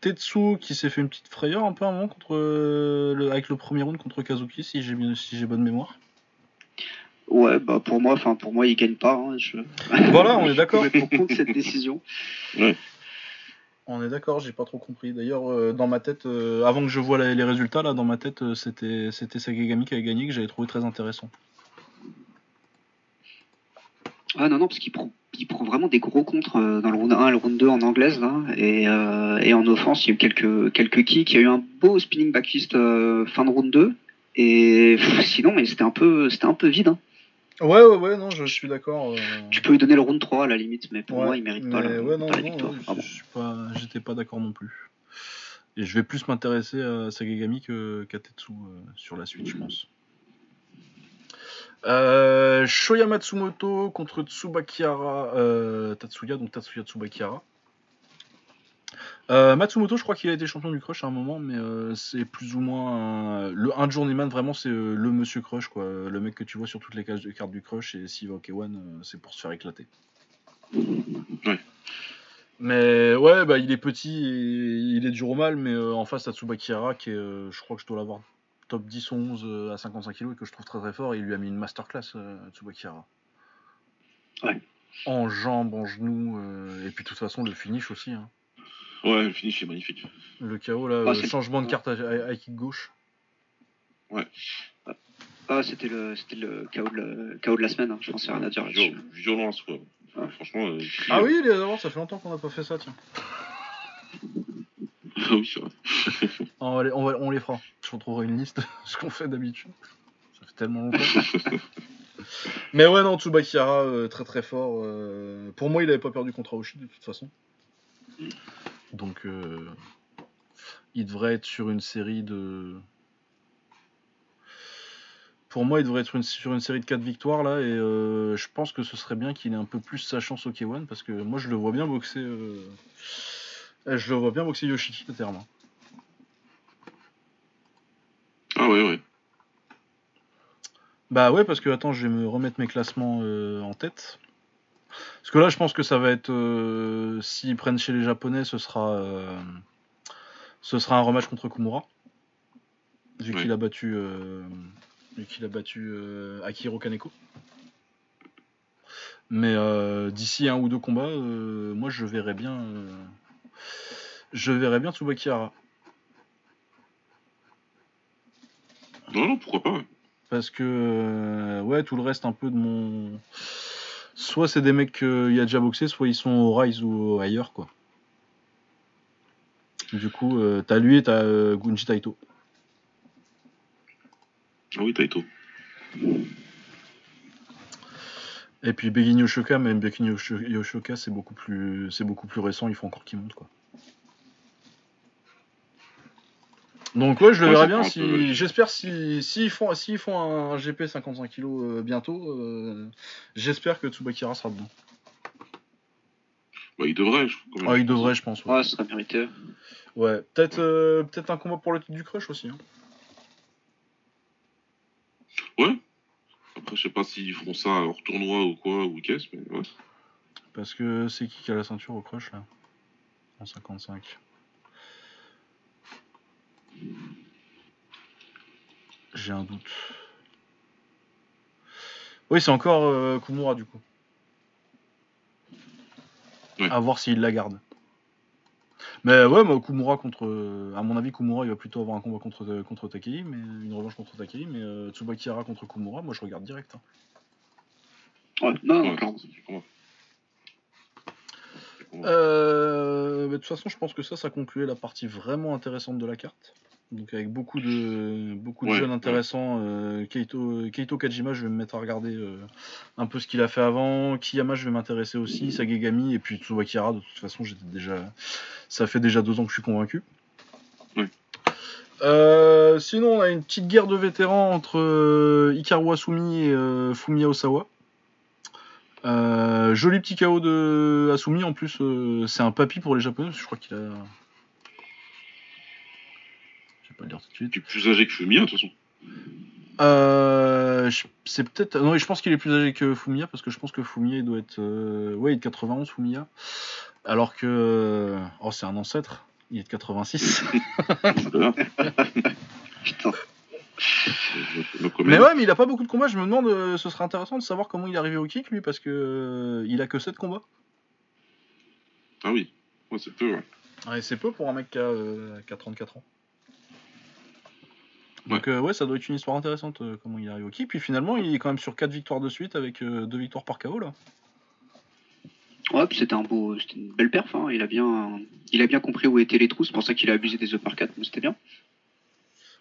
Tetsu qui s'est fait une petite frayeur un peu à un moment contre, le- avec le premier round contre Kazuki, si j'ai si j'ai bonne mémoire. Ouais, bah pour moi, enfin pour moi, il gagne pas. hein, je... Voilà, on est Je d'accord. complètement contre cette décision. On est d'accord, j'ai pas trop compris. D'ailleurs, euh, dans ma tête, euh, avant que je vois la- les résultats, là, dans ma tête, euh, c'était c'était Sakigami qui avait gagné, que j'avais trouvé très intéressant. Ah non, non, parce qu'il prend, il prend vraiment des gros contres euh, dans le round 1 et le round 2 en anglaise. Là, et, euh, et en offense, il y a eu quelques, quelques kicks. Il y a eu un beau spinning back fist euh, fin de round 2. Et pff, sinon, mais c'était un peu, c'était un peu vide. hein. Ouais, ouais, ouais, non, je, je suis d'accord. euh, Tu peux lui donner le round 3 à la limite, mais pour ouais, moi, il mérite pas la, ouais, non, pas la non, victoire. Ah bon. pas, j'étais pas d'accord non plus. Et je vais plus m'intéresser à Sagagami que qu'à Tetsu euh, sur la suite, je pense. Euh, Shoya Matsumoto contre Tsubakihara euh, Tatsuya, donc Tatsuya Tsubakihara. Euh, Matsumoto, je crois qu'il a été champion du Crush à un moment, mais euh, c'est plus ou moins un, le, un journeyman, vraiment, c'est euh, le monsieur Crush, quoi. Le mec que tu vois sur toutes les de cartes du Crush, et s'il va au K1, euh, c'est pour se faire éclater. Ouais. Mais ouais, bah, il est petit et il est dur au mal, mais en face, t'as Tsubakihara qui est, je crois que je dois l'avoir top 10 ou 11 euh, à 55 kg et que je trouve très très fort. Et il lui a mis une masterclass, euh, Tsubakihara. Ouais. En jambes, en genoux, et puis de toute façon, le finish aussi. hein. Ouais, le finish est magnifique. Le KO, là, Ah, euh, c'est- changement de carte à, à- à kick gauche. Ah, c'était le, c'était le KO de la, KO de la semaine. hein. Je pense a rien à dire Violence, quoi. Ouais. Franchement, euh, Ah oui, les ça fait longtemps qu'on n'a pas fait ça, tiens. Ah oui, c'est vrai. On, va les, on, va- on les fera. Je retrouverai une liste, ce qu'on fait d'habitude. Ça fait tellement longtemps. Mais ouais, non, Tsubakihara, euh, très très fort. euh, pour moi, il avait pas perdu contre Aoshi de toute façon. Donc, euh, il devrait être sur une série de. Pour moi, il devrait être une- sur une série de 4 victoires là, et euh, je pense que ce serait bien qu'il ait un peu plus sa chance au K1 parce que moi, je le vois bien boxer. euh, Je le vois bien boxer Yoshiki à terme. Ah ouais, ouais. Bah ouais, parce que attends, je vais me remettre mes classements euh, en tête. Parce que là, je pense que ça va être. euh, S'ils prennent chez les Japonais, ce sera. euh, ce sera un rematch contre Kumura. Vu qu'il a battu. euh, vu qu'il a battu Akihiro Kaneko. Mais d'ici un ou deux combats, moi je verrais bien. je verrais bien Tsubakihara. Non, non, pourquoi pas. Parce que, euh, ouais, tout le reste un peu de mon. Soit c'est des mecs qu'il a déjà boxé, soit ils sont au Rise ou ailleurs, quoi. Du coup, euh, t'as lui et t'as euh, Gunji Taito. Ah oui, Taito. Et puis Begin Yoshoka, même Begin Yosho- Yoshoka, c'est beaucoup plus, c'est beaucoup plus récent. Il faut encore qu'il monte, quoi. Donc ouais, je le Ouais, verrai bien. Si, peu- j'espère si, s'ils font, s'ils font un GP 55 kg euh, bientôt, euh, j'espère que Tsubakira sera dedans. Bah, il devrait, je quand même. Ah, il devrait, je pense. ouais. Ouais, ce serait mérité. Ouais, peut-être euh, peut-être un combat pour le titre du crush aussi. hein. Après, je sais pas s'ils feront ça hors tournoi ou quoi, ou qu'est-ce, mais ouais. Parce que c'est qui qui a la ceinture au crush là? En 55. J'ai un doute. Oui, c'est encore euh, Kumura du coup. Ouais. À voir s'il la garde. Mais ouais, moi, Kumura contre. euh, À mon avis, Kumura il va plutôt avoir un combat contre, euh, contre Takei, mais une revanche contre Takei. Mais euh, contre Kumura, moi je regarde direct. hein. Ouais, non, non, combat. Euh, de toute façon, je pense que ça, ça concluait la partie vraiment intéressante de la carte. Donc avec beaucoup de beaucoup de Ouais, jeunes intéressants. euh, Keito, Keito Kajima, je vais me mettre à regarder euh, un peu ce qu'il a fait avant. Kiyama, je vais m'intéresser aussi. Sagegami et puis Tsubakira. De toute façon, j'étais déjà. Ça fait déjà deux ans que je suis convaincu. Euh, sinon, on a une petite guerre de vétérans entre euh, Hikaru Asumi et euh, Fumiya Osawa. Joli petit KO de Asumi en plus, c'est un papy pour les japonais, je crois qu'il a. Je vais pas le dire tout de suite. Tu es plus âgé que Fumiya, de toute façon. Euh, je- c'est peut-être. Non, je pense qu'il est plus âgé que Fumiya, parce que je pense que Fumiya il doit être. euh, Ouais, il est de 91, Fumiya. Alors que. Oh, c'est un ancêtre, il est de 86. Voilà. Putain. Le- le mais ouais, mais il a pas beaucoup de combats, je me demande, euh, ce serait intéressant de savoir comment il est arrivé au kick lui, parce que. euh, il a que 7 combats. Ah oui. Ouais, c'est peu, ouais. Ouais, c'est peu pour un mec qui a, euh, qui a 34 ans. Donc ouais. ouais, ça doit être une histoire intéressante euh, comment il arrive au kick. Puis finalement, il est quand même sur 4 victoires de suite avec 2 victoires par KO là. Ouais, puis c'était un beau, c'était une belle perf. Hein. Il a bien, il a bien compris où étaient les trous. C'est pour ça qu'il a abusé des uppercuts, mais c'était bien.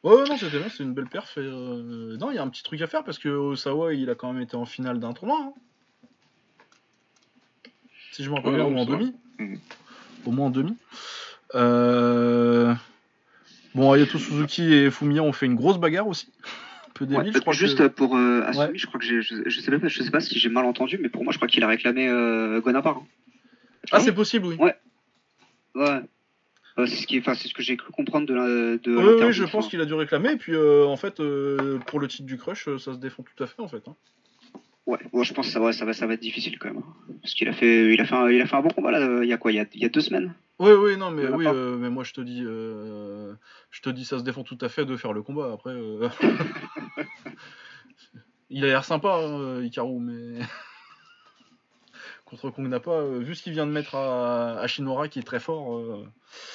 Ouais, ouais, non, c'était bien, c'est une belle perf. et, euh, Non, il y a un petit truc à faire parce que Osawa, il a quand même été en finale d'un tournoi. hein. Si je me rappelle Ouais, moins en demi. Mhm. Au moins en demi. Euh... Bon, Ayato Suzuki et Fumiya ont fait une grosse bagarre aussi. Peu débile, Ouais, je crois juste que... pour euh, Asumi, Ouais. je crois que je, je sais pas, je sais pas si j'ai mal entendu, mais pour moi, je crois qu'il a réclamé euh, hein. Ah, c'est possible, oui. Ouais. Ouais. Euh, c'est ce qui, que j'ai cru comprendre de la, de Oui, je pense qu'il a dû réclamer. Et puis, euh, en fait, euh, pour le titre du crush, euh, ça se défend tout à fait, en fait. hein. Ouais, ouais, je pense que ça va, ça va, ça va être difficile quand même. Parce qu'il a fait, il a fait, un, il a fait un bon combat là. euh, Il y a quoi, il y a, il y a deux semaines? Oui, oui, non, mais oui, euh, mais moi je te dis, euh, je te dis, ça se défend tout à fait de faire le combat. Après, euh, il a l'air sympa, hein, mais contre Kong n'a pas, euh, vu ce qu'il vient de mettre à, à Shinora, qui est très fort,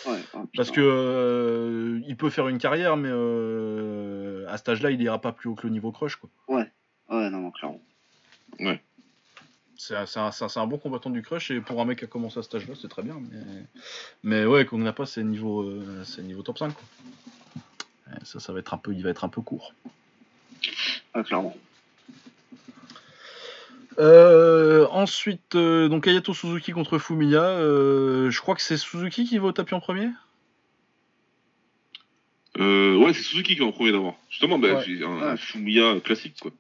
Ouais. ah, parce que il peut faire une carrière, mais à cet âge-là, il ira pas plus haut que le niveau crush, quoi. Ouais, non, non, clairement. C'est un, c'est un- bon combattant du crush et pour un mec qui a commencé à cet âge-là, c'est très bien. Mais, mais ouais, Kong n'a pas, c'est niveau, euh, top 5. Quoi. Et ça, ça va être un peu, il va être un peu court. Ouais, clairement. Euh, ensuite, euh, donc Ayato Suzuki contre Fumiya. euh, je crois que c'est Suzuki qui va au tapis en premier? Euh, ouais, c'est Suzuki qui est en premier d'abord. Justement, bah, Ouais. c'est un. Fumiya classique, quoi.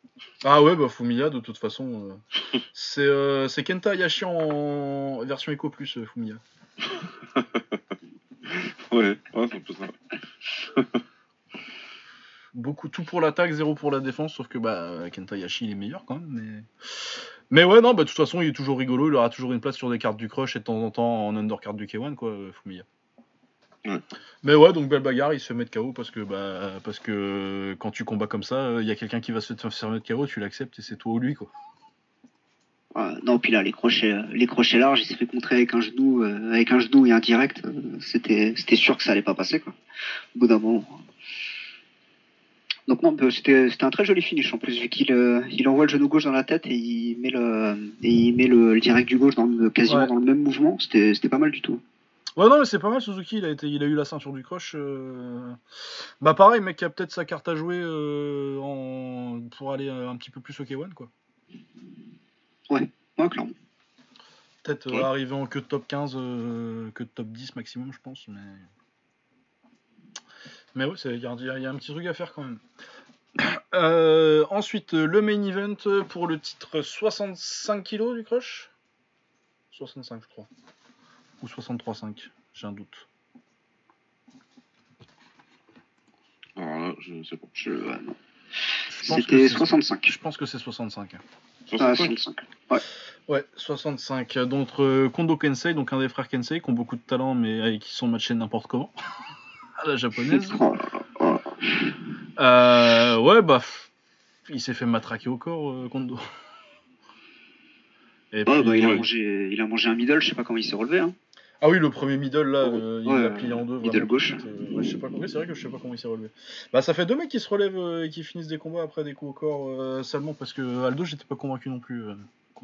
Ah ouais, bah Fumiya, de toute façon, euh, c'est euh, c'est Kenta Hayashi en version Eco Plus, Fumiya. Ouais, ouais c'est un peu ça. beaucoup tout pour l'attaque, zéro pour la défense, sauf que bah Kenta Yashi il est meilleur quand même. Mais, mais ouais, non, bah de toute façon il est toujours rigolo, il aura toujours une place sur des cartes du crush et de temps en temps en undercard du K1 quoi, Fumiya. Ouais. Mais ouais, donc belle bagarre, il se mettre KO parce que bah parce que quand tu combats comme ça, il y a quelqu'un qui va se faire mettre KO, tu l'acceptes et c'est toi ou lui quoi. Ouais, non, puis là, les crochets, euh, les crochets larges, il s'est fait contrer avec un genou, euh, avec un genou et un direct. euh, c'était, c'était sûr que ça allait pas passer, quoi. Au bout d'un moment. Donc non, bah, c'était, c'était un très joli finish en plus, vu qu'il, euh, il envoie le genou gauche dans la tête et il met le, et il met le, le direct du gauche dans le, quasiment Ouais. dans le même mouvement. C'était, c'était pas mal du tout. Ouais non mais c'est pas mal Suzuki, il a été il a eu la ceinture du crush. euh, Bah pareil, mec qui a peut-être sa carte à jouer euh, en... pour aller euh, un petit peu plus au K1 quoi. Ouais, clairement. Peut-être Ouais. arriver en queue de top 15, euh, que de top 10 maximum, je pense. Mais, mais ouais, il y, a- y un petit truc à faire quand même. Euh, ensuite, le main event pour le titre 65 kg du crush 65, je crois. Ou 63,5, j'ai un doute. Alors là, je sais pas. Je, ouais, que C'était c'est- 65. Je pense que c'est 65. hein. Ah, 65 65. Ouais, 65. Donc, euh, Kondo Kensei, donc un des frères Kensei, qui ont beaucoup de talent, mais euh, qui sont matchés n'importe comment. à la japonaise. Oh oh. Euh, ouais, bah, il s'est fait matraquer au corps, euh, Kondo. Et Ouais, puis- bah, il, a ouais. mangé, il a mangé un middle, je sais pas comment il s'est relevé. Hein. Ah oui, le premier middle, là, Ouais, euh, il ouais, l'a plié en deux. middle gauche. ouais, je sais pas, oui, c'est vrai que je sais pas comment il s'est relevé. Bah, ça fait deux mecs qui se relèvent euh, et qui finissent des combats après des coups au corps euh, seulement parce que Aldo, j'étais pas convaincu non plus. euh,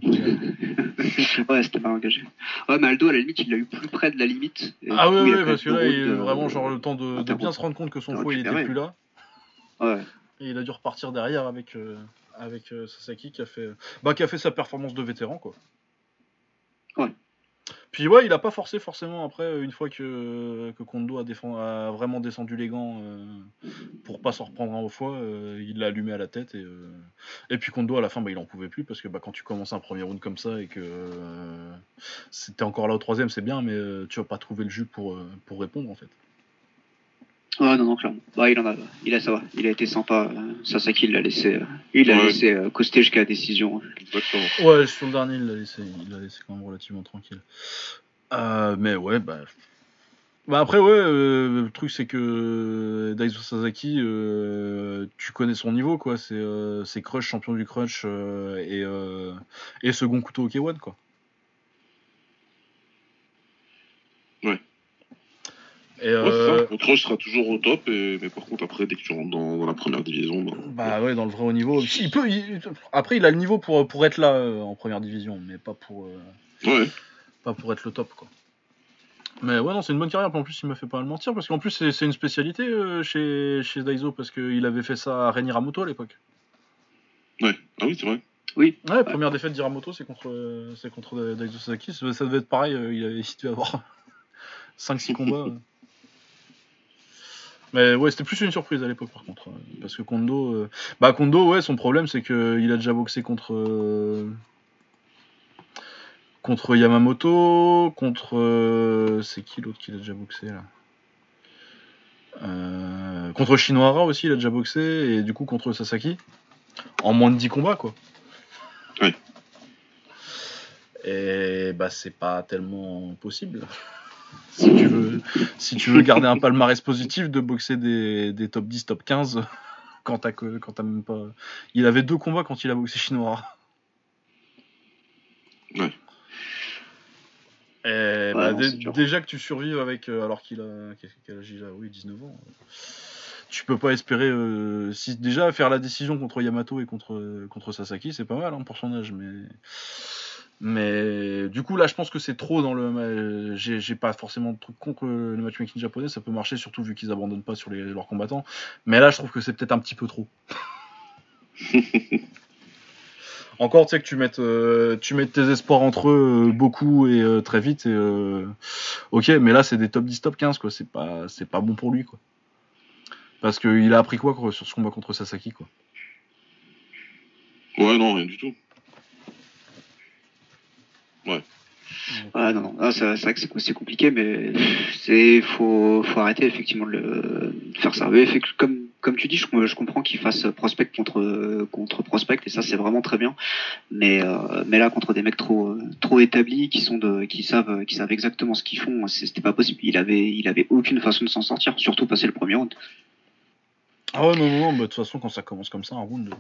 ouais, c'était pas engagé. Ouais, mais Aldo, à la limite, il l'a eu plus près de la limite. Ah oui, a quand parce que là, il de- vraiment genre le temps de, de bien se rendre compte que son foie il était plus là. Ouais. Et il a dû repartir derrière avec, euh, avec euh, Sasaki qui a, fait, bah, qui a fait sa performance de vétéran. quoi. Ouais. Puis ouais, il a pas forcé forcément après, une fois que, que Kondo a, vraiment descendu les gants euh, pour pas s'en reprendre un au foie, euh, il l'a allumé à la tête. Et, euh, et puis Kondo à la fin, bah, il en pouvait plus parce que bah, quand tu commences un premier round comme ça et que euh, c'était encore là au troisième, c'est bien, mais euh, tu vas pas trouver le jus euh, pour répondre en fait. Ouais, non, non, clairement. Bah, il en a, il a, ça va. Il a été sympa. euh, Sasaki, il l'a laissé, euh, il l'a Ouais. laissé euh, coaster jusqu'à la décision. Exactement. Ouais, sur le dernier, il l'a laissé, il l'a laissé quand même relativement tranquille. Euh, mais ouais, bah. Bah après, ouais, euh, le truc c'est que Daiso Sasaki, euh, tu connais son niveau, quoi. C'est euh, c'est Crush, champion du Crush, euh, et, euh, et second couteau au K1, quoi. Ouais. Et Ouais, euh, crush sera toujours au top, et... mais par contre, après, dès que tu rentres dans, dans la première division, bah, bah ouais, dans le vrai haut niveau. Il peut, il- après, il a le niveau pour, pour être là euh, en première division, mais pas pour. euh, ouais. Pas pour être le top, quoi. Mais ouais, non, c'est une bonne carrière. En plus, il m'a fait pas mal mentir parce qu'en plus, c'est une spécialité euh, chez, chez Daiso parce qu'il avait fait ça à Reni Ramoto à l'époque. Ouais, ah oui, c'est vrai. Oui. Ouais, première défaite d'Iramoto, c'est contre, c'est contre Daiso Sasaki. Ça devait être pareil, il avait devait avoir 5-6 combats. Mais ouais, c'était plus une surprise à l'époque par contre. Parce que Kondo. Euh, bah, Kondo, ouais, son problème c'est qu'il a déjà boxé contre. Euh, contre Yamamoto, contre. Euh, c'est qui l'autre qu'il a déjà boxé là? Contre Shinohara aussi, il a déjà boxé, et du coup contre Sasaki. En moins de 10 combats quoi. Oui. Et bah, c'est pas tellement possible veux, si tu veux garder un palmarès positif, de boxer des, des top 10, top 15, quand t'as que, quand t'as même pas. Il avait deux combats quand il a boxé Chinois. Ouais. Et bah, déjà que tu survives avec. Euh, alors qu'il a. Quel âge il a? Oui, 19 ans. Tu peux pas espérer. Euh, si déjà faire la décision contre Yamato et contre, contre Sasaki, c'est pas mal hein, pour son âge, mais. Mais du coup, là, je pense que c'est trop dans le. J'ai pas forcément de truc contre le matchmaking japonais, ça peut marcher, surtout vu qu'ils abandonnent pas sur les, leurs combattants. Mais là, je trouve que c'est peut-être un petit peu trop. Encore, tu sais que tu mettes, euh, tu mets tes espoirs entre eux euh, beaucoup et euh, très vite. Et, ok, mais là, c'est des top 10, top 15, quoi. C'est pas, c'est pas bon pour lui, quoi. Parce qu'il a appris quoi sur ce combat contre Sasaki, quoi? Ouais, non, rien du tout. Ouais. Ah non, non, c'est vrai que c'est compliqué, mais c'est faut, faut arrêter effectivement de, le, faire ça. Mais, comme, comme tu dis, je, je comprends qu'il fasse prospect contre, contre prospect, et ça c'est vraiment très bien. Mais, euh, mais là, contre des mecs trop, trop établis, qui, sont de, qui, savent, qui savent exactement ce qu'ils font, c'était pas possible. Il avait, il avait aucune façon de s'en sortir, surtout passer le premier round. Ah ouais, non, non, non, de toute façon, quand ça commence comme ça, un round,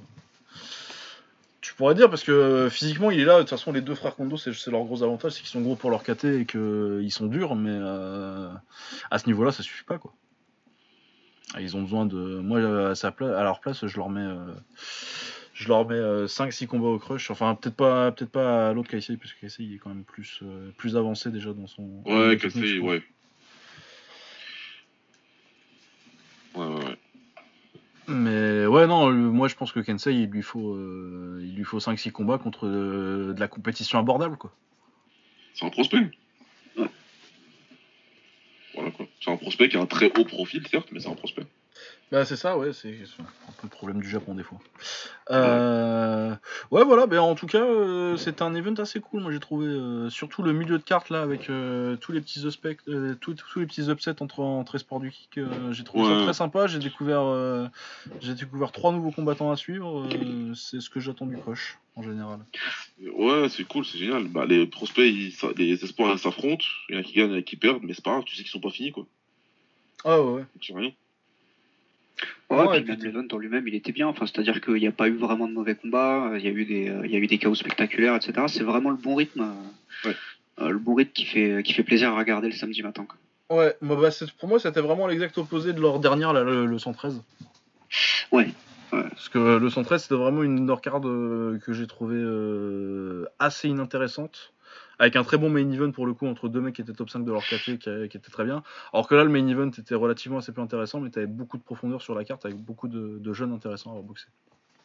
pourrais dire, parce que euh, physiquement, il est là. De toute façon, les deux frères Kondo, c'est leur gros avantage, c'est qu'ils sont gros pour leur KT et qu'ils sont durs, mais euh, à ce niveau-là, ça suffit pas, quoi. Ils ont besoin de. Moi, à, sa place, à leur place, je leur mets. Euh, je leur mets 5-6 combats au crush. Enfin, peut-être pas, peut pas à l'autre Kaisei, parce que Kaisei il est quand même plus, plus avancé déjà dans son. Ouais, ouais. Ouais, ouais, ouais. Mais ouais, non, moi je pense que Kensei, il lui faut, euh, il lui faut 5-6 combats contre euh, de la compétition abordable, quoi. C'est un prospect. Voilà quoi. C'est un prospect qui a un très haut profil, certes, mais c'est un prospect. Bah c'est ça, ouais, c'est un peu le problème du Japon des fois. Euh, ouais, voilà, ben en tout cas, euh, c'était un event assez cool, moi j'ai trouvé, euh, surtout le milieu de carte là, avec tous les petits upsets, tous, les petits upsets entre, entre sports du kick, j'ai trouvé ça très sympa, j'ai découvert, j'ai découvert trois nouveaux combattants à suivre, c'est ce que j'attends du coach en général. Ouais, c'est cool, c'est génial. Bah, les prospects, ils, les espoirs s'affrontent, il y en a qui gagnent, il y en a qui perdent, mais c'est pas grave, tu sais qu'ils sont pas finis quoi. Ah ouais. C'est rien. Ouais, et puis en lui-même, il était bien. Enfin, c'est-à-dire qu'il n'y a pas eu vraiment de mauvais combats. Il y a eu des, il y a eu des chaos spectaculaires, etc. C'est vraiment le bon rythme, ouais. euh, le bon rythme qui fait, qui fait plaisir à regarder le samedi matin. Quoi. Ouais, bah, pour moi, c'était vraiment l'exact opposé de leur dernière, le, 113. Ouais. Parce que le 113, c'était vraiment une undercard euh, que j'ai trouvé euh, assez inintéressante avec un très bon main event pour le coup entre deux mecs qui étaient top 5 de leur café qui, qui étaient très bien. Alors que là, le main event était relativement assez peu intéressant, mais tu avais beaucoup de profondeur sur la carte avec beaucoup de, jeunes intéressants à avoir boxé.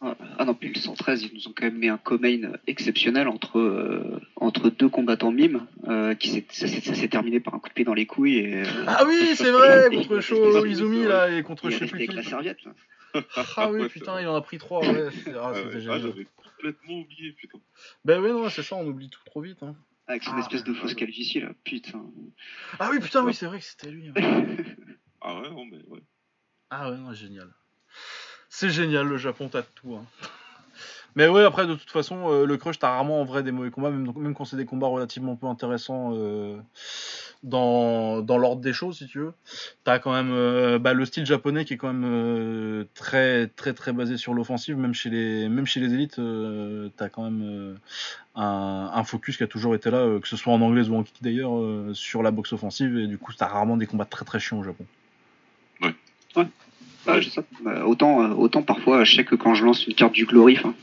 Ah non, puis le 113, ils nous ont quand même mis un co-main exceptionnel entre, euh, entre deux combattants mimes, euh, qui ça, s'est terminé par un coup de pied dans les couilles. Et, euh, Ah oui, c'est vrai, contre Sho Izumi là, et contre je sais plus avec la serviette. Ah oui, putain, il en a pris trois, ouais. Ah, ah J'avais complètement oublié, putain. Ben oui, non, c'est ça, on oublie tout trop vite. Hein. Avec son ah, espèce de fausse calvitie là, putain. Ah oui, putain, oui, c'est vrai que c'était lui. Hein. ah ouais, non, mais ouais. Ah ouais, non, génial. C'est génial, le Japon, t'as tout. Hein. Mais ouais, après, de toute façon, euh, le crush, t'as rarement en vrai des mauvais combats, même, même quand c'est des combats relativement peu intéressants. Euh, dans, dans l'ordre des choses, si tu veux. T'as quand même euh, bah, le style japonais qui est quand même euh, très très très basé sur l'offensive, même chez les même chez les élites, euh, t'as quand même un, un, focus qui a toujours été là, que ce soit en anglais ou en kick d'ailleurs, sur la boxe offensive, et du coup t'as rarement des combats très très chiants au Japon. Ouais. Ouais. Ça. Bah, autant, euh, autant parfois, je sais que quand je lance une carte du Glory, enfin,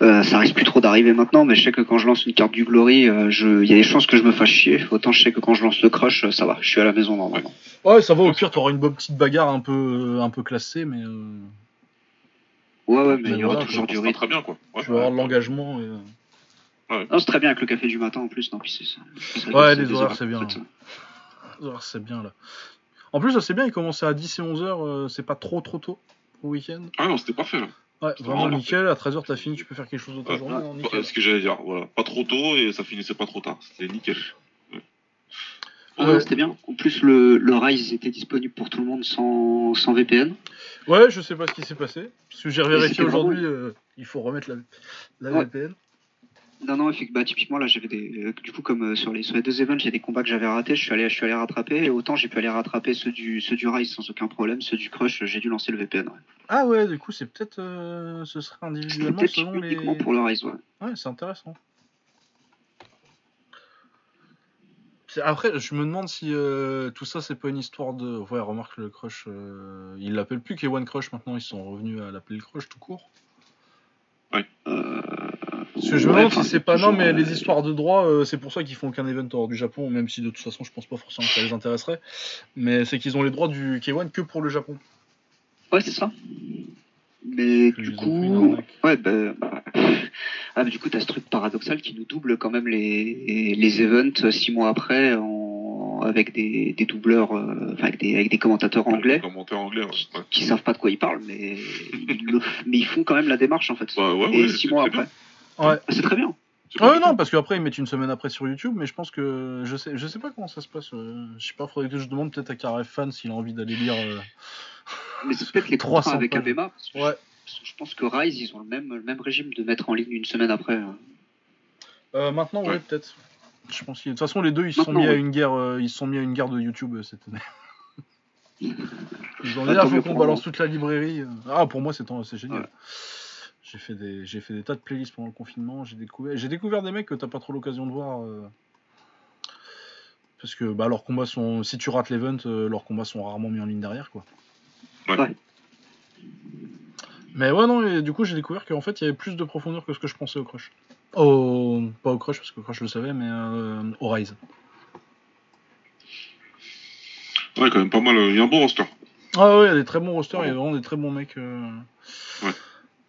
euh, ça risque plus trop d'arriver maintenant, mais je sais que quand je lance une carte du Glory, euh, je- il y a des chances que je me fasse chier. Autant je sais que quand je lance le crush, euh, ça va, je suis à la maison normalement. Ouais, ça va, au pire, t'auras une bonne petite bagarre un peu, un peu classée, mais euh, Ouais, ouais, mais Mais il y aura voilà, toujours du rythme. très bien, quoi. Ouais. tu vas avoir de l'engagement. Et... Non, c'est très bien avec le café du matin en plus, non, puis c'est Ouais, les horaires, horaires c'est bien. ça. Ah, c'est bien là. En plus, c'est bien, il commençait à 10 et 11 heures, euh, c'est pas trop trop tôt au week-end. Ah non, c'était parfait, là. Ouais, vraiment vraiment nickel, à 13h t'as fini, tu peux faire quelque chose de ta Ouais, journée, non, Bah, nickel. ce que j'allais dire, voilà. Pas trop tôt et ça finissait pas trop tard. C'était nickel. Ouais. Ah, c'était bien. En plus, le, le Rise était disponible pour tout le monde sans, sans VPN. Ouais, je sais pas ce qui s'est passé, parce que j'ai vérifié aujourd'hui, euh, il faut remettre la, la Ouais. VPN. Non, non, effectivement, bah, typiquement, là, j'avais des. euh, du coup, comme euh, sur, les, sur les deux events, il y a des combats que j'avais ratés, je suis allé, je suis allé rattraper. Et autant j'ai pu aller rattraper ceux du, ceux du Rise sans aucun problème, ceux du Crush, j'ai dû lancer le VPN. Ouais. Ah ouais, du coup, c'est peut-être, euh, ce serait individuellement peut-être selon les... pour le Rise, ouais. Ouais, c'est intéressant. Après, je me demande si tout ça, c'est pas une histoire de. Ouais, remarque le crush. Ils l'appellent plus K1 Crush maintenant, ils sont revenus à l'appeler le crush tout court. Euh, Parce que je me ouais, demande si c'est pas. Non, mais euh, les histoires de droit, euh, c'est pour ça qu'ils font aucun event hors du Japon, même si de toute façon, je pense pas forcément que ça les intéresserait. Mais c'est qu'ils ont les droits du K1 que pour le Japon. Ouais, c'est ça. Mais du coup, ouais, bah, bah, ah, mais du coup, t'as ce truc paradoxal qui nous double quand même les, les events six mois après en, avec des, des doubleurs, euh, enfin, avec des, avec des commentateurs anglais anglais, ouais. ouais. qui savent pas de quoi ils parlent, mais ils, le- mais ils font quand même la démarche en fait. Bah, ouais, Et ouais, six mois après. Ouais. Ah, C'est très bien. Ouais, non, parce qu'après ils mettent une semaine après sur YouTube, mais je pense que je sais, je sais pas comment ça se passe. euh, je sais pas, faudrait que je demande peut-être à Karef Fan s'il a envie d'aller lire. euh, Mais c'est peut-être les 300 contrats avec. Abema. Parce que Ouais. je, je pense que Rise, ils ont le même, le même régime de mettre en ligne une semaine après. hein. Euh, maintenant, ouais, Ouais. peut-être. Je pense que de toute façon les deux ils se sont mis à une guerre, euh, ils se sont mis à une guerre de YouTube euh, cette année. Ils ont dit Ah, faut qu'on balance toute la librairie. euh. Ah pour moi c'est c'est génial. J'ai fait des j'ai fait des tas de playlists pendant le confinement. J'ai découvert j'ai découvert des mecs que t'as pas trop l'occasion de voir. euh, Parce que bah, leurs combats sont. Si tu rates l'event, euh, leurs combats sont rarement mis en ligne derrière quoi. Ouais. Ouais. Mais ouais non et du coup j'ai découvert qu'en fait il y avait plus de profondeur que ce que je pensais au crush. Au pas au crush parce que au crush je le savais mais euh, au rise. Ouais, quand même pas mal. Il y a un bon roster. Ah ouais, il y a des très bons rosters, il y a vraiment des très bons mecs. euh, Ouais.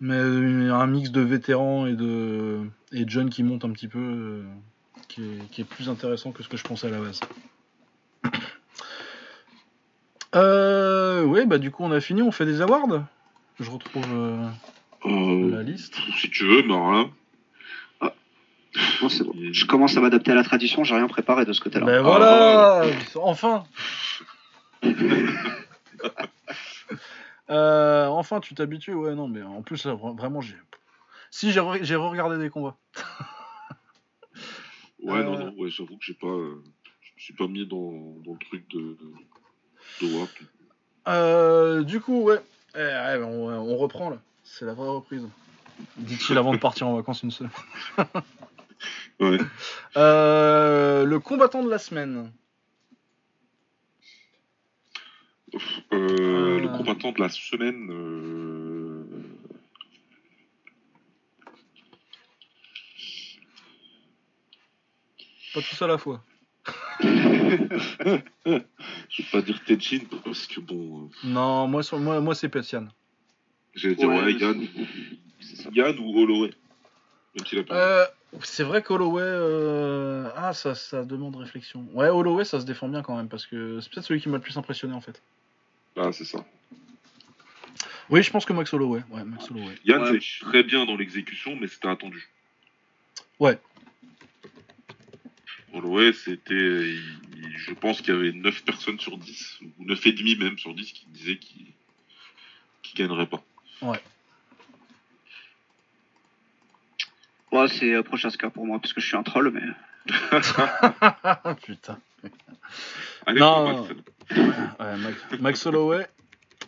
Mais euh, un mix de vétérans et de, et de jeunes qui montent un petit peu, euh, qui, est, qui est plus intéressant que ce que je pensais à la base. Euh, ouais, bah du coup on a fini, on fait des awards. Je retrouve euh, Euh, la liste. si tu veux, mais alors là. Bon, c'est bon. Je commence à m'adapter à la tradition, j'ai rien préparé de ce côté-là. Ben voilà, enfin. Euh, enfin, tu t'habitues, ouais, non, mais en plus, là, vraiment, j'ai. Si, j'ai re- regardé des combats. Ouais, Euh. non, non, ouais, j'avoue que j'ai pas. euh, Je me suis pas mis dans, dans le truc de. de WAP. Euh, du coup, ouais. Eh, ouais, on, on reprend là. C'est la vraie reprise. Dit-il avant de partir en vacances une. Ouais. Euh, le combattant de la semaine. Euh, Le Euh. combattant de la semaine. euh, Pas tous à la fois. Je vais pas dire Tenchin parce que bon. euh, Non, moi, moi, moi c'est Petian. J'allais dire, Ouais, ouais, Yann. Yann ou Holloway? Euh, c'est vrai qu'Holloway. euh, Ah, ça, ça demande réflexion. Ouais, Holloway, ça se défend bien quand même parce que c'est peut-être celui qui m'a le plus impressionné en fait. Ah, c'est ça. Oui, je pense que Max Holloway. Ouais, Max Holloway. Yann, Ouais. c'est très bien dans l'exécution, mais c'était attendu. Ouais. Holloway, c'était. il- il- Je pense qu'il y avait 9 personnes sur 10, ou 9,5 même sur 10, qui disaient qu'il qu'il gagnerait pas. Ouais, c'est euh, Prochaska pour moi, parce que je suis un troll, mais. Putain. Allez, Non. Ouais, Max, Max Holloway.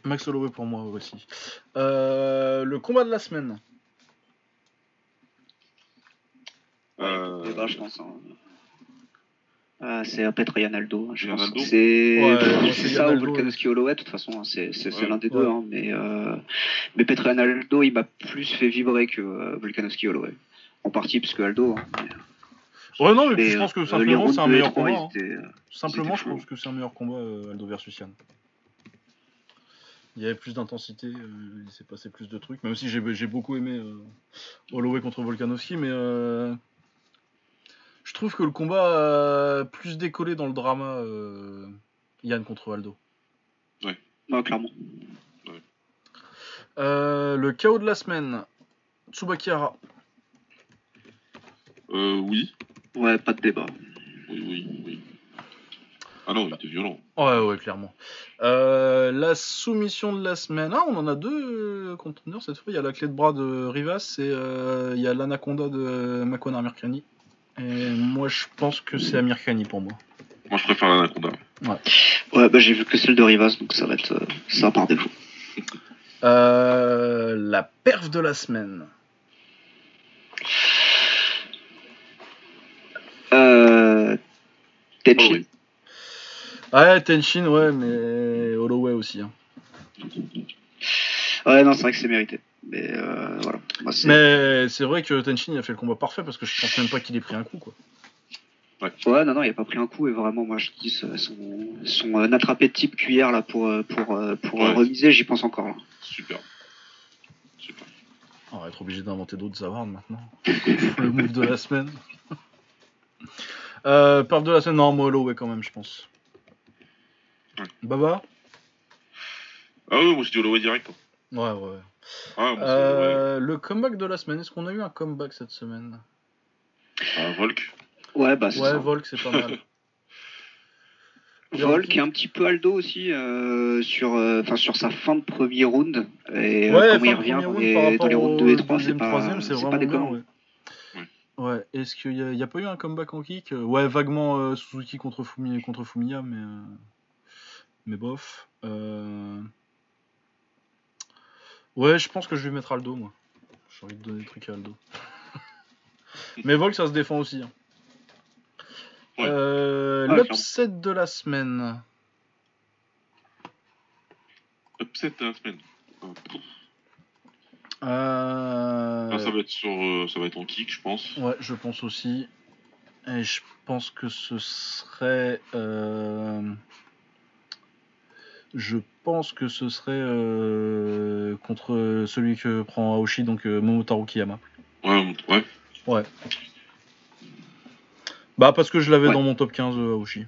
Max Holloway pour moi aussi. Euh, le combat de la semaine. Euh, je pense. hein. Ah, c'est peut-être Ryan Aldo, je pense. Aldo C'est Ouais, ça ou Volkanovski Holloway, de toute façon, hein, c'est c'est- c'est Ouais. l'un des Ouais. deux. Hein, mais euh, mais Aldo, il m'a plus fait vibrer que euh, Volkanovski Holloway. En partie parce que Aldo. hein, mais- Ouais, non, mais je pense que simplement c'est un meilleur combat. hein. Simplement, je pense que c'est un meilleur combat euh, Aldo versus Yann. Il y avait plus d'intensité, euh, il s'est passé plus de trucs. Même si j'ai beaucoup aimé euh, Holloway contre Volkanovski, mais euh, je trouve que le combat a plus décollé dans le drama Yann contre Aldo. Non, clairement. Euh, le chaos de la semaine, Tsubaki Hara. Euh, oui. Ouais, pas de débat. Oui, oui, oui. Ah non, il était violent. Ouais, ouais, clairement. Euh, la soumission de la semaine. Ah, on en a deux euh, conteneurs cette fois. Il y a la clé de bras de Rivas et euh, il y a l'anaconda de Makwan Amirkhani. Et moi, je pense que c'est Amirkhani pour moi. Moi, je préfère l'anaconda. Ouais, bah j'ai vu que celle de Rivas, donc ça va être euh, ça par défaut. Euh, la perf de la semaine. Tenshin. Holloway. Ouais, Tenshin, ouais, mais Holloway aussi. hein. Ouais, non, c'est vrai que c'est mérité. Mais euh, voilà. Moi, c'est- Mais c'est vrai que Tenshin il a fait le combat parfait parce que je pense même pas qu'il ait pris un coup. quoi. Ouais, non, non, il a pas pris un coup et vraiment, moi, je dis son, son euh, attrapé de type cuillère là pour euh, pour pour Ouais. remiser, j'y pense encore. Là. Super. Super. On va être obligé d'inventer d'autres awards maintenant. le move de la semaine. Euh, perf de la semaine, non, moi Holloway quand même, je pense. Ouais. Baba? Ah oui, moi, je dis Holloway direct. hein. Ouais, ouais. Ah, Holloway. Euh, le comeback de la semaine, est-ce qu'on a eu un comeback cette semaine? Ah, Volk. Ouais, bah c'est Ouais, ça. Volk, c'est pas mal. Volk et un petit peu Aldo aussi euh, sur euh, enfin sur sa fin de premier round et Ouais, comment il revient dans round les, rounds 2 et 3, c'est pas, troisième, c'est pas déconnant. ouais. Ouais, est-ce qu'il y, a- pas eu un comeback en kick? Ouais, vaguement euh, Suzuki contre, Fumi, contre Fumiya, mais, euh, mais bof. Euh, Ouais, je pense que je vais mettre Aldo, moi. J'ai envie de donner des trucs à Aldo. mais Volk, ça se défend aussi. hein. Ouais. Euh, Ouais, L'upset de la semaine. Upset de la semaine. Euh. Euh, Ah, ça va être sur, euh, ça va être en kick, je pense. Ouais, je pense aussi. Et je pense que ce serait. euh, Je pense que ce serait euh, contre celui que prend Aoshi, donc Momotaro Kiyama. Ouais, ouais. Ouais. Bah, parce que je l'avais Ouais. dans mon top 15 euh, Aoshi.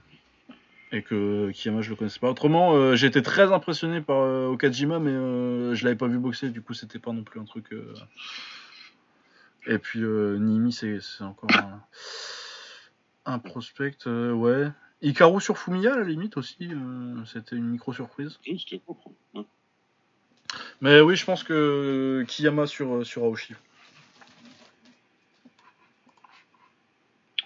Et que Kiyama, je le connaissais pas. Autrement, euh, j'étais très impressionné par euh, Okajima, mais euh, je l'avais pas vu boxer, du coup, c'était pas non plus un truc. euh, Et puis, euh, Nimi, c'est encore un, un prospect, ouais. Ikaru sur Fumiya, à la limite aussi, c'était une. Oui, propre. Ouais. Mais oui, je pense que Kiyama sur, sur Aoshi.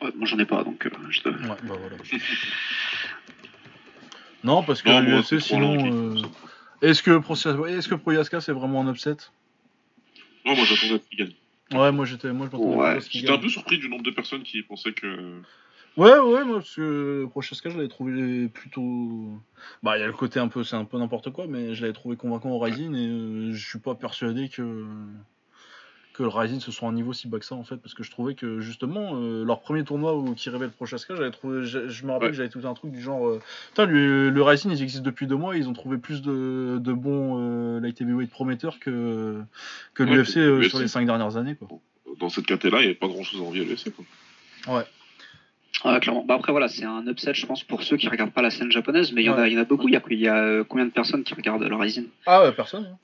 Ouais, moi j'en ai pas donc je te- Ouais, bah voilà. non, parce que Non, moi, l'UFC, c'est trop sinon. euh, Est-ce que, Proyaska c'est vraiment un upset? Non, moi, j'attendais qu'il gagne. Ouais, moi j'étais, moi je Ouais, J'étais un peu surpris du nombre de personnes qui pensaient que. Ouais, ouais, moi parce que Prochaska je l'avais trouvé plutôt. Bah, il y a le côté un peu, c'est un peu n'importe quoi, mais je l'avais trouvé convaincant au Rising et euh, je suis pas persuadé que que le Rising ce soit un niveau si bas que ça en fait, parce que je trouvais que justement euh, leur premier tournoi où qui révèle Prochaska, j'avais trouvé, je, je me rappelle Ouais. que j'avais tout un truc du genre, euh, putain, le, le Rising ils existent depuis deux mois, ils ont trouvé plus de, de bons euh, light heavyweight prometteurs que que Ouais, l'UFC euh, sur les cinq dernières années quoi. Dans cette caté-là, il n'y avait pas grand-chose à envier à l'UFC. quoi. Ouais, clairement. Bah après voilà, c'est un upset je pense pour ceux qui regardent pas la scène japonaise, mais il y en a y en a beaucoup. Il y a, y a euh, combien de personnes qui regardent le Rising? Ah ouais, personne. hein.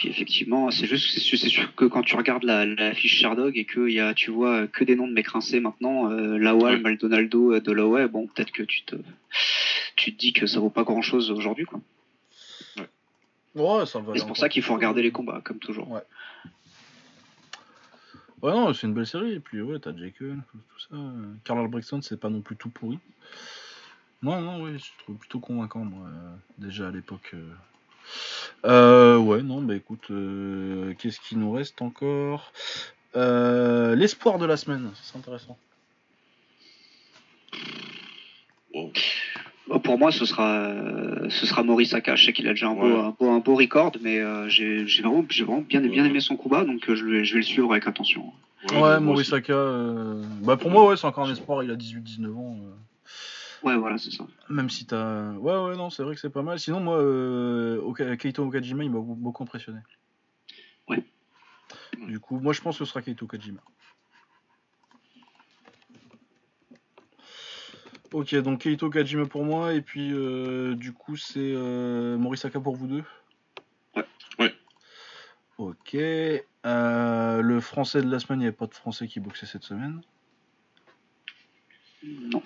Puis effectivement, c'est juste, c'est sûr, que quand tu regardes la, la fiche Sherdog et que y a, tu vois que des noms de mecs rincés maintenant, euh, Lawal, Ouais. Maldonado, euh, Delaware, bon, peut-être que tu te, tu te dis que ça vaut pas grand chose aujourd'hui, quoi. Ouais, ça va. Et c'est pour ça qu'il faut regarder les combats, comme toujours. Ouais. Ouais, non, c'est une belle série. Et puis, ouais, t'as Jake tout, ça. Karl Albrechtson, c'est pas non plus tout pourri. Non, non, oui, je trouve plutôt convaincant, moi, euh, déjà à l'époque. euh. Euh, ouais, non, bah écoute, euh, qu'est-ce qui nous reste encore? Euh, L'espoir de la semaine, c'est intéressant. Bah, Pour moi, ce sera, ce sera Maurice Aka. Je sais qu'il a déjà un, beau, Ouais. un, beau, un beau record, mais euh, j'ai j'ai vraiment, j'ai vraiment bien, bien aimé son combat, donc je, vais, je vais le suivre avec attention. Ouais, moi Maurice. Aka. euh, Bah, pour moi, ouais, c'est encore un espoir. Il a 18-19 ans. Ouais, voilà, c'est ça. Même si t'as. Ouais, ouais, non, c'est vrai que c'est pas mal. Sinon, moi, euh, Oka- Keito Okajima, il m'a beaucoup- beaucoup impressionné. Ouais. Du coup, moi, je pense que ce sera Keito Okajima. Ok, donc Keito Okajima pour moi, et puis euh, du coup, c'est euh, Morisaka pour vous deux Ouais. Ouais. Ok. Euh, le français de la semaine, il n'y avait pas de français qui boxait cette semaine. Non.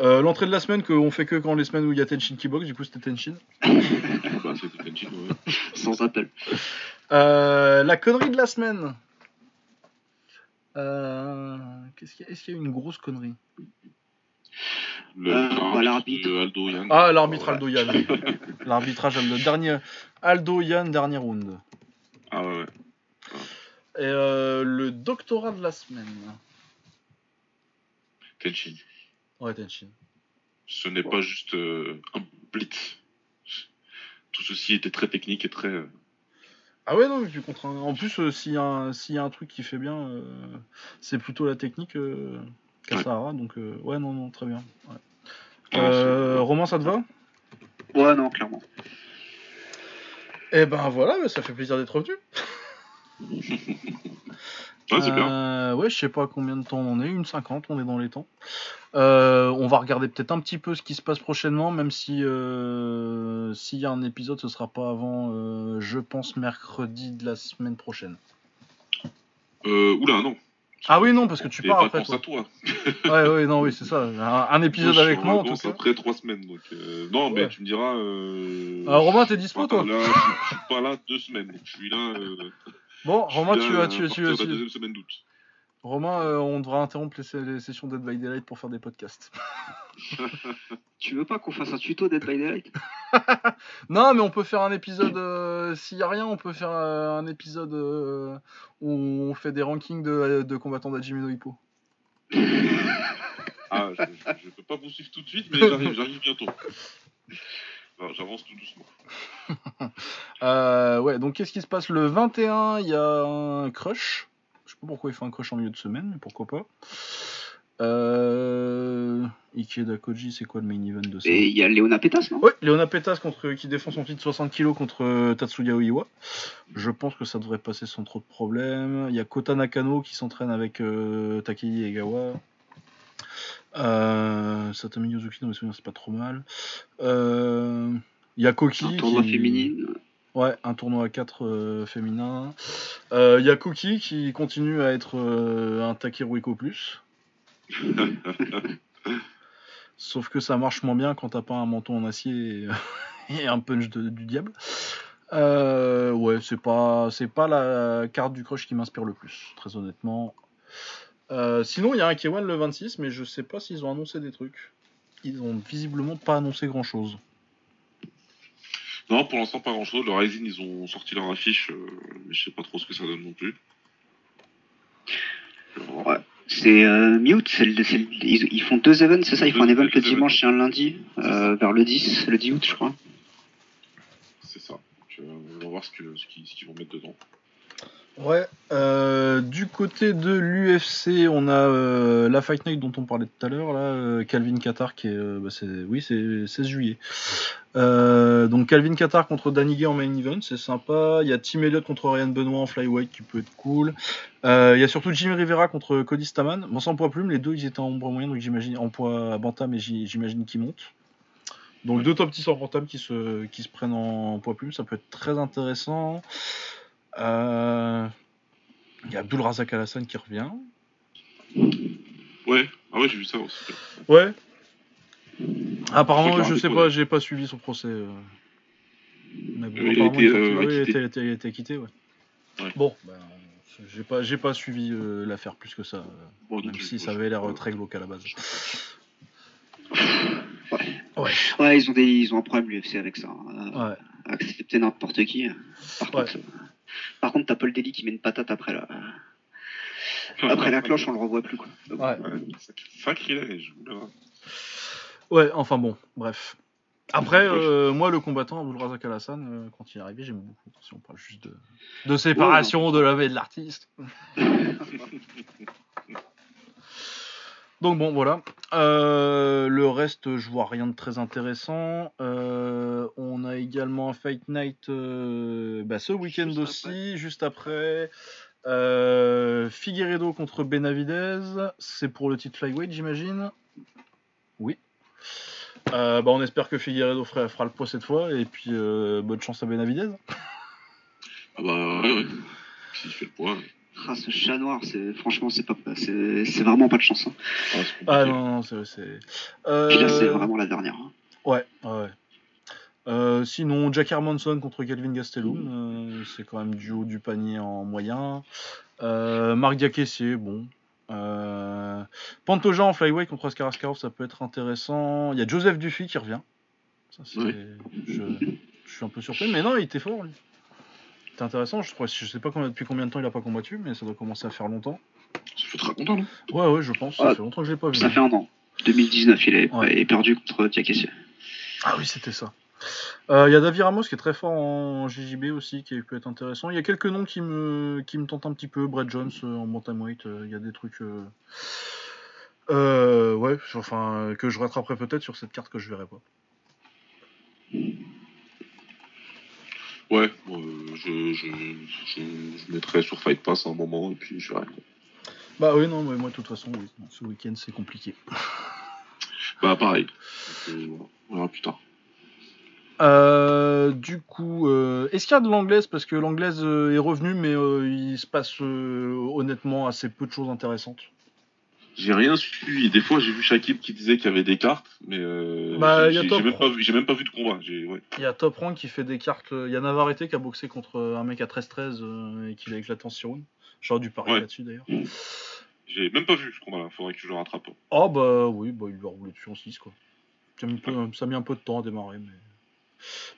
Euh, L'entrée de la semaine, qu'on fait que quand les semaines où il y a Tenshin qui boxe, du coup, c'était Tenshin. Bah, c'était Tenchin, ouais. Sans appel. Euh, la connerie de la semaine. Euh, qu'est-ce qu'il y a Est-ce qu'il y a eu une grosse connerie? Le Euh, bah, l'arbitre. Aldo Yann. Ah, l'arbitre Ouais. Aldo Yann. L'arbitrage Aldo. Dernier, Aldo Yann, dernier round. Ah ouais, ouais. Et euh, le doctorat de la semaine. Tenchin. Ouais, Tenshin. Ce n'est pas juste euh, un blitz. Tout ceci était très technique et très. euh, Ah ouais, non, mais tu un- En plus, euh, s'il y, a un- s'il y a un truc qui fait bien, euh, c'est plutôt la technique euh, Kasahara. Donc, euh, ouais, non, non, très bien. Ouais. Euh, Romain, ça te va? Ouais, non, clairement. Eh ben voilà, ça fait plaisir d'être revenu. Ah, c'est bien. Euh, ouais, je sais pas combien de temps on est, une 50, on est dans les temps. Euh, on va regarder peut-être un petit peu ce qui se passe prochainement, même si euh, s'il y a un épisode, ce sera pas avant, je pense, mercredi de la semaine prochaine. Euh, oula, non. Ah oui, non, parce que tu pars pas après. pense à toi. Ouais, ouais, non, oui, c'est ça. Un, un épisode Moi, je avec moi, en tout cas. après trois semaines. Donc, euh, non, Ouais. mais tu me diras. Euh... Euh, Romain, t'es dispo, toi là, je, je suis pas là deux semaines. Donc, je suis là. Euh, Bon, Romain, là, tu euh, as, à tu, tu, partir de la tu- deuxième semaine d'août. Romain, euh, on devra interrompre les, les sessions Dead by Daylight pour faire des podcasts. Tu veux pas qu'on fasse un tuto Dead by Daylight? Non, mais on peut faire un épisode. euh, S'il y a rien, on peut faire euh, un épisode euh, où on fait des rankings de, de combattants d'Hajime no Hippo. Ah, je, je, je peux pas vous suivre tout de suite, mais j'arrive, j'arrive bientôt. J'avance tout doucement. Euh, ouais, donc qu'est-ce qui se passe? Le 21 Il y a un crush. Je sais pas pourquoi il fait un crush en milieu de semaine, mais pourquoi pas. Euh... Ikeda Koji, c'est quoi le main event de ça? Et il y a Léona Pétas, non? Ouais, Léona Pétas contre, qui défend son titre 60 kg contre euh, Tatsuya Oiwa. Je pense que ça devrait passer sans trop de problèmes. Il y a Kota Nakano qui s'entraîne avec euh, Takei Egawa. Euh, Satomi Yozuki, dans mes souvenirs, c'est pas trop mal. Euh, il y a Koki. Un tournoi qui- féminine. Ouais, un tournoi à 4 féminin. Euh, Il y a Koki qui continue à être euh, un Takeruiko plus. Sauf que ça marche moins bien quand t'as pas un menton en acier et, et un punch de- du diable. Euh, ouais, c'est pas, c'est pas la carte du crush qui m'inspire le plus, très honnêtement. Euh, sinon, il y a un K1 le 26, mais je sais pas s'ils ont annoncé des trucs. Ils ont visiblement pas annoncé grand chose. Non, pour l'instant, pas grand chose. Le Rising, ils ont sorti leur affiche, euh, mais je sais pas trop ce que ça donne non plus. Ouais. C'est euh, Mute, c'est le- c'est le- ils, ils font deux events, c'est ça? Ils font un event deux le dimanche et un lundi, euh, vers le 10, le 10 août, je crois. C'est ça. Donc, on va voir ce que- ce qu'ils ce qu'ils vont mettre dedans. Ouais, euh, du côté de l'UFC, on a euh, la Fight Night dont on parlait tout à l'heure, là, euh, Calvin Qatar qui est, bah, oui, c'est 16 juillet. Donc Calvin Qatar contre Danny Gay en main event, c'est sympa. Il y a Tim Elliott contre Ryan Benoit en flyweight qui peut être cool. Il y a surtout Jimmy Rivera contre Cody Staman. Bon, sans poids plume, les deux ils étaient en poids moyen, donc j'imagine en poids bantam, mais j'imagine qu'ils montent. Donc deux top 10 en bantam qui se, qui se prennent en poids plume, ça peut être très intéressant. Euh, Il y a Abdul Razak Alassane qui revient. Ouais, ah ouais, j'ai vu ça aussi. Ouais. Apparemment, je sais pas, j'ai pas suivi son procès. euh. Mais bon, Euh, il a été, il, euh, a acquitté. il a été- il a été acquitté, ouais. Ouais. Bon, ben, j'ai pas, j'ai pas suivi euh, l'affaire plus que ça, euh, Bon, même si ça avait l'air euh, très glauque à la base. Ouais, ils ont, des, ils ont un problème l'UFC avec ça. hein. Euh, Ouais. Accepter n'importe qui. Par Ouais. contre, euh, par contre, t'as Paul Daly qui met une patate après la, après la cloche, on le revoit plus. Quoi. Donc, Ouais. Oula. Ouais, enfin bon, bref. Après, euh, moi, le combattant Abdulrazak Alassane, euh, quand il est arrivé, j'aime beaucoup. Si on parle juste de, de séparation de la et de l'artiste. Donc bon, voilà. Euh, le reste, je vois rien de très intéressant. Euh, on a également un Fight Night euh, bah, ce week-end Juste aussi, après. juste après. Figueredo contre Benavidez. C'est pour le titre flyweight, j'imagine? Oui. Bah, on espère que Figueredo fera, fera le poids cette fois. Et puis, bonne chance à Benavidez. Ah bah ouais, ouais. S'il fait le poids. Ah, ce chat noir, c'est franchement, c'est pas, c'est c'est vraiment pas de chance. hein. Ah. Ah non, non, c'est. là, c'est Euh, vraiment la dernière. hein. Ouais, ouais. Euh, sinon, Jack Hermanson contre Calvin Gastelum, euh, c'est quand même du haut du panier en moyen. Euh, Marc Diakessier, bon. Euh, Pantoja en flyweight contre Oscar Askarov, ça peut être intéressant. Il y a Joseph Duffy qui revient. Ça, Oui. je, je suis un peu surpris, mais non, il était fort lui. C'est intéressant, je, crois, je sais pas depuis combien de temps il a pas combattu, mais ça doit commencer à faire longtemps. Ça fait très content, non? Ouais, ouais, je pense, ça Ah, fait longtemps que je l'ai pas vu. Ça fait un an. 2019, il est, Ouais. il est perdu contre Diakessia. Ah oui, c'était ça. Euh, Il y a David Ramos qui est très fort en JJB aussi, qui peut être intéressant. Il y a quelques noms qui me, qui me tentent un petit peu. Brett Jones euh, en bantamweight, euh, il y a des trucs. euh, ouais, enfin, que je rattraperai peut-être sur cette carte que je verrai pas. Ouais, euh, je, je, je, je mettrai sur Fight Pass à un moment et puis je verrai. Bah oui, non, mais moi de toute façon, oui. Ce week-end c'est compliqué. Bah pareil. Donc, euh. On verra plus tard. Euh, du coup, euh, est-ce qu'il y a de l'anglaise? Parce que l'anglaise euh, est revenue, mais il se passe honnêtement assez peu de choses intéressantes. J'ai rien suivi. Des fois, j'ai vu Shakib qui disait qu'il y avait des cartes, mais euh, Bah, j'ai même, pas vu- j'ai même pas vu de combat. Ouais. Il y a Top Rank qui fait des cartes. euh, Il y a Navarrete qui a boxé contre un mec à 13-13 euh, et qui l'a éclaté en 6 rounds. J'aurais dû parler Ouais. là-dessus d'ailleurs. J'ai même pas vu ce combat-là. Faudrait que je le rattrape. Oh bah oui, bah, il lui a roulé dessus en 6 quoi. Ça a, mis un peu, ça a mis un peu de temps à démarrer. Mais,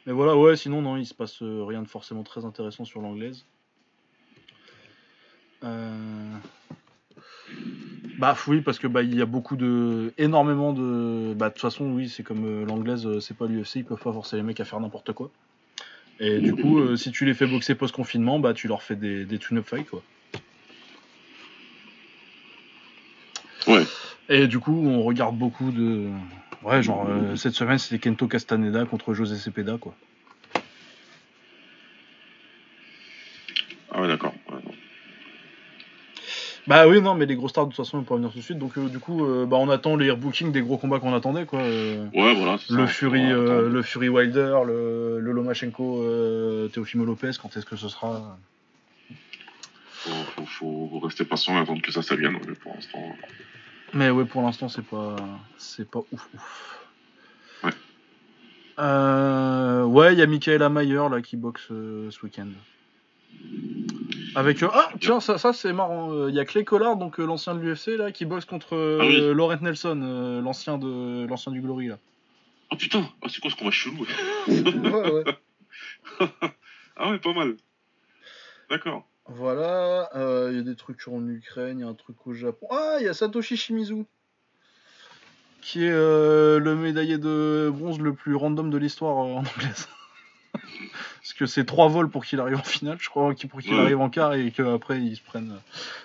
mais voilà, ouais, sinon non, il se passe euh, rien de forcément très intéressant sur l'anglaise. Euh... Bah oui, parce que bah il y a beaucoup de, énormément de, bah de toute façon oui, c'est comme euh, l'anglaise, euh, c'est pas l'UFC, ils peuvent pas forcer les mecs à faire n'importe quoi. Et du coup, euh, si tu les fais boxer post confinement, bah tu leur fais des, des tune-up fights quoi. Ouais. Et du coup, on regarde beaucoup de, ouais, genre cette semaine c'était Kento Castaneda contre José Cepeda quoi. Ah ouais, d'accord. Ouais, non. Bah oui, non, mais les gros stars de toute façon ils pas venir tout de suite, donc euh, du coup, euh, bah on attend les bookings des gros combats qu'on attendait quoi. euh, Ouais, voilà. le ça. Fury, le Fury Wilder, le, le Lomachenko, Teofimo Lopez, quand est-ce que ce sera? Faut, faut, faut rester patient et attendre que ça, ça vienne. Mais pour l'instant. Mais ouais, pour l'instant, c'est pas, c'est pas ouf ouf. Ouais. Ouais, il y a Michaela Mayer là qui boxe ce week-end. Avec euh, ah tiens ça, ça c'est marrant il y a Clay Collard donc euh, l'ancien de l'UFC là qui boxe contre euh, Ah oui. Laurent Nelson euh, l'ancien de l'ancien du Glory là. Oh putain, ah, c'est quoi ce combat chelou ouais ouais. Ah ouais, pas mal. D'accord. Voilà, euh, il y a des trucs en Ukraine, il y a un truc au Japon. Ah, il y a Satoshi Shimizu, qui est euh, le médaillé de bronze le plus random de l'histoire euh, en anglaise. Parce que c'est trois vols pour qu'il arrive en finale, je crois, pour qu'il arrive en quart et qu'après ils se prennent. euh.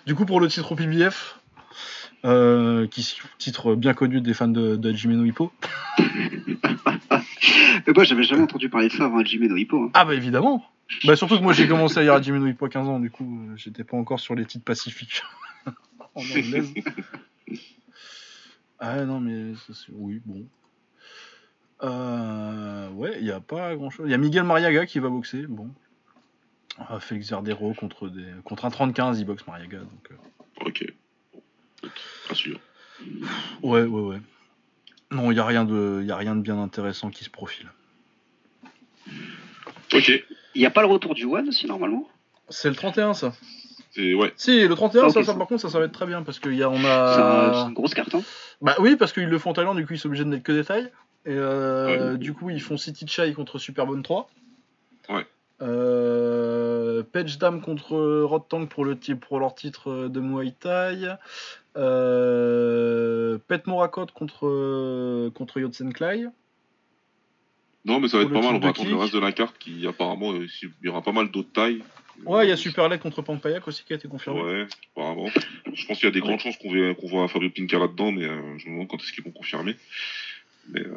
Du coup, pour le titre au PBF, euh, qui est titre bien connu des fans de, de Jimeno Hippo. Mais moi, j'avais jamais entendu parler de ça avant Jimmy Hippo. Hein. Ah, bah évidemment! Bah, surtout que moi j'ai commencé à lire à Jimeno Hippo à 15 ans, du coup, euh, j'étais pas encore sur les titres pacifiques en anglaise. Ah non, mais ça, c'est- oui, bon. Euh, ouais, il n'y a pas grand chose. Il y a Miguel Mariaga qui va boxer. Bon. Ah, Félix Verdero contre, des... contre un 35, il boxe Mariaga. Donc, euh, Ok. Pas sûr. Ouais, ouais, ouais. Non, il n'y a, rien de... y a rien de bien intéressant qui se profile. Ok. Il n'y a pas le retour du One aussi, normalement? C'est le 31, ça. C'est ouais. Si, le 31, ça, Ok, ça, ça- par contre, ça, ça va être très bien parce qu'il y a, on C'est un- c'est a. une grosse carte. Hein. Bah oui, parce qu'ils le font en Thaïlande, du coup, ils sont obligés de mettre que des tailles. Et euh, du coup, ils font City Chai contre Superbone 3. Ouais. Euh, Page Dam contre Rod Tang pour, le, ti- pour leur titre de Muay Thai. Euh, Pet Morakot contre, contre Yotsen Klai. Non, mais ça va être pas mal. On va attendre le reste de la carte qui, apparemment, il y aura pas mal d'autres tailles. Ouais, il y a Superlet contre Pampayak aussi qui a été confirmé. Ouais, apparemment. Je pense qu'il y a des grandes chances qu'on voit, qu'on voit Fabio Pinca là-dedans, mais euh, je me demande quand est-ce qu'ils vont confirmer. Mais euh,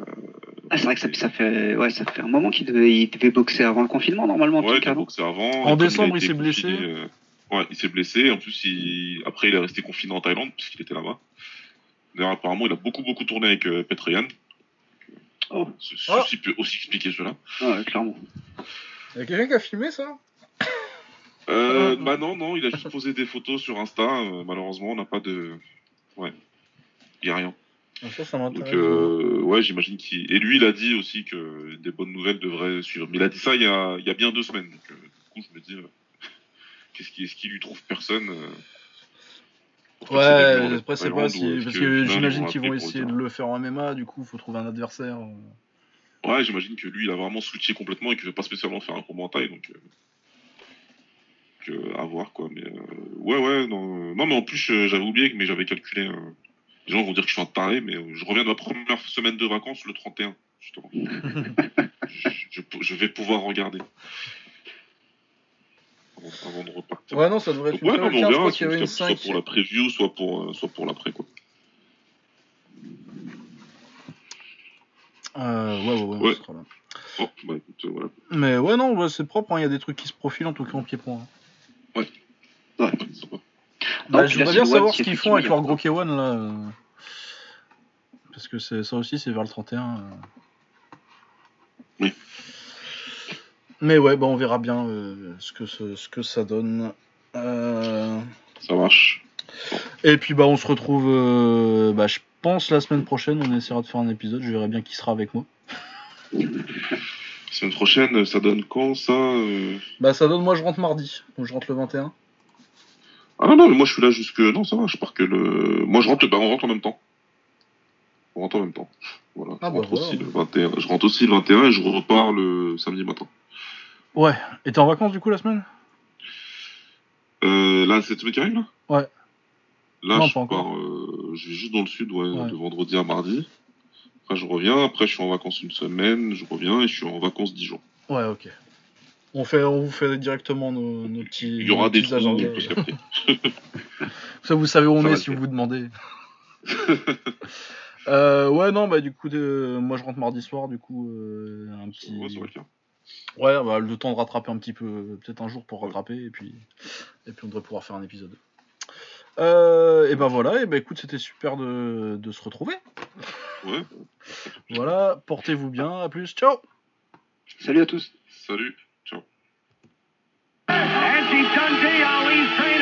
Ah, c'est vrai que ça, ça fait, ouais, ça fait un moment qu'il devait, il devait boxer avant le confinement, normalement, ouais, il boxé avant. En décembre, il s'est blessé. euh, Ouais, il s'est blessé. En plus, il... après, il est resté confiné en Thaïlande, puisqu'il était là-bas. D'ailleurs, apparemment, il a beaucoup, beaucoup tourné avec euh, Petrian. Oh. Ce- Oh. Ceci peut aussi expliquer cela. Ouais, clairement. Il y a quelqu'un qui a filmé ça Euh, Euh, bah non, non, il a juste posé des photos sur Insta. euh, malheureusement, on n'a pas de. Ouais. Il n'y a rien. Ah, Ça, ça Donc, m'intéresse. euh, ouais, j'imagine qu'il. Et lui, il a dit aussi que des bonnes nouvelles devraient suivre. Mais il a dit ça il y a, il y a bien deux semaines. Donc, euh, du coup, je me dis. euh, Qu'est-ce qui, est-ce qu'il lui trouve personne Ouais, après, c'est pas si. Parce que, j'imagine qu'ils vont essayer de le faire en MMA, du coup, il faut trouver un adversaire. Ouais, j'imagine que lui, il a vraiment switché complètement et qu'il veut pas spécialement faire un combat en taille, donc. À voir, quoi. Mais, euh, ouais, ouais, non, non, mais en plus, j'avais oublié, mais j'avais calculé. Les gens vont dire que je suis un taré, mais euh, je reviens de ma première semaine de vacances le 31, justement. je, je, je vais pouvoir regarder. Avant, avant de repartir. Ouais, non, ça devrait être Donc, une ouais, non, belle mais on carte. Je verra, crois qu'il y avait une soit, 5. soit pour la preview, soit pour, euh, soit pour l'après, quoi. Euh, ouais, ouais, ouais, Ouais. ce sera là. Oh, bah écoute, euh, voilà. Mais ouais, non, ouais, c'est propre, hein, il y a des trucs qui se profilent en tout cas en pied-point. hein. Ouais. Sympa. Bah, je la voudrais bien savoir ce qu'ils font avec leur gros K1 là. euh. Parce que ça aussi, c'est vers le 31. euh. Oui. Mais ouais, bah, on verra bien euh, ce, que ce, ce que ça donne. Euh, Ça marche. Et puis bah on se retrouve, euh, bah, je pense la semaine prochaine, on essaiera de faire un épisode, je verrai bien qui sera avec moi. Semaine prochaine, ça donne quand ça euh? Bah ça donne, moi je rentre mardi, donc je rentre le 21. Ah non, non, mais moi je suis là jusque. Non, ça va, je pars que le. Moi je rentre, bah on rentre en même temps. On rentre en même temps. Voilà. Ah je, bah rentre voilà. aussi le 21. je rentre aussi le 21 et je repars le samedi matin. Ouais, et t'es en vacances du coup la semaine? Euh, là, cette semaine qui arrive là? Ouais. Là, Non, je pars. euh, je vais juste dans le sud, ouais, Ouais. de vendredi à mardi. Après, je reviens. Après, je suis en vacances une semaine. Je reviens et je suis en vacances 10 jours. Ouais, ok. On, fait, on vous fait directement nos, nos petits. Il y aura des trous, agendas. Ça, vous savez où on Ça est si vous vous demandez. euh, ouais, non, bah du coup, de- moi je rentre mardi soir, du coup, euh, un petit. Ouais, ça va le faire. Ouais, bah, le temps de rattraper un petit peu, peut-être un jour pour rattraper, et puis, et puis on devrait pouvoir faire un épisode. Euh, et ben voilà, et ben écoute, c'était super de, de se retrouver. Ouais. Voilà, portez-vous bien, à plus, ciao Salut à tous. Salut. Ciao. Nancy Dundee,